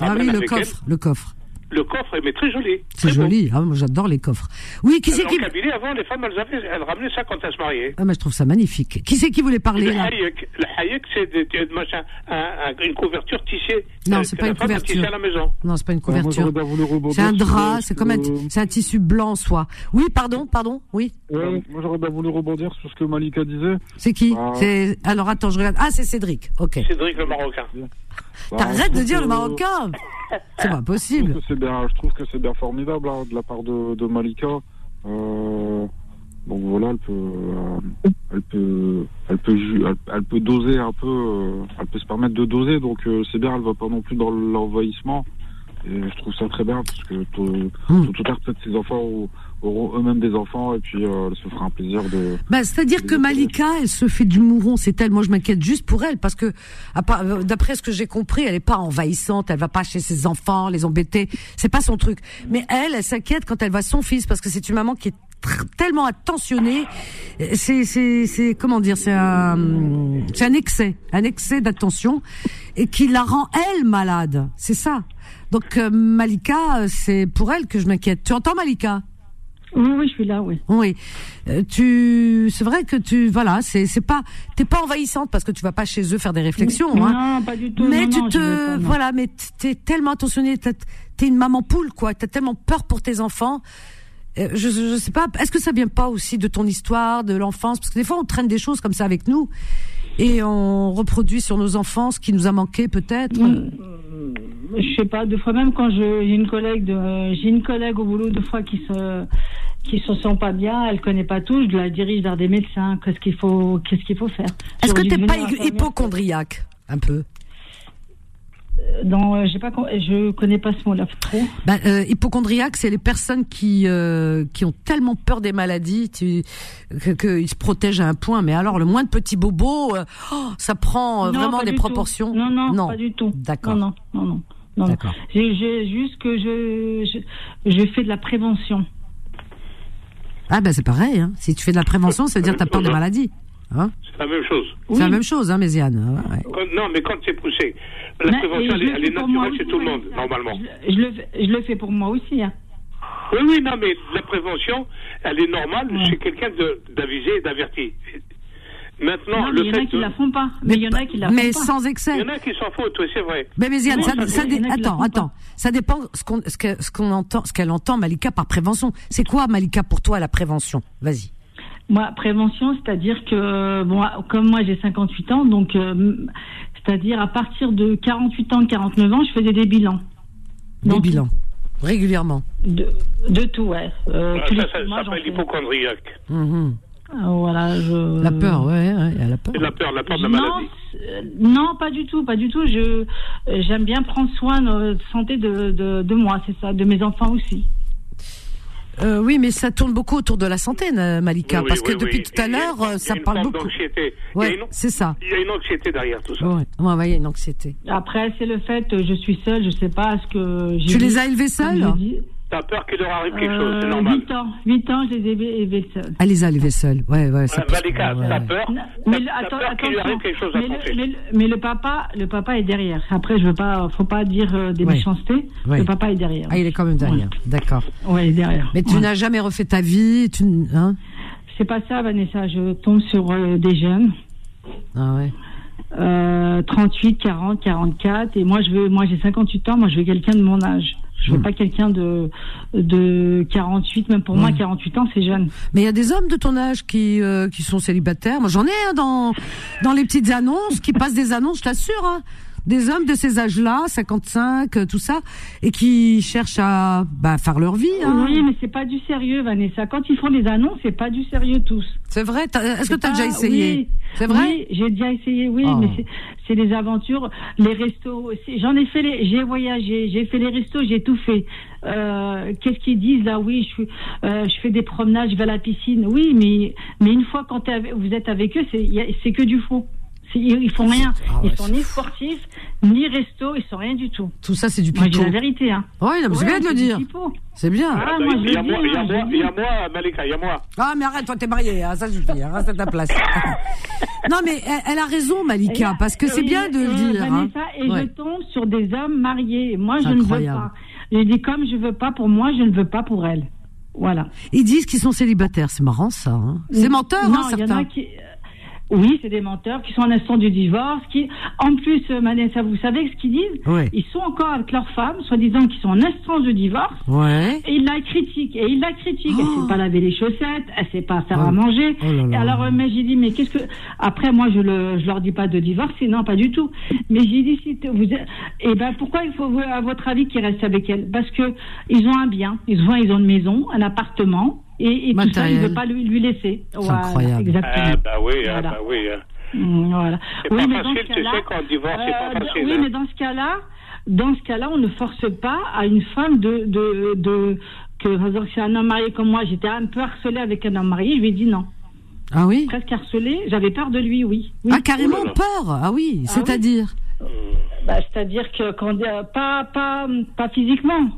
Ah oui, le avec coffre, le coffre. elles. Le coffre, mais très joli. C'est joli. Ah, moi, j'adore les coffres. Oui, qui c'est qui Kabylie, avant, les femmes, elles, avaient, elles ramenaient ça quand elles se mariaient. Ah, mais je trouve ça magnifique. Qui c'est qui voulait parler le hayek, le hayek, c'est machin, un- un- une couverture tissée. Non, euh, c'est pas une couverture. à la maison. Non, c'est pas une moi, couverture. C'est un drap, ce c'est comme un, c'est un tissu blanc en soie. Oui, pardon, pardon, oui. Moi j'aurais bien voulu rebondir sur ce que Malika disait. C'est qui C'est alors attends, je regarde. Ah, c'est Cédric. Ok. Cédric le Marocain. Bah, T'arrêtes de dire le marocain. <laughs> C'est pas Je possible. trouve bien, je trouve que c'est bien formidable hein, de la part de, de Malika. Euh, donc voilà, elle peut, euh, elle peut, elle peut, elle, elle peut doser un peu, euh, elle peut se permettre de doser. Donc euh, c'est bien, elle va pas non plus dans l'envahissement. Et je trouve ça très bien parce que tôt ou tard peut-être ses enfants auront- eux-mêmes des enfants et puis euh, se fera un plaisir de. Bah, c'est-à-dire que Malika, elle se fait du mouron. C'est elle. Moi, je m'inquiète juste pour elle parce que, euh, d'après ce que j'ai compris, elle est pas envahissante. Elle va pas chez ses enfants, les embêter. C'est pas son truc. Mais elle, elle s'inquiète quand elle voit son fils parce que c'est une maman qui est tellement attentionnée. C'est, c'est, c'est comment dire, c'est un, c'est un excès, un excès d'attention et qui la rend elle malade. C'est ça. Donc euh, Malika, euh, c'est pour elle que je m'inquiète. Tu entends Malika? Oui, oui, je suis là, oui. Oui, Euh, tu, c'est vrai que tu, voilà, c'est, c'est pas, t'es pas envahissante parce que tu vas pas chez eux faire des réflexions, Non, hein. pas du tout. Mais Non, tu non, te, pas, non. voilà, mais t'es tellement attentionnée, t'es une maman poule, quoi. T'as tellement peur pour tes enfants. Euh, Je, je sais pas, est-ce que ça vient pas aussi de ton histoire, de l'enfance? Parce que des fois, on traîne des choses comme ça avec nous et on reproduit sur nos enfants ce qui nous a manqué, peut-être. Mm. Je sais pas, deux fois même quand je, j'ai une collègue de, j'ai une collègue au boulot deux fois qui se, qui se sent pas bien, elle connaît pas tout, je la dirige vers des médecins, qu'est-ce qu'il faut, qu'est-ce qu'il faut faire? Est-ce que t'es pas hypochondriaque un peu? Dans, euh, j'ai pas, je connais pas ce mot-là trop. Euh, hypochondriaque, c'est les personnes qui euh, qui ont tellement peur des maladies tu, que qu'ils se protègent à un point. Mais alors, le moins de petits bobos, euh, oh, ça prend euh, Non, vraiment des proportions. Non, non, non, pas du tout. D'accord. Non, non, non, non. non. D'accord. Juste que je, je, je fais de la prévention. Ah ben c'est pareil. Hein. Si tu fais de la prévention, ça veut dire que t'as peur des maladies. Hein C'est la même chose. C'est la même chose, hein, Méziane. Ouais, ouais. Quand- non, mais quand c'est poussé, la Mais- prévention, elle, je est- elle naturelle chez tout le monde, normalement. Je le, fais- je le fais pour moi aussi. Hein. Oui, oui, non, mais la prévention, elle est normale chez quelqu'un de- d'avisé et d'averti. Maintenant, non, mais le il y en fait a qui de- la font pas. Mais il y en a qui la mais font pas. sans excès. Il y en a qui s'en foutent, oui, c'est vrai. Mais Non, ça, ça, ça dé- attends, attends, ça dépend ce qu'on ce que- ce qu'on entend, ce qu'elle entend Malika par prévention. C'est quoi Malika pour toi la prévention? Vas-y. Moi, prévention, c'est-à-dire que, bon, comme moi j'ai 58 ans, donc, euh, c'est-à-dire à partir de 48 ans, 49 ans, je faisais des bilans. Des bilans régulièrement. De, de tout, ouais. Euh, Ah, ça, ça s'appelle fais. hypochondriaque. Voilà, je... La peur, ouais, ouais, il y a la peur. La peur, la peur de la Non, maladie. euh, non, pas du tout, pas du tout. Je euh, j'aime bien prendre soin de santé de, de, de moi, c'est ça, de mes enfants aussi. Euh, oui, mais ça tourne beaucoup autour de la santé, Na- Malika, Oui, oui, parce que oui, depuis oui. tout à l'heure, il y a euh, ça une parle beaucoup. d'anxiété. Il y a Ouais, une- c'est ça. Il y a une anxiété derrière tout ça. Ouais, ouais, ouais, il y a une anxiété. Après, c'est le fait, euh, je suis seule, je sais pas ce que. j'ai Tu les as élevés seuls T'as peur qu'il leur arrive quelque euh, chose, c'est normal. 8 ans, 8 ans, je les ai élevés, seuls. Elle les a élevés seuls. Ouais, ouais, Malika, ouais, t'as peur Mais peur qu'il lui arrive quelque chose à mais, le, papa, le papa est derrière. Après, je veux pas, faut pas dire euh, des méchancetés. Le papa est derrière. Ah, il est quand même derrière. D'accord. Ouais, il est derrière. Mais tu n'as jamais refait ta vie, tu, hein? C'est pas ça, Vanessa. Je tombe sur euh, des jeunes. Ah ouais. Euh, 38, 40, 44. Et moi, je veux, moi, j'ai 58 ans. Moi, je veux quelqu'un de mon âge. Je Hmm. veux pas quelqu'un de, de 48. Même pour moi, 48 ans, c'est jeune. Mais il y a des hommes de ton âge qui euh, qui sont célibataires. Moi, j'en ai hein, dans dans les petites annonces qui passent des annonces, je t'assure. Hein, des hommes de ces âges-là, 55, euh, tout ça, et qui cherchent à bah, faire leur vie. Hein. Oui, mais c'est pas du sérieux, Vanessa. Quand ils font des annonces, c'est pas du sérieux tous. C'est vrai. Est-ce que tu as déjà essayé? oui, C'est vrai? Oui, j'ai déjà essayé. Oui, Oh. mais c'est- des aventures, les restos. J'en ai fait les, j'ai voyagé, j'ai fait les restos, j'ai tout fait. Euh, Qu'est-ce qu'ils disent là? Oui, je suis, euh, je fais des promenades, je vais à la piscine. Oui, mais mais une fois quand avec- vous êtes avec eux, c'est que du faux. Ils, ils font rien. Ah ouais, ils sont ni sportifs, ni resto, ils sont rien du tout. Tout ça, c'est du pipeau. j'ai la vérité. Hein. Oui, non, mais c'est Ouais, bien de le dire. pipeau. C'est bien. Ah, moi, je il y a le moi, dis, il y a moi, je le il y a dis. moi, Malika, il y a moi. Ah, mais arrête, toi, t'es marié, hein, ça suffit, hein, reste à ta place. <laughs> non, mais elle, elle a raison, Malika, parce que c'est bien de le et, dire. hein. Vanessa, et Ouais. je tombe sur des hommes mariés. Moi, je ne veux pas. Je dis comme je veux pas pour moi, je ne veux pas pour elle. Voilà. Ils disent qu'ils sont célibataires, c'est marrant ça. Hein. C'est menteur, non, hein, il y en certains. a qui. Oui, c'est des menteurs qui sont en instant du divorce. Qui, en plus, euh, Vanessa, vous savez ce qu'ils disent Ouais. Ils sont encore avec leur femme, soi-disant qu'ils sont en instance de divorce. Ouais. Et ils la critiquent. Et ils la critiquent. Elle sait pas laver les chaussettes, elle sait pas faire Oh. à manger. Oh là là. Et alors, euh, mais j'ai dit, mais qu'est-ce que. Après, moi, je, le, je leur dis pas de divorcer, non, pas du tout. Mais j'ai dit, si vous eh ben, pourquoi il faut, à votre avis, qu'ils restent avec elle? Parce que ils ont un bien. Ils ont, ils ont une maison, un appartement. Et, et tout ça, il Matériel. veut pas lui, lui laisser. Voilà, incroyable. Exactement. Ah, bah oui, ah, Voilà. bah oui. hein. Voilà. C'est Oui, pas mais dans facile, tu sais, quand c'est pas euh, facile, Oui, hein. mais dans ce cas-là, dans ce cas-là, on ne force pas à une femme de, de, de que par exemple, si un homme marié comme moi, j'étais un peu harcelée avec un homme marié, je lui ai dit non. Ah oui? Presque harcelée, j'avais peur de lui, oui. Oui. Ah, carrément peur? Ah oui, Ah c'est-à-dire? Bah, C'est-à-dire que quand euh, pas pas pas physiquement,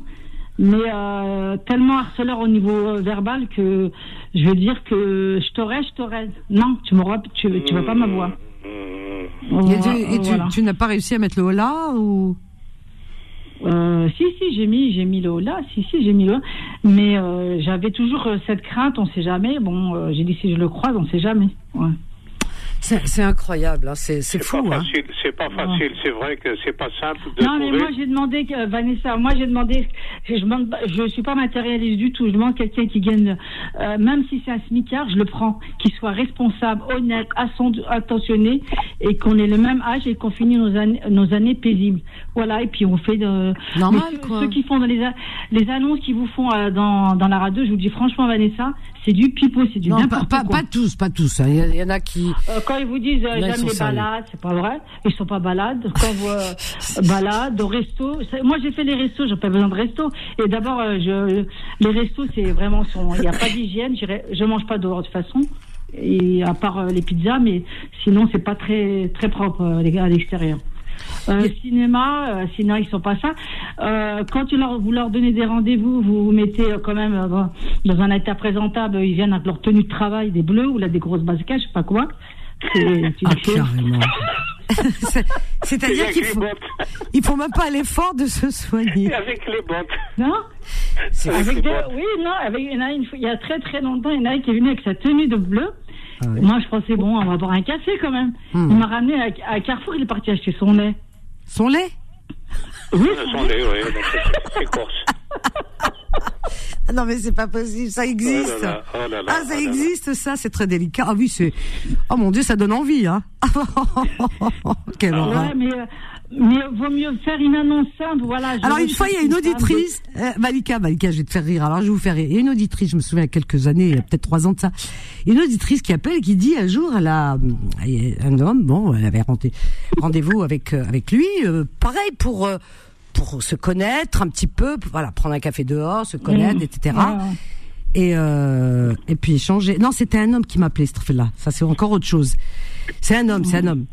mais euh, tellement harceleur au niveau euh, verbal que je veux dire que je t'aurais, je t'aurais. Non, tu m'auras, tu, tu vas pas m'avoir. Et, tu, et tu- Voilà. tu n'as pas réussi à mettre le holà ou? Euh, si, si, j'ai mis, j'ai mis le là, si, si, j'ai mis le Mais euh, j'avais toujours cette crainte, on sait jamais. Bon, euh, j'ai dit si je le croise, on sait jamais. Ouais. C'est c'est incroyable, hein, c'est c'est C'est fou. pas Hein. facile, c'est pas facile, c'est vrai que c'est pas simple de Non, mais moi j'ai demandé, que- Vanessa, moi j'ai demandé, je demande, pas- je suis pas matérialiste du tout. Je demande quelqu'un qui gagne, euh, même si c'est un smicard, je le prends, qui soit responsable, honnête, attentionné, et qu'on ait le même âge et qu'on finisse nos années, nos années paisibles. Voilà, et puis on fait de. Normal, ceux, quoi. Ceux qui font dans les, les annonces qui vous font euh, dans, dans la radio, je vous dis franchement, Vanessa, c'est du pipeau, c'est du Non, n'importe pas, quoi. pas tous, pas tous. hein. Il y, a- il y en a qui. Euh, quand ils vous disent euh, j'aime les sérieux. balades, c'est pas vrai. Ils sont pas balades. <laughs> Quand vous euh, balades au resto, moi j'ai fait les restos, j'ai pas besoin de resto. Et d'abord, euh, je, les restos c'est vraiment son, il n'y a pas <laughs> d'hygiène. Je mange pas dehors de toute façon. Et à part euh, les pizzas, mais sinon c'est pas très très propre euh, à l'extérieur. Euh, cinéma, euh, cinéma, ils sont pas ça. Euh, quand tu leur, vous leur donnez des rendez-vous, vous vous mettez euh, quand même euh, dans, un état présentable. Ils viennent avec leur tenue de travail, des bleus ou là des grosses baskets, je sais pas quoi. C'est- Ah, carrément. <laughs> C'est- C'est-à-dire Avec qu'il les faut, bottes. il faut même pas l'effort de se soigner. <laughs> Avec les bottes. Non? C'est Avec Avec les des- bottes. Oui, non, avec, il, y a il y a très très longtemps, il y en a qui est venu avec sa tenue de bleu. Ah. Moi, je pensais, bon, on va boire un café quand même. Hmm. Il m'a ramené à, à Carrefour, il est parti acheter son lait. Son lait Oui, Son lait, oui, donc c'est- corse. <laughs> non mais c'est pas possible, ça existe. Oh là là, oh là là, ah oh ça là. existe ça, c'est très délicat. Ah oui c'est, oh mon dieu ça donne envie hein. <laughs> Quelle horreur. Ouais, mais, euh, mais vaut mieux faire une annonce simple, voilà. Alors une fois, il y a une auditrice, euh, Malika, Malika, je vais te faire rire. Alors je vais vous faire rire. Il y a une auditrice, je me souviens il y a quelques années, il y a peut-être trois ans de ça, une auditrice qui appelle et qui dit un jour, elle a il y a un homme, bon, elle avait rendez- rendez-vous avec euh, avec lui, euh, pareil pour euh, pour se connaître un petit peu, pour, voilà, prendre un café dehors, se connaître, Mmh. etc. Et et puis échanger. Non, c'était un homme qui m'appelait cette là Ça c'est encore autre chose. C'est un homme, c'est un homme.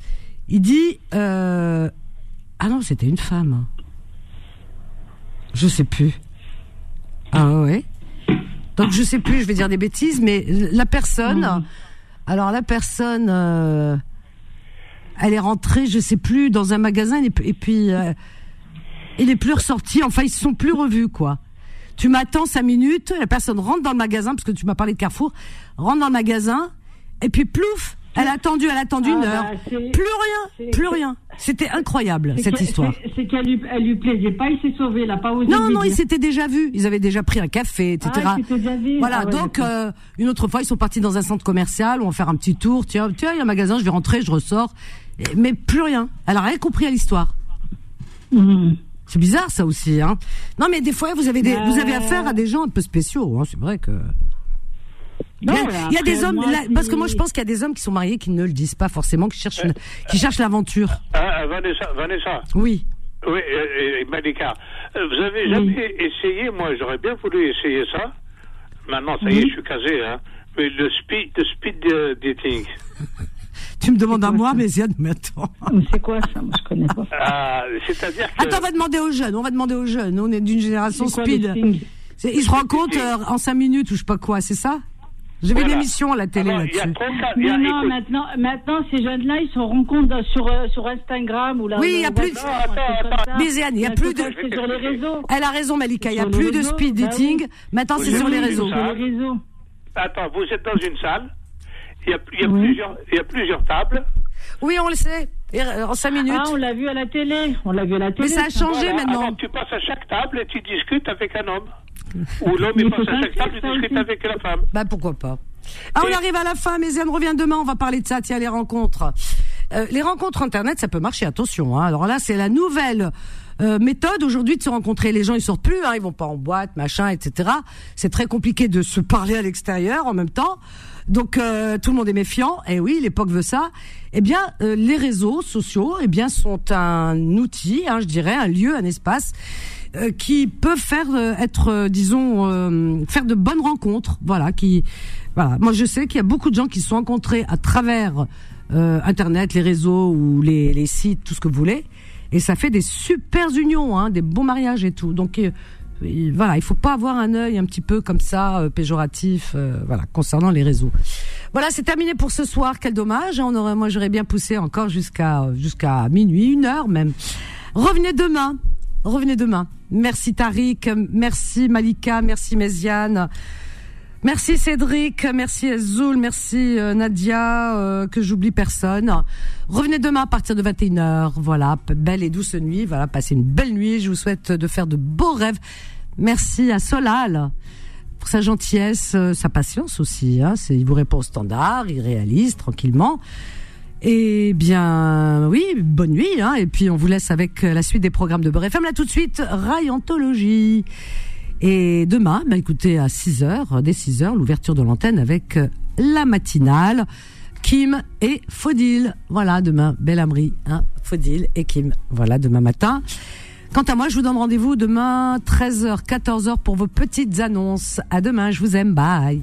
Il dit euh, ah non, c'était une femme. Je sais plus. Ah ouais. Donc je sais plus, je vais dire des bêtises, mais la personne, alors la personne, euh, elle est rentrée, je sais plus, dans un magasin et, puis- et puis euh, il est plus ressorti. Enfin, ils se sont plus revus, quoi. Tu m'attends cinq minutes, la personne rentre dans le magasin parce que tu m'as parlé de Carrefour, rentre dans le magasin et puis plouf, elle a attendu, elle a attendu une Ah, heure, bah, plus rien, plus rien. C'était incroyable cette histoire. c'est- qu'elle lui, elle lui plaisait pas, il s'est sauvé, il a pas osé. Non, non, ils s'étaient déjà vus. Ils avaient déjà pris un café, etc. Ah, déjà. Voilà, Ah ouais, donc euh, une autre fois, ils sont partis dans un centre commercial, on va faire un petit tour. Tiens, tiens, il y a un magasin, je vais rentrer, je ressors. Mais plus rien. Elle a rien compris à l'histoire. Mhm. C'est bizarre ça aussi, hein. Non, mais des fois, vous avez des, Bah, vous avez affaire à des gens un peu spéciaux. Hein. C'est vrai que. Il y a, Non, il y a des hommes, moi, là, si- parce que moi je pense qu'il y a des hommes qui sont mariés qui ne le disent pas forcément, qui cherchent, une- qui cherchent l'aventure. Ah, Vanessa, Vanessa. Oui. Oui, euh, euh, Malika. euh, Vous avez jamais essayé, moi j'aurais bien voulu essayer ça. Maintenant, ça y est, je suis casé, hein. Mais le speed, le speed euh, dating. <laughs> Tu me demandes à moi, mais Ziad, mais attends. C'est quoi ça? Moi, je connais pas. Ah, C'est-à-dire que. Attends, on va demander aux jeunes, on va demander aux jeunes. On est d'une génération quoi, speed. Ils se rencontrent euh, en cinq minutes ou je sais pas quoi, c'est ça? J'ai vu Voilà. une émission à la télé Alors, il y a là-dessus. a- Non, maintenant, maintenant, ces jeunes-là, ils se rencontrent sur, euh, sur Instagram ou là. Oui, il y a plus de... Non, attends, attends. Mais Zéane, il y a plus de... C'est sur les réseaux. Elle a raison Malika, il y a plus de speed bah dating. oui. Maintenant, c'est sur les réseaux. ça Sur les réseaux. Attends, vous êtes dans une salle. Il y a, il y a plusieurs, il y a plusieurs tables. Oui, on le sait. Et, euh, En cinq minutes. Ah, on l'a vu à la télé. On l'a vu à la télé. Mais ça a changé Voilà. maintenant. Alors, tu passes à chaque table et tu discutes avec un homme. Ou l'homme, passe faut à discute aussi. avec la femme. Bah pourquoi pas. Ah, on Et- arrive à la fin, mais Zéane revient demain, on va parler de ça, tiens, les rencontres. Euh, les rencontres internet, ça peut marcher, attention. Hein. Alors là, c'est la nouvelle euh, méthode aujourd'hui de se rencontrer. Les gens, ils sortent plus, hein, ils vont pas en boîte, machin, etc. C'est très compliqué de se parler à l'extérieur en même temps. Donc euh, tout le monde est méfiant. Et oui, l'époque veut ça. Eh bien, euh, les réseaux sociaux, eh bien, sont un outil, hein, je dirais, un lieu, un espace qui peuvent faire euh, être, euh, disons, euh, faire de bonnes rencontres. Voilà, qui, voilà. Moi, je sais qu'il y a beaucoup de gens qui se sont rencontrés à travers euh, Internet, les réseaux ou les, les sites, tout ce que vous voulez, et ça fait des super unions, hein, des bons mariages et tout. Donc euh, voilà, il faut pas avoir un œil un petit peu comme ça euh, péjoratif, euh, voilà, concernant les réseaux. Voilà, c'est terminé pour ce soir. Quel dommage. hein, On aurait, moi, j'aurais bien poussé encore jusqu'à jusqu'à minuit, une heure même. Revenez demain. Revenez demain. Merci Tariq, merci Malika, merci Méziane. Merci Cédric, merci Azoul, merci euh, Nadia, euh, que j'oublie personne. Revenez demain à partir de 21h. Voilà, belle et douce nuit. Voilà, passez une belle nuit. Je vous souhaite de faire de beaux rêves. Merci à Solal pour sa gentillesse, euh, sa patience aussi. Hein. Il vous répond au standard, il réalise tranquillement. Eh bien, oui, bonne nuit. Hein. Et puis, on vous laisse avec euh, la suite des programmes de Beurre FM. Là, tout de suite, Rayanthologie. Et demain, bah, écoutez, à 6 heures, dès 6 heures, l'ouverture de l'antenne avec euh, la matinale. Kim et Faudil. Voilà, demain, Belle Amri, hein, et Kim. Voilà, demain matin. Quant à moi, je vous donne rendez-vous demain, 13h, 14h pour vos petites annonces. À demain, je vous aime, bye.